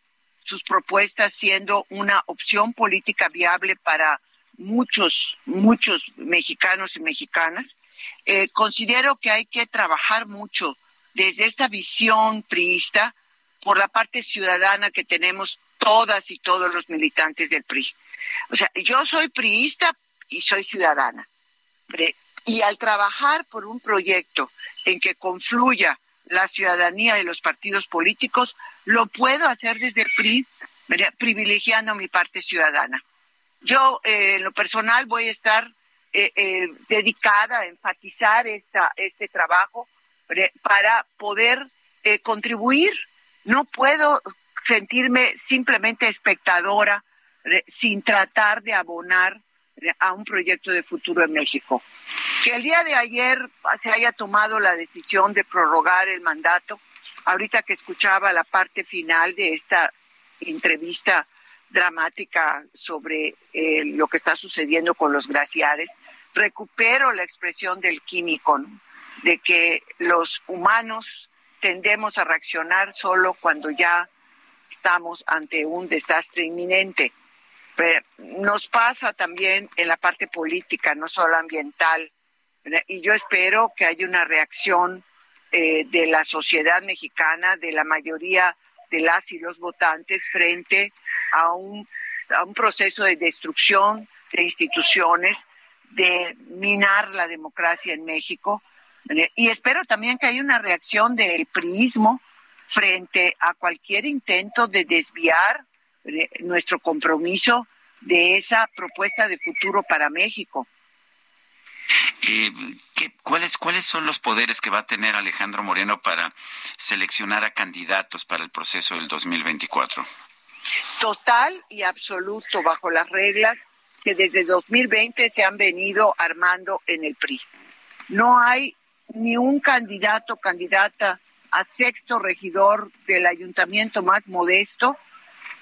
sus propuestas siendo una opción política viable para muchos, muchos mexicanos y mexicanas. Eh, considero que hay que trabajar mucho desde esta visión priista por la parte ciudadana que tenemos todas y todos los militantes del PRI. O sea, yo soy priista y soy ciudadana. Y al trabajar por un proyecto en que confluya la ciudadanía y los partidos políticos, lo puedo hacer desde el PRI, privilegiando mi parte ciudadana. Yo, eh, en lo personal, voy a estar eh, eh, dedicada a enfatizar esta, este trabajo para poder contribuir. No puedo sentirme simplemente espectadora sin tratar de abonar a un proyecto de futuro en México. Que el día de ayer se haya tomado la decisión de prorrogar el mandato, ahorita que escuchaba la parte final de esta entrevista dramática sobre eh, lo que está sucediendo con los glaciares, recupero la expresión del químico, de que los humanos tendemos a reaccionar solo cuando ya estamos ante un desastre inminente nos pasa también en la parte política, no solo ambiental. Y yo espero que haya una reacción eh, de la sociedad mexicana, de la mayoría de las y los votantes frente a un, a un proceso de destrucción de instituciones, de minar la democracia en México. Y espero también que haya una reacción del priismo frente a cualquier intento de desviar nuestro compromiso de esa propuesta de futuro para México. Eh, cuáles, ¿Cuáles son los poderes que va a tener Alejandro Moreno para seleccionar a candidatos para el proceso del 2024? Total y absoluto, bajo las reglas que desde 2020 se han venido armando en el PRI. No hay ni un candidato, candidata a sexto regidor del ayuntamiento más modesto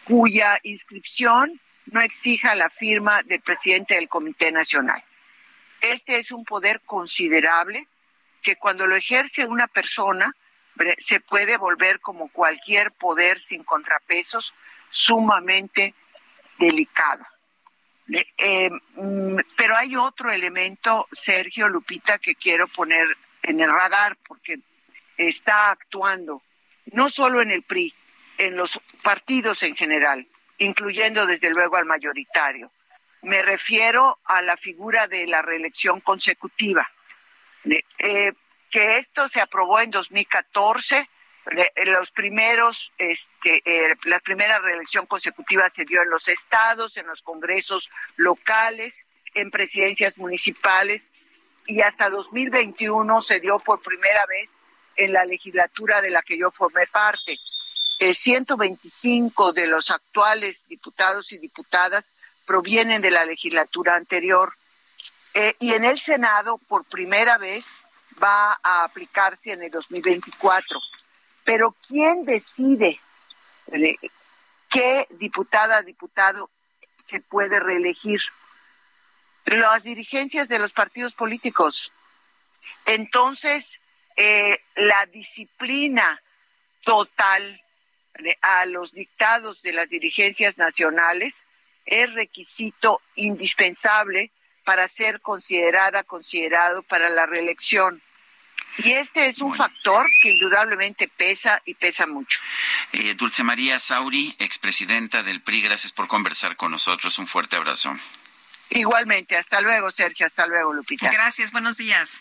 cuya inscripción no exija la firma del presidente del Comité Nacional. Este es un poder considerable que cuando lo ejerce una persona se puede volver como cualquier poder sin contrapesos sumamente delicado. Eh, mm, pero hay otro elemento, Sergio Lupita, que quiero poner en el radar porque está actuando no solo en el PRI, en los partidos en general, incluyendo desde luego al mayoritario. Me refiero a la figura de la reelección consecutiva, eh, que esto se aprobó en 2014. Los primeros, este, eh, la primera reelección consecutiva se dio en los estados, en los congresos locales, en presidencias municipales y hasta 2021 se dio por primera vez en la legislatura de la que yo formé parte. 125 de los actuales diputados y diputadas provienen de la legislatura anterior. Eh, y en el Senado, por primera vez, va a aplicarse en el 2024. Pero ¿quién decide eh, qué diputada, diputado se puede reelegir? Las dirigencias de los partidos políticos. Entonces, eh, la disciplina total a los dictados de las dirigencias nacionales es requisito indispensable para ser considerada, considerado para la reelección. Y este es un factor que indudablemente pesa y pesa mucho. Eh, Dulce María Sauri, expresidenta del PRI, gracias por conversar con nosotros. Un fuerte abrazo. Igualmente, hasta luego, Sergio, hasta luego, Lupita. Gracias, buenos días.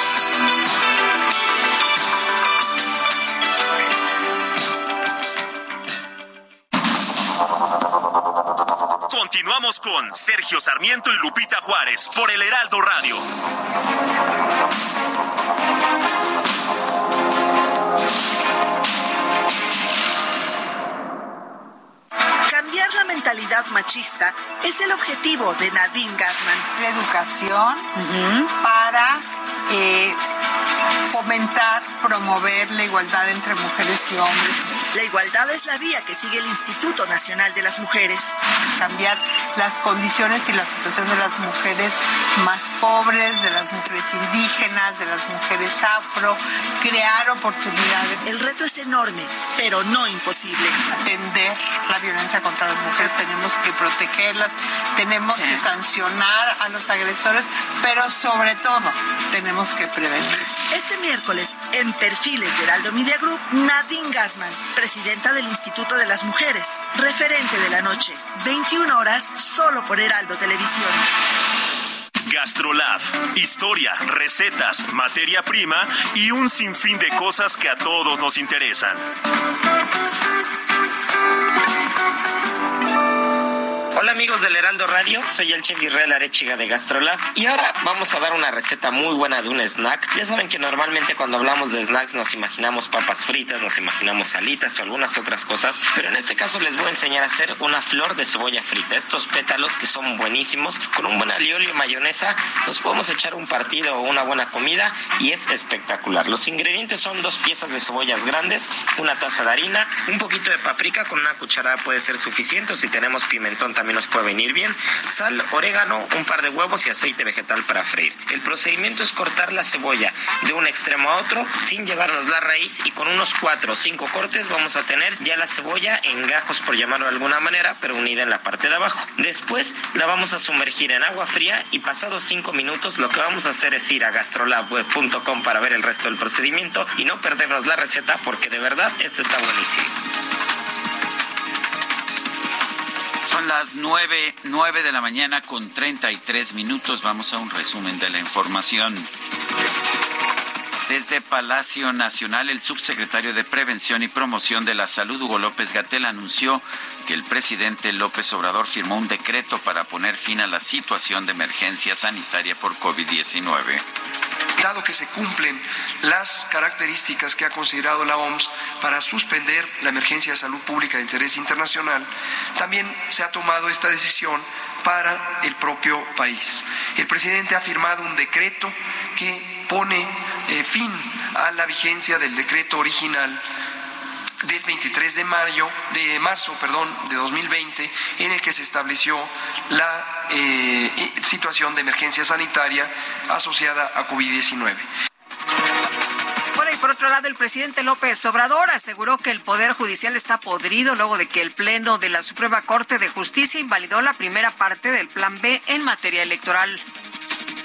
Continuamos con Sergio Sarmiento y Lupita Juárez por el Heraldo Radio. Cambiar la mentalidad machista es el objetivo de Nadine Gassman. La educación para eh, fomentar, promover la igualdad entre mujeres y hombres. La igualdad es la vía que sigue el Instituto Nacional de las Mujeres. Cambiar las condiciones y la situación de las mujeres más pobres, de las mujeres indígenas, de las mujeres afro, crear oportunidades. El reto es enorme, pero no imposible. Atender la violencia contra las mujeres, tenemos que protegerlas, tenemos que sancionar a los agresores, pero sobre todo tenemos que prevenir. Este miércoles, en Perfiles de Heraldo Media Group, Nadine Gassman, presidenta del Instituto de las Mujeres, referente de la noche, 21 horas, solo por Heraldo Televisión. Gastrolab, historia, recetas, materia prima y un sinfín de cosas que a todos nos interesan. Hola amigos del Heraldo Radio, soy el chef Israel Arechiga de Gastrolab y ahora vamos a dar una receta muy buena de un snack. Ya saben que normalmente cuando hablamos de snacks nos imaginamos papas fritas, nos imaginamos salitas o algunas otras cosas, pero en este caso les voy a enseñar a hacer una flor de cebolla frita. Estos pétalos que son buenísimos, con un buen alioli y mayonesa, los podemos echar un partido o una buena comida y es espectacular. Los ingredientes son dos piezas de cebollas grandes, una taza de harina, un poquito de paprika con una cucharada puede ser suficiente o si tenemos pimentón también nos puede venir bien, sal, orégano, un par de huevos y aceite vegetal para freír. El procedimiento es cortar la cebolla de un extremo a otro sin llevarnos la raíz y con unos 4 o 5 cortes vamos a tener ya la cebolla en gajos por llamarlo de alguna manera, pero unida en la parte de abajo. Después la vamos a sumergir en agua fría y pasados 5 minutos lo que vamos a hacer es ir a gastrolabweb.com para ver el resto del procedimiento y no perdernos la receta porque de verdad este está buenísimo. Son las nueve, nueve de la mañana con 33 minutos. Vamos a un resumen de la información. Desde Palacio Nacional, el subsecretario de Prevención y Promoción de la Salud, Hugo López Gatel, anunció que el presidente López Obrador firmó un decreto para poner fin a la situación de emergencia sanitaria por COVID-19 dado que se cumplen las características que ha considerado la OMS para suspender la emergencia de salud pública de interés internacional, también se ha tomado esta decisión para el propio país. El presidente ha firmado un decreto que pone eh, fin a la vigencia del decreto original del 23 de mayo de marzo, perdón, de 2020 en el que se estableció la eh, situación de emergencia sanitaria asociada a COVID-19. Bueno, y por otro lado, el presidente López Obrador aseguró que el Poder Judicial está podrido luego de que el Pleno de la Suprema Corte de Justicia invalidó la primera parte del Plan B en materia electoral.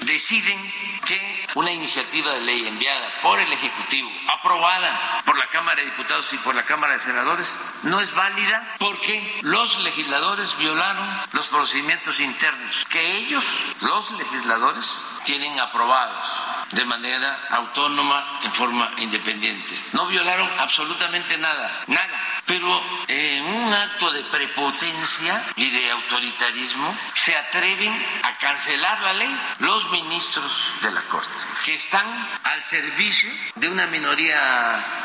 Deciden que una iniciativa de ley enviada por el Ejecutivo, aprobada por la Cámara de Diputados y por la Cámara de Senadores, no es válida porque los legisladores violaron los procedimientos internos que ellos, los legisladores, tienen aprobados de manera autónoma, en forma independiente. No violaron absolutamente nada, nada. Pero en un acto de prepotencia y de autoritarismo se atreven a cancelar la ley los ministros de la Corte, que están al servicio de una minoría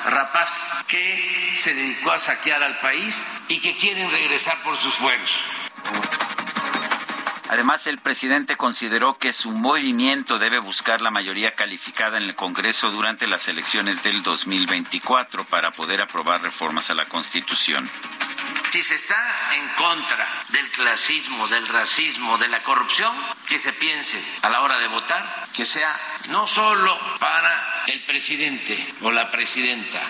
rapaz que se dedicó a saquear al país y que quieren regresar por sus fueros. Además, el presidente consideró que su movimiento debe buscar la mayoría calificada en el Congreso durante las elecciones del 2024 para poder aprobar reformas a la Constitución. Si se está en contra del clasismo, del racismo, de la corrupción, que se piense a la hora de votar, que sea no solo para el presidente o la presidenta,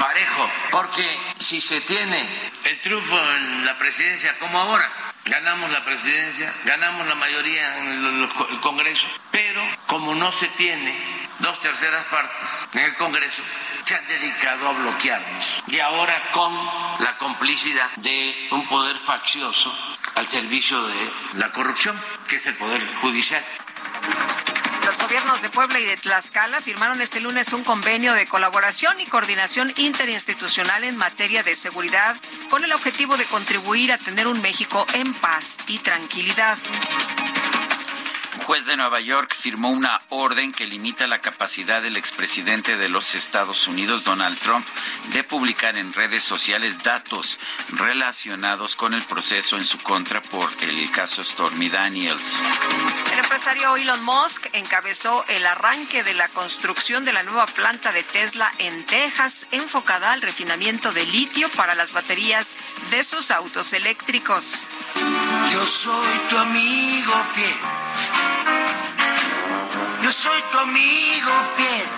parejo, porque si se tiene el triunfo en la presidencia como ahora, ganamos la presidencia, ganamos la mayoría en el, Congreso, pero como no se tiene dos terceras partes en el Congreso, se han dedicado a bloquearnos. Y ahora con la complicidad de un poder faccioso al servicio de la corrupción, que es el Poder Judicial. Los gobiernos de Puebla y de Tlaxcala firmaron este lunes un convenio de colaboración y coordinación interinstitucional en materia de seguridad con el objetivo de contribuir a tener un México en paz y tranquilidad juez de Nueva York firmó una orden que limita la capacidad del expresidente de los Estados Unidos, Donald Trump, de publicar en redes sociales datos relacionados con el proceso en su contra por el caso Stormy Daniels. El empresario Elon Musk encabezó el arranque de la construcción de la nueva planta de Tesla en Texas, enfocada al refinamiento de litio para las baterías de sus autos eléctricos. Yo soy tu amigo fiel yo soy tu amigo fiel.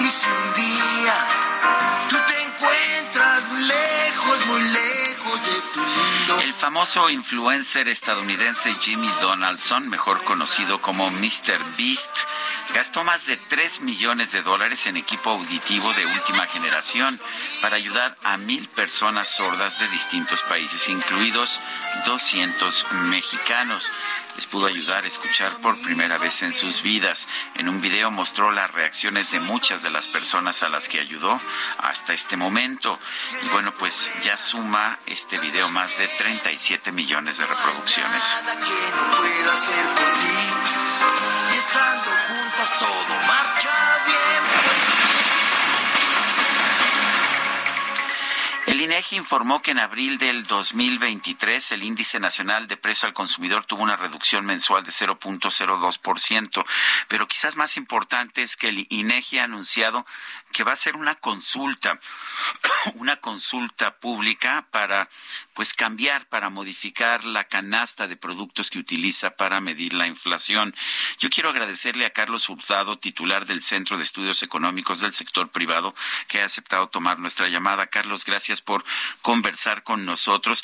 Y si un día tú te encuentras lejos, muy lejos de tu lindo. El famoso influencer estadounidense Jimmy Donaldson, mejor conocido como Mr. Beast, gastó más de 3 millones de dólares en equipo auditivo de última generación para ayudar a mil personas sordas de distintos países, incluidos 200 mexicanos. Les pudo ayudar a escuchar por primera vez en sus vidas. En un video mostró las reacciones de muchas de las personas a las que ayudó hasta este momento. Y bueno, pues ya suma este video más de 37 millones de reproducciones. El INEGI informó que en abril del 2023 el índice nacional de precio al consumidor tuvo una reducción mensual de 0.02%, pero quizás más importante es que el INEGI ha anunciado que va a ser una consulta, una consulta pública para pues cambiar, para modificar la canasta de productos que utiliza para medir la inflación. Yo quiero agradecerle a Carlos Hurtado, titular del Centro de Estudios Económicos del Sector Privado, que ha aceptado tomar nuestra llamada. Carlos, gracias por conversar con nosotros.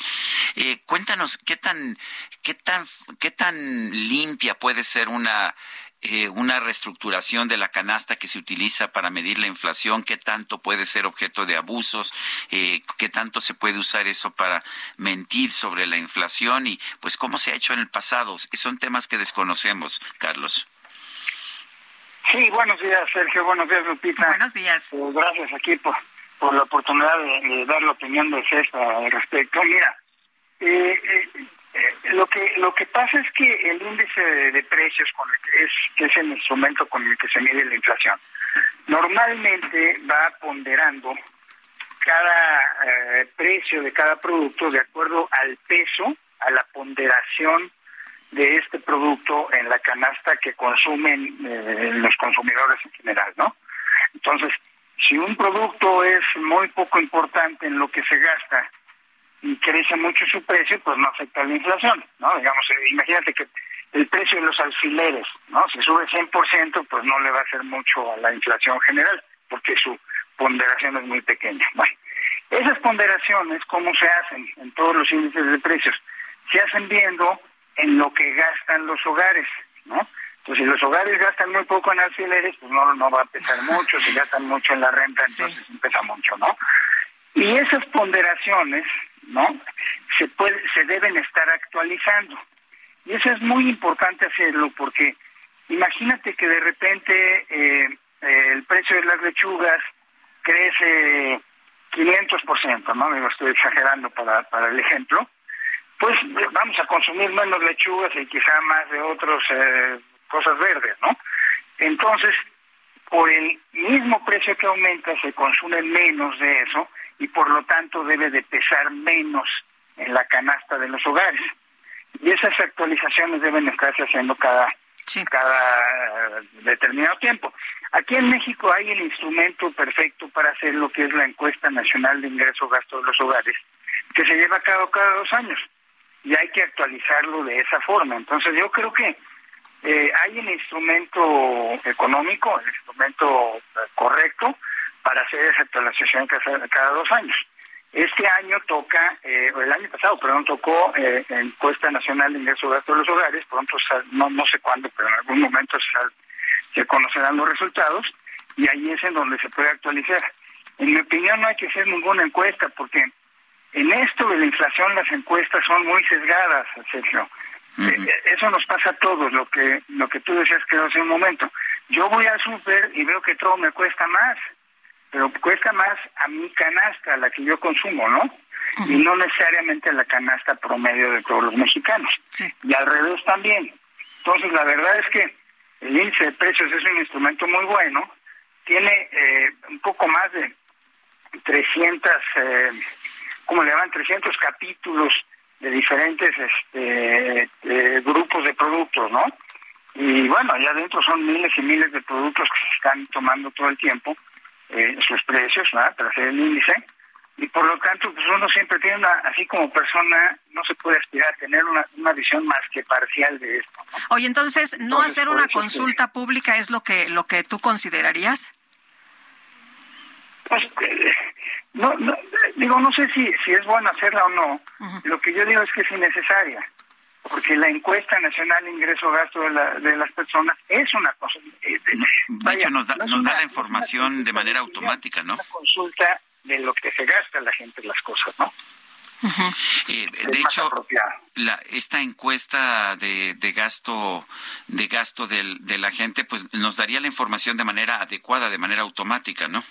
Eh, cuéntanos qué tan, qué tan, qué tan limpia puede ser una eh, una reestructuración de la canasta que se utiliza para medir la inflación, qué tanto puede ser objeto de abusos, eh, qué tanto se puede usar eso para mentir sobre la inflación y pues cómo se ha hecho en el pasado. Son temas que desconocemos, Carlos. Sí, buenos días, Sergio. Buenos días, Lupita. Buenos días. Eh, gracias aquí por, por la oportunidad de, dar la opinión de CESA al respecto. Mira, eh, eh, lo que lo que pasa es que el índice de, precios con el que es que es el instrumento con el que se mide la inflación normalmente va ponderando cada eh, precio de cada producto de acuerdo al peso a la ponderación de este producto en la canasta que consumen eh, los consumidores en general no entonces si un producto es muy poco importante en lo que se gasta y crece mucho su precio, pues no afecta a la inflación, ¿no? Digamos, eh, imagínate que el precio de los alfileres, ¿no? Si sube 100%, pues no le va a hacer mucho a la inflación general, porque su ponderación es muy pequeña. Bueno, esas ponderaciones, ¿cómo se hacen en todos los índices de precios? Se hacen viendo en lo que gastan los hogares, ¿no? Entonces, si los hogares gastan muy poco en alfileres, pues no, no va a pesar mucho, si gastan mucho en la renta, entonces pesa mucho, ¿no? Y esas ponderaciones ¿no? Se, puede, se deben estar actualizando. Y eso es muy importante hacerlo porque imagínate que de repente eh, el precio de las lechugas crece 500%, ¿no? Me lo estoy exagerando para, para el ejemplo. Pues vamos a consumir menos lechugas y quizá más de otras eh, cosas verdes, ¿no? Entonces, por el mismo precio que aumenta, se consume menos de eso y por lo tanto debe de pesar menos en la canasta de los hogares. Y esas actualizaciones deben estarse haciendo cada, cada determinado tiempo. Aquí en México hay el instrumento perfecto para hacer lo que es la encuesta nacional de ingreso-gasto de los hogares, que se lleva a cabo cada dos años. Y hay que actualizarlo de esa forma. Entonces yo creo que eh, hay el instrumento económico, el instrumento correcto, para hacer esa actualización cada, dos años. Este año toca, eh, el año pasado, perdón, tocó eh, encuesta nacional de ingreso de los hogares, pronto, no, no sé cuándo, pero en algún momento se, se conocerán los resultados y ahí es en donde se puede actualizar. En mi opinión no hay que hacer ninguna encuesta porque en esto de la inflación las encuestas son muy sesgadas, Sergio. Eh, eso nos pasa a todos, lo que lo que tú decías que hace un momento. Yo voy al súper y veo que todo me cuesta más pero cuesta más a mi canasta, a la que yo consumo, ¿no? Y no necesariamente a la canasta promedio de todos los mexicanos. Y al revés también. Entonces, la verdad es que el índice de precios es un instrumento muy bueno. Tiene eh, un poco más de 300, eh, ¿cómo le llaman? 300 capítulos de diferentes este, eh, grupos de productos, ¿no? Y bueno, allá adentro son miles y miles de productos que se están tomando todo el tiempo eh, sus precios ¿verdad? hacer el índice. Y por lo tanto pues uno siempre tiene una, así como persona no se puede aspirar a tener una, una visión más que parcial de esto oye entonces no hacer una consulta pública es lo que lo que tú considerarías pues eh, no, no, digo no sé si si es bueno hacerla o no. Lo que yo digo es que es innecesaria porque la encuesta nacional de ingreso gasto de, la, de las personas es una cosa. Eh, de, hecho, nos da, nos da la información de manera automática, ¿no? Una consulta de lo que se gasta la gente las cosas, ¿no? Eh, de hecho, la, esta encuesta de, de gasto de gasto del, de la gente, pues nos daría la información de manera adecuada, de manera automática, ¿no?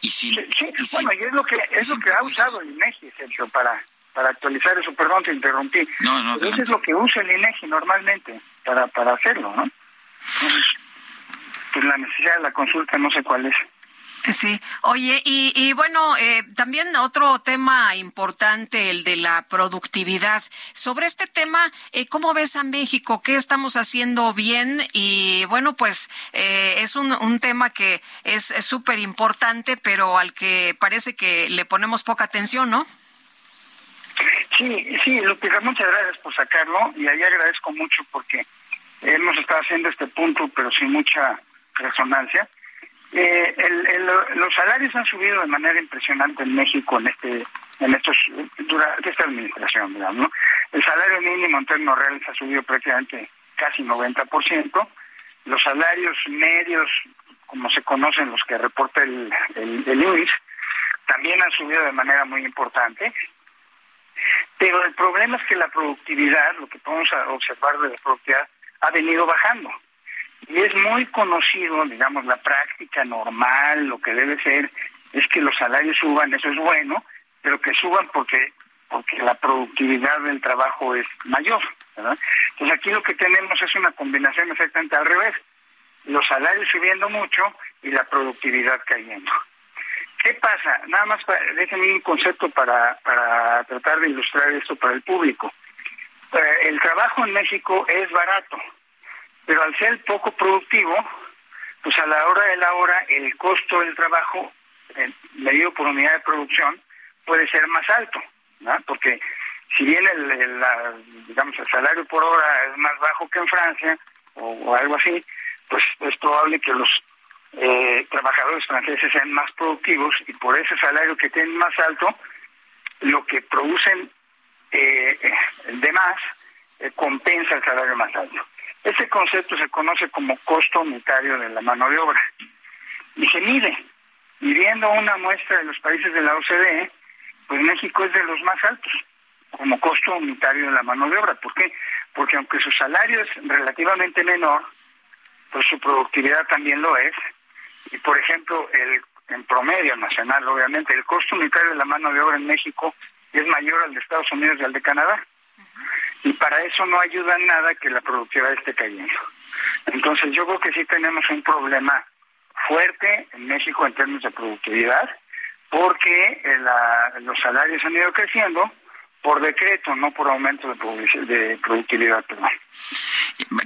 Y sin, sí, bueno, y es lo que es lo que ha usado el INEGI, Sergio, para para actualizar eso. Perdón, te interrumpí. No, no, eso es lo que usa el INEGI normalmente para, para hacerlo, ¿no? pues la necesidad de la consulta no sé cuál es. Sí, oye, y, y bueno, eh, también otro tema importante, el de la productividad. Sobre este tema, eh, ¿cómo ves a México? ¿Qué estamos haciendo bien? Y bueno, pues eh, es un, un tema que es súper importante, pero al que parece que le ponemos poca atención, ¿no? Sí, sí, Lupita, muchas gracias por sacarlo y ahí agradezco mucho porque hemos estado haciendo este punto, pero sin mucha resonancia. Eh, los salarios han subido de manera impresionante en México en este en estos durante esta administración, digamos, El salario mínimo en términos reales ha subido prácticamente casi 90%. Los salarios medios, como se conocen los que reporta el, el, el también han subido de manera muy importante pero el problema es que la productividad, lo que podemos observar de la productividad, ha venido bajando. Y es muy conocido, digamos, la práctica normal, lo que debe ser, es que los salarios suban, eso es bueno, pero que suban porque porque la productividad del trabajo es mayor. Entonces aquí lo que tenemos es una combinación exactamente al revés. Los salarios subiendo mucho y la productividad cayendo. ¿Qué pasa? Nada más déjenme un concepto para, para tratar de ilustrar esto para el público. Eh, el trabajo en México es barato, pero al ser poco productivo, pues a la hora de la hora el costo del trabajo medido por unidad de producción puede ser más alto, ¿no? porque si bien el, digamos el salario por hora es más bajo que en Francia o algo así, pues es probable que los eh, trabajadores franceses sean más productivos y por ese salario que tienen más alto, lo que producen eh, de más eh, compensa el salario más alto. Este concepto se conoce como costo unitario de la mano de obra y se mide. Y viendo una muestra de los países de la OCDE, pues México es de los más altos como costo unitario de la mano de obra. ¿Por qué? Porque aunque su salario es relativamente menor, pues su productividad también lo es y por ejemplo, el en promedio nacional, obviamente, el costo unitario de la mano de obra en México es mayor al de Estados Unidos y al de Canadá. Y para eso no ayuda nada que la productividad esté cayendo. Entonces yo creo que sí tenemos un problema fuerte en México en términos de productividad, porque eh, los salarios han ido creciendo por decreto, no por aumento de, de productividad. Perdón.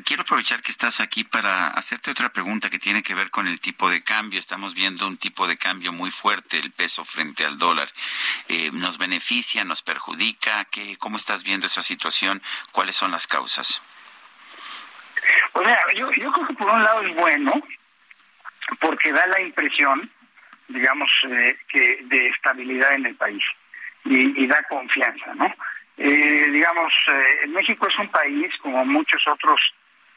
Quiero aprovechar que estás aquí para hacerte otra pregunta que tiene que ver con el tipo de cambio. Estamos viendo un tipo de cambio muy fuerte, el peso frente al dólar. Eh, ¿Nos beneficia, nos perjudica? ¿Qué, ¿Cómo estás viendo esa situación? ¿Cuáles son las causas? Pues yo, yo creo que por un lado es bueno, porque da la impresión, digamos, eh, que de estabilidad en el país. Y, da confianza, ¿no? Eh, digamos, eh, México es un país como muchos otros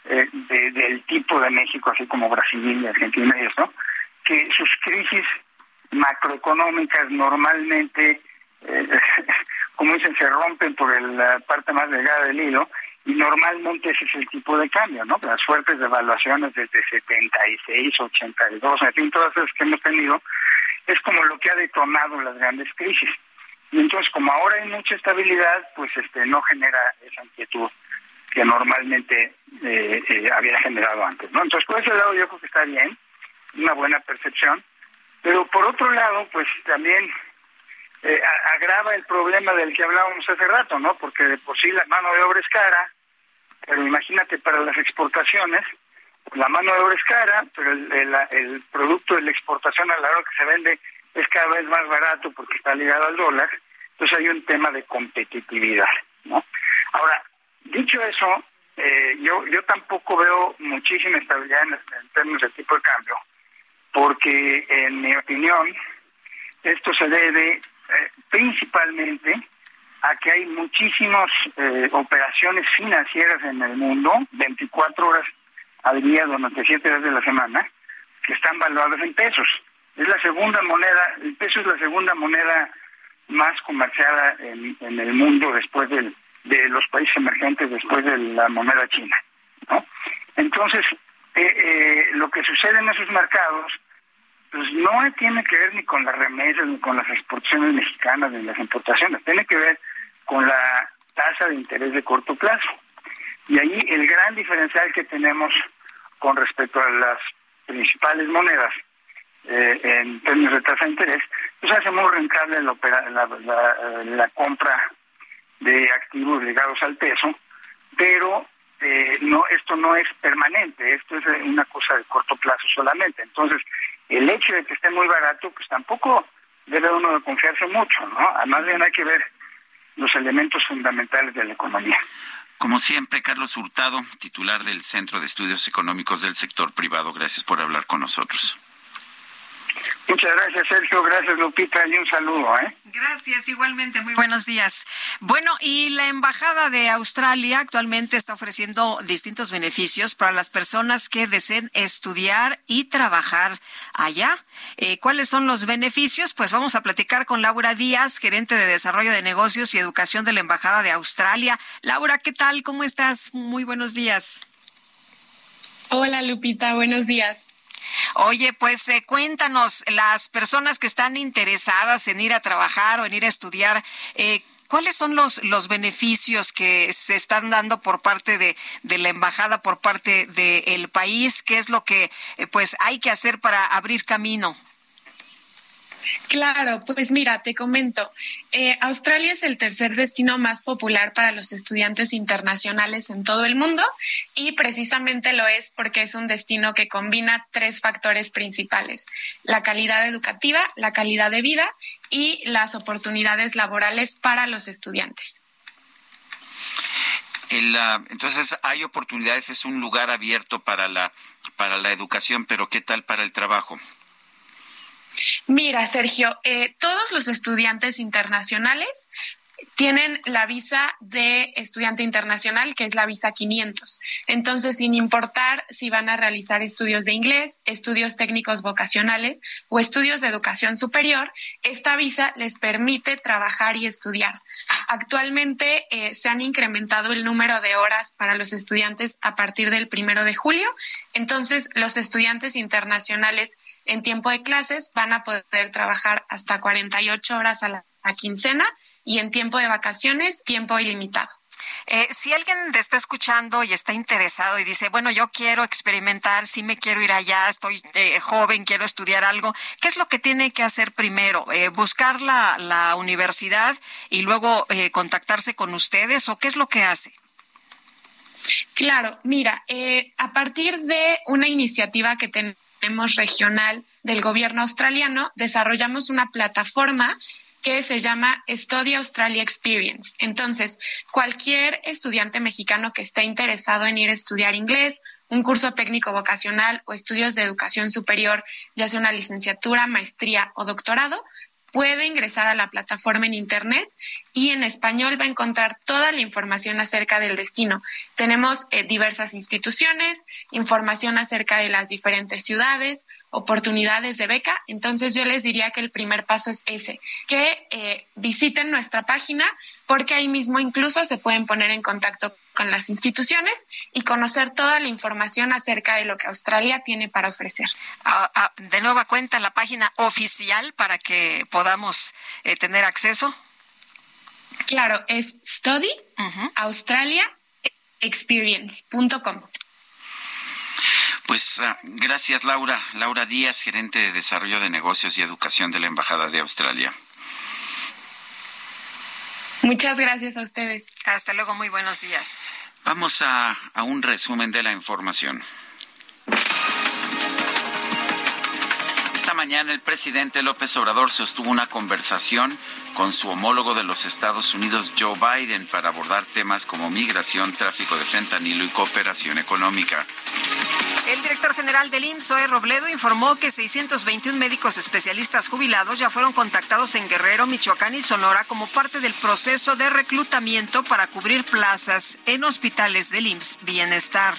eh, del tipo de México, así como Brasil y Argentina y eso, que sus crisis macroeconómicas normalmente, como dicen, se rompen por la parte más delgada del hilo y normalmente ese es el tipo de cambio, ¿no? Las fuertes devaluaciones desde 76, 82, en fin, todas esas que hemos tenido, es como lo que ha detonado las grandes crisis. Y entonces, como ahora hay mucha estabilidad, pues este no genera esa inquietud que normalmente eh, eh, había generado antes, ¿no? Entonces, por ese lado yo creo que está bien, una buena percepción, pero por otro lado, pues también eh, agrava el problema del que hablábamos hace rato, ¿no? Porque de por sí la mano de obra es cara, pero imagínate para las exportaciones, la mano de obra es cara, pero el, el, producto de la exportación a la hora que se vende es cada vez más barato porque está ligado al dólar, entonces hay un tema de competitividad, ¿no? Ahora, dicho eso, eh, yo yo tampoco veo muchísima estabilidad en, términos de tipo de cambio, porque en mi opinión esto se debe eh, principalmente a que hay muchísimas eh, operaciones financieras en el mundo, 24 horas al día durante 7 días de la semana, que están valuadas en pesos. Es la segunda moneda, el peso es la segunda moneda más comerciada en, el mundo después del, de los países emergentes, después de la moneda china. ¿no? Entonces, eh, lo que sucede en esos mercados pues no tiene que ver ni con las remesas, ni con las exportaciones mexicanas, ni las importaciones, tiene que ver con la tasa de interés de corto plazo. Y ahí el gran diferencial que tenemos con respecto a las principales monedas eh, en términos de tasa de interés, pues hace muy rentable la, la, compra de activos ligados al peso, pero eh, no esto no es permanente, esto es una cosa de corto plazo solamente. Entonces, el hecho de que esté muy barato, pues tampoco debe uno de confiarse mucho, ¿no? Además bien hay que ver los elementos fundamentales de la economía. Como siempre, Carlos Hurtado, titular del Centro de Estudios Económicos del Sector Privado, gracias por hablar con nosotros. Muchas gracias, Sergio. Gracias, Lupita. Y un saludo. ¿eh? Gracias, igualmente. Muy buenos días. Bueno, y la Embajada de Australia actualmente está ofreciendo distintos beneficios para las personas que deseen estudiar y trabajar allá. Eh, ¿Cuáles son los beneficios? Pues vamos a platicar con Laura Díaz, gerente de Desarrollo de Negocios y Educación de la Embajada de Australia. Laura, ¿qué tal? ¿Cómo estás? Muy buenos días. Hola, Lupita. Buenos días. Oye, pues eh, cuéntanos, las personas que están interesadas en ir a trabajar o en ir a estudiar, eh, ¿Cuáles son los, los beneficios que se están dando por parte de, de la embajada, por parte del país? ¿Qué es lo que eh, pues hay que hacer para abrir camino? Claro, pues mira, te comento. Eh, Australia es el tercer destino más popular para los estudiantes internacionales en todo el mundo y precisamente lo es porque es un destino que combina tres factores principales, la calidad educativa, la calidad de vida y las oportunidades laborales para los estudiantes. entonces hay oportunidades, es un lugar abierto para la, para la educación, pero ¿qué tal para el trabajo? Mira, Sergio, eh, todos los estudiantes internacionales tienen la visa de estudiante internacional, que es la visa 500. Entonces, sin importar si van a realizar estudios de inglés, estudios técnicos vocacionales o estudios de educación superior, esta visa les permite trabajar y estudiar. Actualmente eh, se han incrementado el número de horas para los estudiantes a partir del primero de julio. Entonces, los estudiantes internacionales en tiempo de clases van a poder trabajar hasta 48 horas a la quincena y en tiempo de vacaciones, tiempo ilimitado. Eh, si alguien te está escuchando y está interesado y dice, bueno, yo quiero experimentar, sí me quiero ir allá, estoy eh, joven, quiero estudiar algo, ¿qué es lo que tiene que hacer primero? Eh, ¿Buscar la, la, universidad y luego contactarse con ustedes o qué es lo que hace? Claro, mira, a partir de una iniciativa que tenemos regional del gobierno australiano, desarrollamos una plataforma que se llama Study Australia Experience. Entonces, cualquier estudiante mexicano que esté interesado en ir a estudiar inglés, un curso técnico vocacional o estudios de educación superior, ya sea una licenciatura, maestría o doctorado, puede ingresar a la plataforma en Internet y en español va a encontrar toda la información acerca del destino. Tenemos eh, diversas instituciones, información acerca de las diferentes ciudades, oportunidades de beca. Entonces yo les diría que el primer paso es ese, que eh, visiten nuestra página porque ahí mismo incluso se pueden poner en contacto con las instituciones y conocer toda la información acerca de lo que Australia tiene para ofrecer. Ah, ah, de nueva cuenta, la página oficial para que podamos eh, tener acceso. Claro, es studyaustraliaexperience.com. Pues ah, gracias, Laura. Laura Díaz, gerente de Desarrollo de Negocios y Educación de la Embajada de Australia. Muchas gracias a ustedes. Hasta luego, muy buenos días. Vamos a, a un resumen de la información. Esta mañana el presidente López Obrador sostuvo una conversación con su homólogo de los Estados Unidos, Joe Biden, para abordar temas como migración, tráfico de fentanilo y cooperación económica. El director general del IMSS, Robledo, informó que 621 médicos especialistas jubilados ya fueron contactados en Guerrero, Michoacán y Sonora como parte del proceso de reclutamiento para cubrir plazas en hospitales del IMSS Bienestar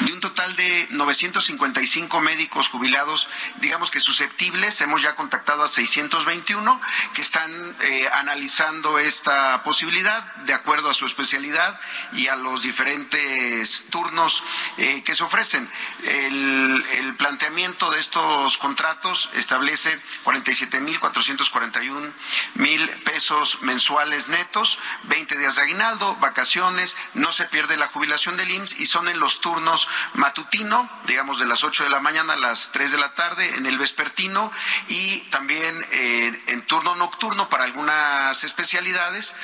de un total de 955 médicos jubilados, digamos que susceptibles, hemos ya contactado a 621 que están eh, analizando esta posibilidad de acuerdo a su especialidad y a los diferentes turnos eh, que se ofrecen. El, planteamiento de estos contratos establece 47.441 mil pesos mensuales netos, 20 días de aguinaldo, vacaciones, no se pierde la jubilación del IMSS y son en los turnos matutino, digamos de las 8 de la mañana a las 3 de la tarde, en el vespertino y también eh, en turno nocturno para algunas especialidades.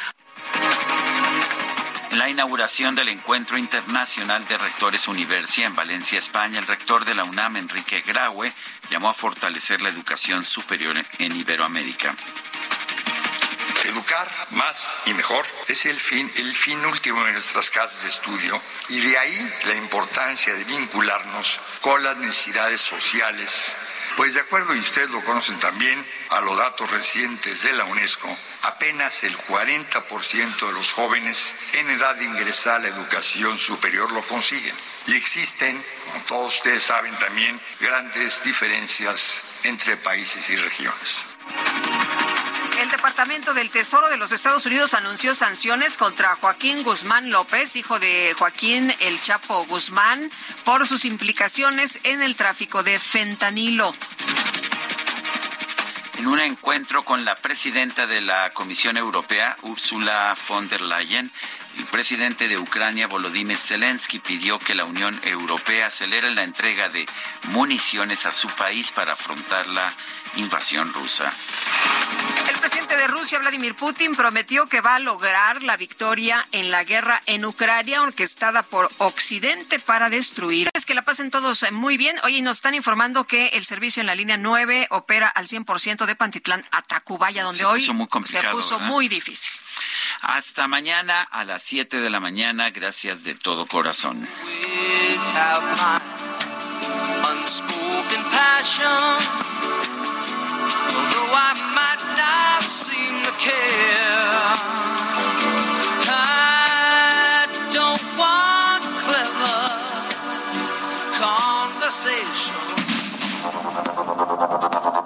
En la inauguración del Encuentro Internacional de Rectores Universia en Valencia, España, el rector de la UNAM, Enrique Graue, llamó a fortalecer la educación superior en Iberoamérica. Educar más y mejor es el fin, el fin último de nuestras casas de estudio y de ahí la importancia de vincularnos con las necesidades sociales. Pues de acuerdo, y ustedes lo conocen también, a los datos recientes de la UNESCO, apenas el 40% de los jóvenes en edad de ingresar a la educación superior lo consiguen. Y existen, como todos ustedes saben también, grandes diferencias entre países y regiones. El Departamento del Tesoro de los Estados Unidos anunció sanciones contra Joaquín Guzmán López, hijo de Joaquín El Chapo Guzmán, por sus implicaciones en el tráfico de fentanilo. En un encuentro con la presidenta de la Comisión Europea, Ursula von der Leyen, el presidente de Ucrania, Volodymyr Zelensky, pidió que la Unión Europea acelere la entrega de municiones a su país para afrontar la invasión rusa. El presidente de Rusia, Vladimir Putin, prometió que va a lograr la victoria en la guerra en Ucrania, orquestada por Occidente para destruir. Es que la pasen todos muy bien. Hoy nos están informando que el servicio en la línea 9 opera al 100% de Pantitlán a Tacubaya, donde hoy se puso muy difícil. Hasta mañana a las 7 de la mañana. Gracias de todo corazón.